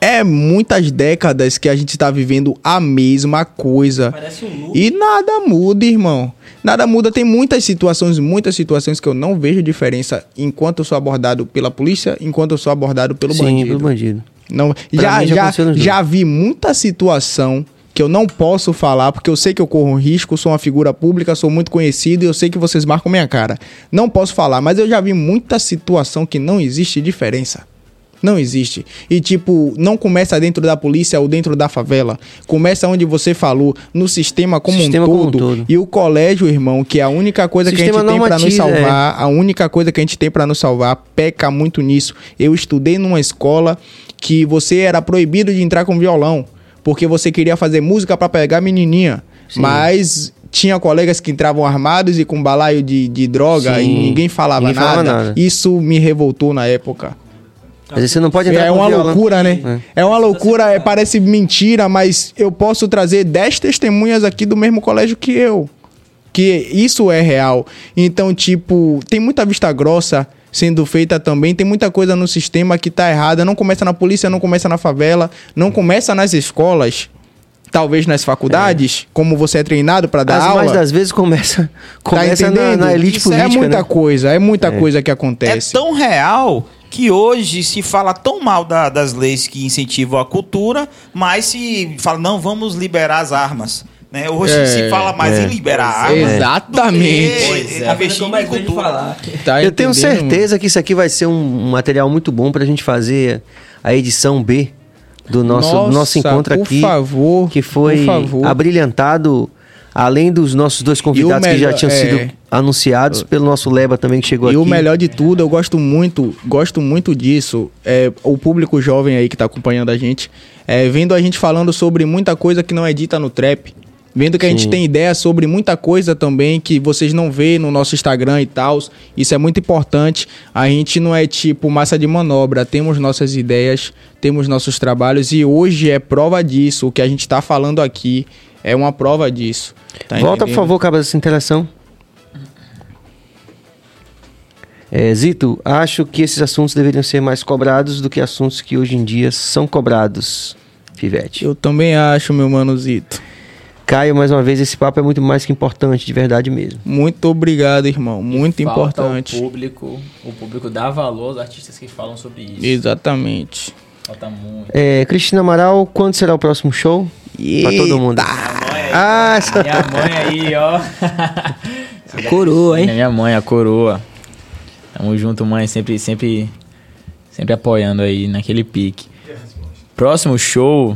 é muitas décadas que a gente está vivendo a mesma coisa. Parece um E nada muda, irmão. Nada muda. Tem muitas situações, muitas situações que eu não vejo diferença enquanto eu sou abordado pela polícia, enquanto eu sou abordado pelo Sim, bandido. pelo bandido. Não, já, já, já, já vi muita situação que eu não posso falar porque eu sei que eu corro risco, sou uma figura pública, sou muito conhecido e eu sei que vocês marcam minha cara. Não posso falar, mas eu já vi muita situação que não existe diferença. Não existe. E, tipo, não começa dentro da polícia ou dentro da favela. Começa onde você falou, no sistema como, sistema um, todo. como um todo. E o colégio, irmão, que é a única coisa que a gente tem para nos salvar, é. a única coisa que a gente tem para nos salvar, peca muito nisso. Eu estudei numa escola que você era proibido de entrar com violão, porque você queria fazer música para pegar menininha. Sim. Mas tinha colegas que entravam armados e com balaio de, de droga Sim. e ninguém falava ninguém nada. nada. Isso me revoltou na época. Mas você não pode entrar É uma loucura, né? É. é uma loucura, é, parece mentira, mas eu posso trazer 10 testemunhas aqui do mesmo colégio que eu. Que isso é real. Então, tipo, tem muita vista grossa sendo feita também. Tem muita coisa no sistema que tá errada. Não começa na polícia, não começa na favela, não começa nas escolas. Talvez nas faculdades, é. como você é treinado para dar As aula. Mas das vezes começa, tá começa tá na, na, elite Isso é política. É muita né? coisa, é muita é. coisa que acontece. É tão real que hoje se fala tão mal da, das leis que incentivam a cultura, mas se fala, não, vamos liberar as armas. Né? Hoje é, se fala mais é. em liberar armas. Exatamente. É. Investir em cultura. Falar. Tá Eu tenho certeza que isso aqui vai ser um material muito bom para a gente fazer a edição B do nosso, Nossa, do nosso encontro por aqui. Favor, que foi abrilhantado Além dos nossos dois convidados melhor, que já tinham é... sido anunciados pelo nosso Leba também que chegou e aqui. E o melhor de tudo, eu gosto muito, gosto muito disso. É, o público jovem aí que está acompanhando a gente, é, vendo a gente falando sobre muita coisa que não é dita no trap. Vendo que Sim. a gente tem ideia sobre muita coisa também que vocês não vê no nosso Instagram e tal. Isso é muito importante. A gente não é tipo massa de manobra. Temos nossas ideias, temos nossos trabalhos e hoje é prova disso. O que a gente está falando aqui é uma prova disso. Tá Volta, por favor, cabo dessa interação. É, Zito, acho que esses assuntos deveriam ser mais cobrados do que assuntos que hoje em dia são cobrados, Pivete. Eu também acho, meu mano Zito. Caio, mais uma vez, esse papo é muito mais que importante, de verdade mesmo. Muito obrigado, irmão. Muito e importante. O público, o público dá valor aos artistas que falam sobre isso. Exatamente. Falta muito. É, Cristina Amaral, quando será o próximo show? Pra todo mundo. Ah, essa... Minha mãe aí, ó. a coroa, hein? Minha mãe, a coroa. Tamo junto, mãe, sempre, sempre, sempre apoiando aí naquele pique. Próximo show,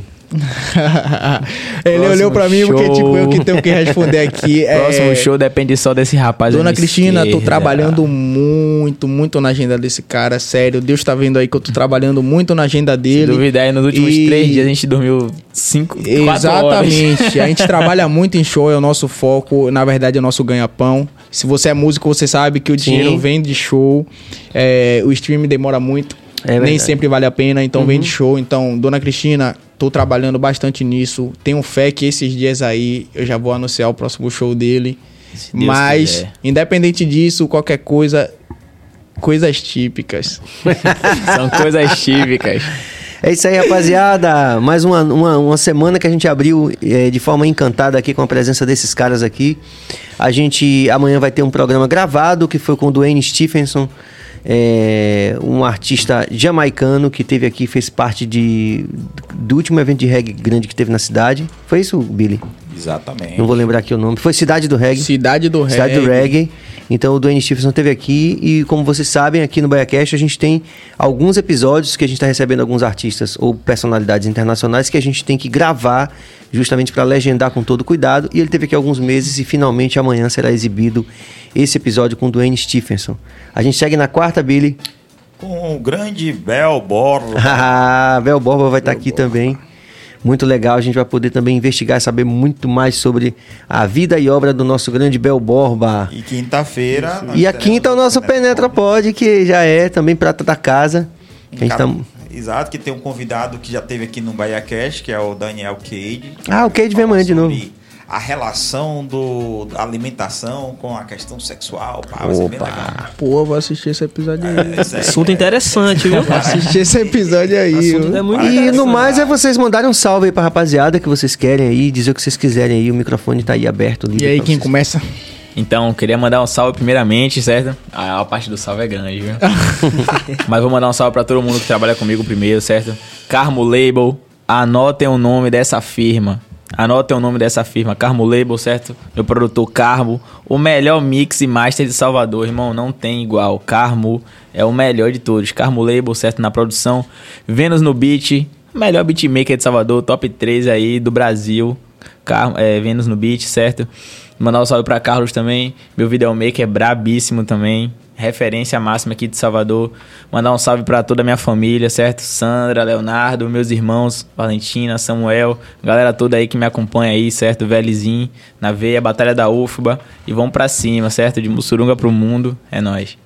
Ele Próximo olhou pra mim show. porque, tipo, eu que tenho que responder aqui. Próximo é... show depende só desse rapaz. Dona Cristina, esquerda. tô trabalhando muito, muito na agenda desse cara, sério. Deus tá vendo aí que eu tô trabalhando muito na agenda dele. Se duvidar, nos últimos e... três dias a gente dormiu cinco, Exatamente. a gente trabalha muito em show, é o nosso foco. Na verdade, é o nosso ganha-pão. Se você é músico, você sabe que o dinheiro Sim. vem de show. É, o stream demora muito. É Nem sempre vale a pena, então uhum. vem de show. Então, Dona Cristina, tô trabalhando bastante nisso. Tenho fé que esses dias aí eu já vou anunciar o próximo show dele. Mas, quiser. independente disso, qualquer coisa, coisas típicas. São coisas típicas. É isso aí, rapaziada. Mais uma, uma, uma semana que a gente abriu é, de forma encantada aqui com a presença desses caras aqui. A gente amanhã vai ter um programa gravado que foi com o Dwayne Stephenson é, um artista jamaicano que teve aqui, fez parte de, do último evento de reggae grande que teve na cidade. Foi isso, Billy? Exatamente. Não vou lembrar aqui o nome. Foi Cidade do Reggae. Cidade do Reggae. Cidade do Reggae. Então o Dwayne Stevenson esteve aqui e como vocês sabem, aqui no BaiaCast a gente tem alguns episódios que a gente está recebendo alguns artistas ou personalidades internacionais que a gente tem que gravar justamente para legendar com todo cuidado. E ele teve aqui alguns meses e finalmente amanhã será exibido esse episódio com o Dwayne Stephenson. A gente segue na quarta, Billy. Com o grande Bel Borba. Ah, Bel Borba vai estar tá aqui Borba. também. Muito legal, a gente vai poder também investigar e saber muito mais sobre a vida e obra do nosso grande Bel Borba. E quinta-feira. E a quinta é o nosso Penetra Pod, que já é também prata da casa. Que a gente tá... Exato, que tem um convidado que já teve aqui no Bahia Cash, que é o Daniel Cade. Ah, o Cade vem amanhã de novo a relação do, da alimentação com a questão sexual. Pá, vai ser bem legal. Pô, vou assistir esse episódio aí. É, é, Assunto interessante, viu? Vou assistir esse episódio aí. É muito e no mais é vocês mandarem um salve aí pra rapaziada que vocês querem aí, dizer o que vocês quiserem aí. O microfone tá aí aberto. E aí, quem vocês. começa? Então, queria mandar um salve primeiramente, certo? A, a parte do salve é grande, viu? Mas vou mandar um salve para todo mundo que trabalha comigo primeiro, certo? Carmo Label, anotem o nome dessa firma. Anotem o nome dessa firma, Carmo Label, certo? Meu produtor Carmo, o melhor mix e master de Salvador, irmão, não tem igual. Carmo é o melhor de todos. Carmo Label, certo? Na produção. Vênus no beat, melhor beatmaker de Salvador, top 3 aí do Brasil. Car é, Vênus no beat, certo? Mandar um salve pra Carlos também. Meu videomaker é brabíssimo também referência máxima aqui de Salvador. Mandar um salve para toda a minha família, certo? Sandra, Leonardo, meus irmãos, Valentina, Samuel, galera toda aí que me acompanha aí, certo? Velizinho, na veia, Batalha da UFBA. E vamos para cima, certo? De Mussurunga pro mundo. É nós.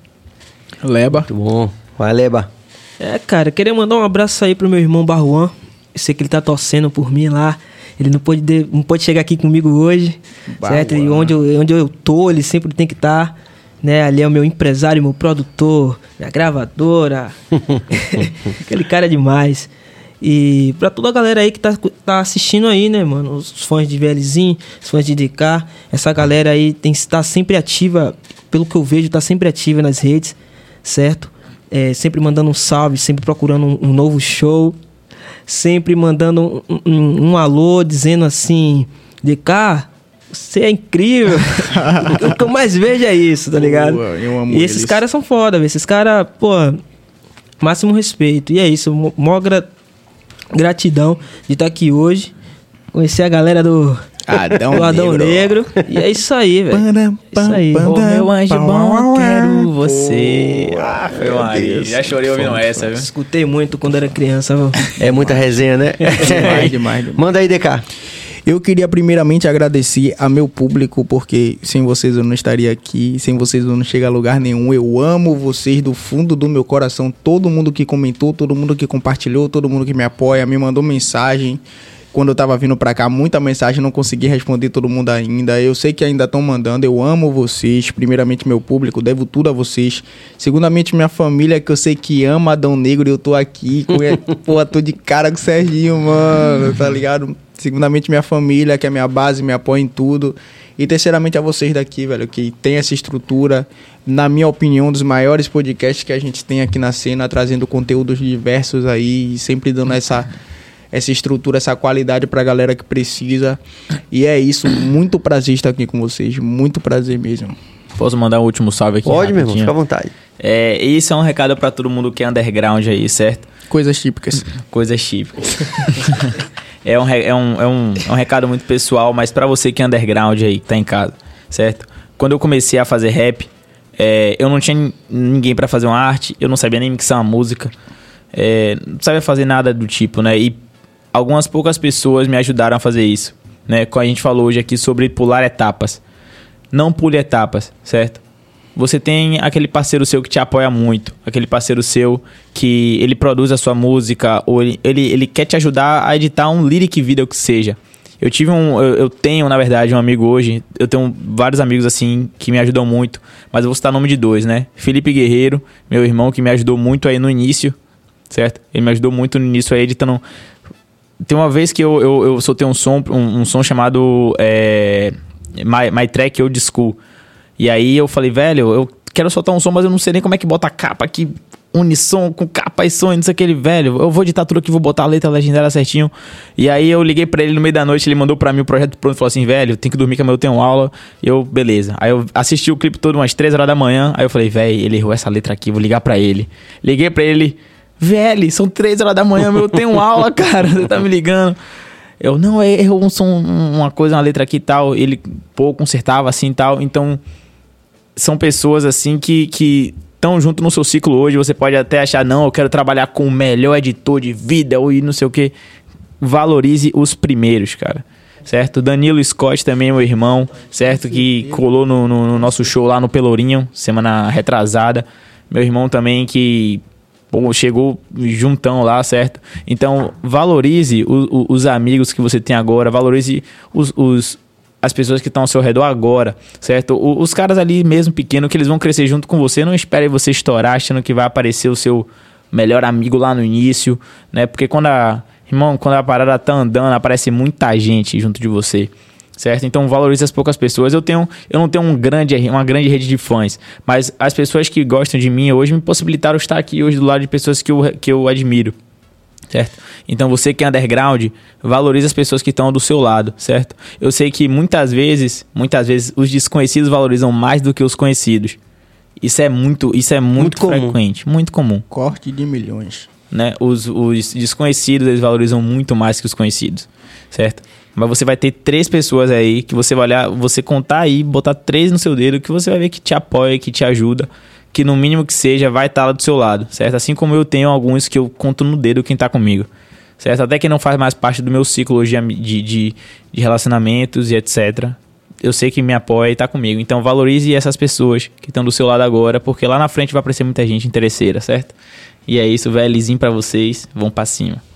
Leba. Muito bom. Vai, Leba. É, cara, queria mandar um abraço aí pro meu irmão Barruan. Eu sei que ele tá torcendo por mim lá. Ele não pode, não pode chegar aqui comigo hoje, certo? E onde eu, onde eu tô, ele sempre tem que estar. Tá né? Ali é o meu empresário, meu produtor, minha gravadora. Aquele cara é demais. E pra toda a galera aí que tá, tá assistindo aí, né, mano? Os fãs de VLzinho, os fãs de DK, essa galera aí tem que estar sempre ativa, pelo que eu vejo, tá sempre ativa nas redes, certo? É, sempre mandando um salve, sempre procurando um, um novo show, sempre mandando um, um, um alô, dizendo assim, DK, você é incrível. o que eu mais vejo é isso, tá ligado? Eu amo e esses eles. caras são foda, velho. Esses caras, pô, máximo respeito. E é isso, maior gra gratidão de estar aqui hoje. Conhecer a galera do Adão, do Adão Negro. Negro. E é isso aí, velho. É isso aí. Ô, meu anjo bom, quero você. Ah, foi Já chorei ouvindo essa, viu? Escutei muito quando era criança, viu? É muita resenha, né? demais, demais, demais. Manda aí, DK. Eu queria primeiramente agradecer a meu público, porque sem vocês eu não estaria aqui, sem vocês eu não chego a lugar nenhum. Eu amo vocês do fundo do meu coração. Todo mundo que comentou, todo mundo que compartilhou, todo mundo que me apoia, me mandou mensagem quando eu tava vindo pra cá, muita mensagem, não consegui responder todo mundo ainda. Eu sei que ainda estão mandando, eu amo vocês. Primeiramente, meu público, devo tudo a vocês. Segundamente, minha família, que eu sei que ama Adão Negro e eu tô aqui. Com... Pô, tô de cara com o Serginho, mano, tá ligado? Segundamente, minha família, que é minha base, me apoia em tudo. E terceiramente a vocês daqui, velho, que tem essa estrutura, na minha opinião, um dos maiores podcasts que a gente tem aqui na cena, trazendo conteúdos diversos aí, sempre dando essa, essa estrutura, essa qualidade pra galera que precisa. E é isso, muito prazer estar aqui com vocês, muito prazer mesmo. Posso mandar um último salve aqui? Pode, meu irmão, fica à vontade. É, isso é um recado para todo mundo que é underground aí, certo? Coisas típicas. Coisas típicas. é, um, é, um, é, um, é um recado muito pessoal, mas para você que é underground aí, que tá em casa, certo? Quando eu comecei a fazer rap, é, eu não tinha ninguém para fazer uma arte, eu não sabia nem mixar uma música, é, não sabia fazer nada do tipo, né? E algumas poucas pessoas me ajudaram a fazer isso, né? A gente falou hoje aqui sobre pular etapas. Não pule etapas, certo? você tem aquele parceiro seu que te apoia muito, aquele parceiro seu que ele produz a sua música, ou ele, ele, ele quer te ajudar a editar um lyric video que seja. Eu tive um. Eu, eu, tenho, na verdade, um amigo hoje. Eu tenho vários amigos assim que me ajudam muito. Mas eu vou citar o nome de dois, né? Felipe Guerreiro, meu irmão, que me ajudou muito aí no início. Certo? Ele me ajudou muito no início aí editando. Tem uma vez que eu, eu, eu soltei um som, um, um som chamado é, My, My Track Old School. E aí eu falei, velho, eu quero soltar um som, mas eu não sei nem como é que bota a capa aqui, unissom, com capa e som, não sei aquele velho. Eu vou editar tudo aqui, vou botar a letra legendária certinho. E aí eu liguei para ele no meio da noite, ele mandou para mim o projeto pronto, falou assim, velho, tem que dormir que amanhã eu tenho aula. Eu, beleza. Aí eu assisti o clipe todo umas 3 horas da manhã, aí eu falei, velho, ele errou essa letra aqui, vou ligar para ele. Liguei para ele, velho, são 3 horas da manhã, eu tenho aula, cara, você tá me ligando. Eu, não, errou um som, uma coisa, uma letra aqui e tal. Ele, pô, consertava assim e tal. Então, são pessoas assim que, que estão junto no seu ciclo hoje. Você pode até achar, não, eu quero trabalhar com o melhor editor de vida ou não sei o que. Valorize os primeiros, cara. Certo? Danilo Scott também, meu irmão, certo? Que colou no, no, no nosso show lá no Pelourinho, semana retrasada. Meu irmão também que Pô, chegou juntão lá, certo? Então, valorize o, o, os amigos que você tem agora, valorize os, os as pessoas que estão ao seu redor agora, certo? O, os caras ali mesmo pequeno que eles vão crescer junto com você, não espere você estourar achando que vai aparecer o seu melhor amigo lá no início, né? Porque quando a irmão, quando a parada tá andando, aparece muita gente junto de você certo? Então valorize as poucas pessoas. Eu tenho, eu não tenho um grande, uma grande rede de fãs, mas as pessoas que gostam de mim hoje me possibilitaram estar aqui hoje do lado de pessoas que eu, que eu admiro. Certo? Então você que é underground, valorize as pessoas que estão do seu lado, certo? Eu sei que muitas vezes, muitas vezes os desconhecidos valorizam mais do que os conhecidos. Isso é muito, isso é muito, muito frequente, comum. muito comum. Corte de milhões. Né? Os, os desconhecidos eles valorizam muito mais que os conhecidos, certo? Mas você vai ter três pessoas aí que você vai olhar, você contar aí, botar três no seu dedo, que você vai ver que te apoia, que te ajuda, que no mínimo que seja vai estar lá do seu lado, certo? Assim como eu tenho alguns que eu conto no dedo quem está comigo, certo? Até que não faz mais parte do meu ciclo de, de, de relacionamentos e etc. Eu sei que me apoia e está comigo. Então valorize essas pessoas que estão do seu lado agora, porque lá na frente vai aparecer muita gente interesseira, certo? E é isso, velho. Lisinho pra vocês. Vão pra cima.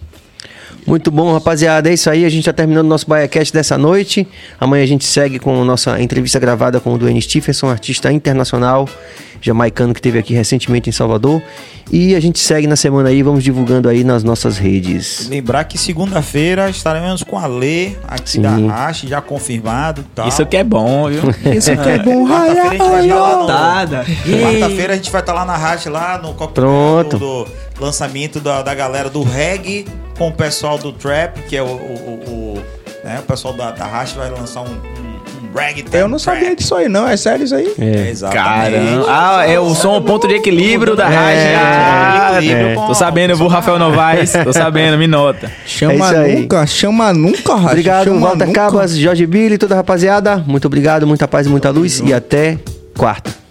Muito bom, rapaziada. É isso aí. A gente está terminando o nosso BaiaCast dessa noite. Amanhã a gente segue com a nossa entrevista gravada com o Dwayne Stephenson, artista internacional jamaicano que teve aqui recentemente em Salvador. E a gente segue na semana aí, vamos divulgando aí nas nossas redes. Lembrar que segunda-feira estaremos com a Lê aqui Sim. da Rache, já confirmado. Tal. Isso que é bom, viu? Isso que é bom. Quarta-feira a gente vai estar lá na Rache, lá no Pronto. do lançamento da, da galera do reggae com o pessoal do trap, que é o, o, o, o né, o pessoal da, da Rache vai lançar um, um eu não sabia disso aí, não. É sério isso aí? É, exatamente. Caramba. Ah, é o som, o ponto de equilíbrio da rádio. É, ah, é. Tô sabendo, eu vou Rafael Novaes. Tô sabendo, me nota. Chama é nunca, chama nunca, Racha. Obrigado, chama Walter nunca. Cabas, Jorge Billy, toda a rapaziada. Muito obrigado, muita paz e muita luz. E até quarta.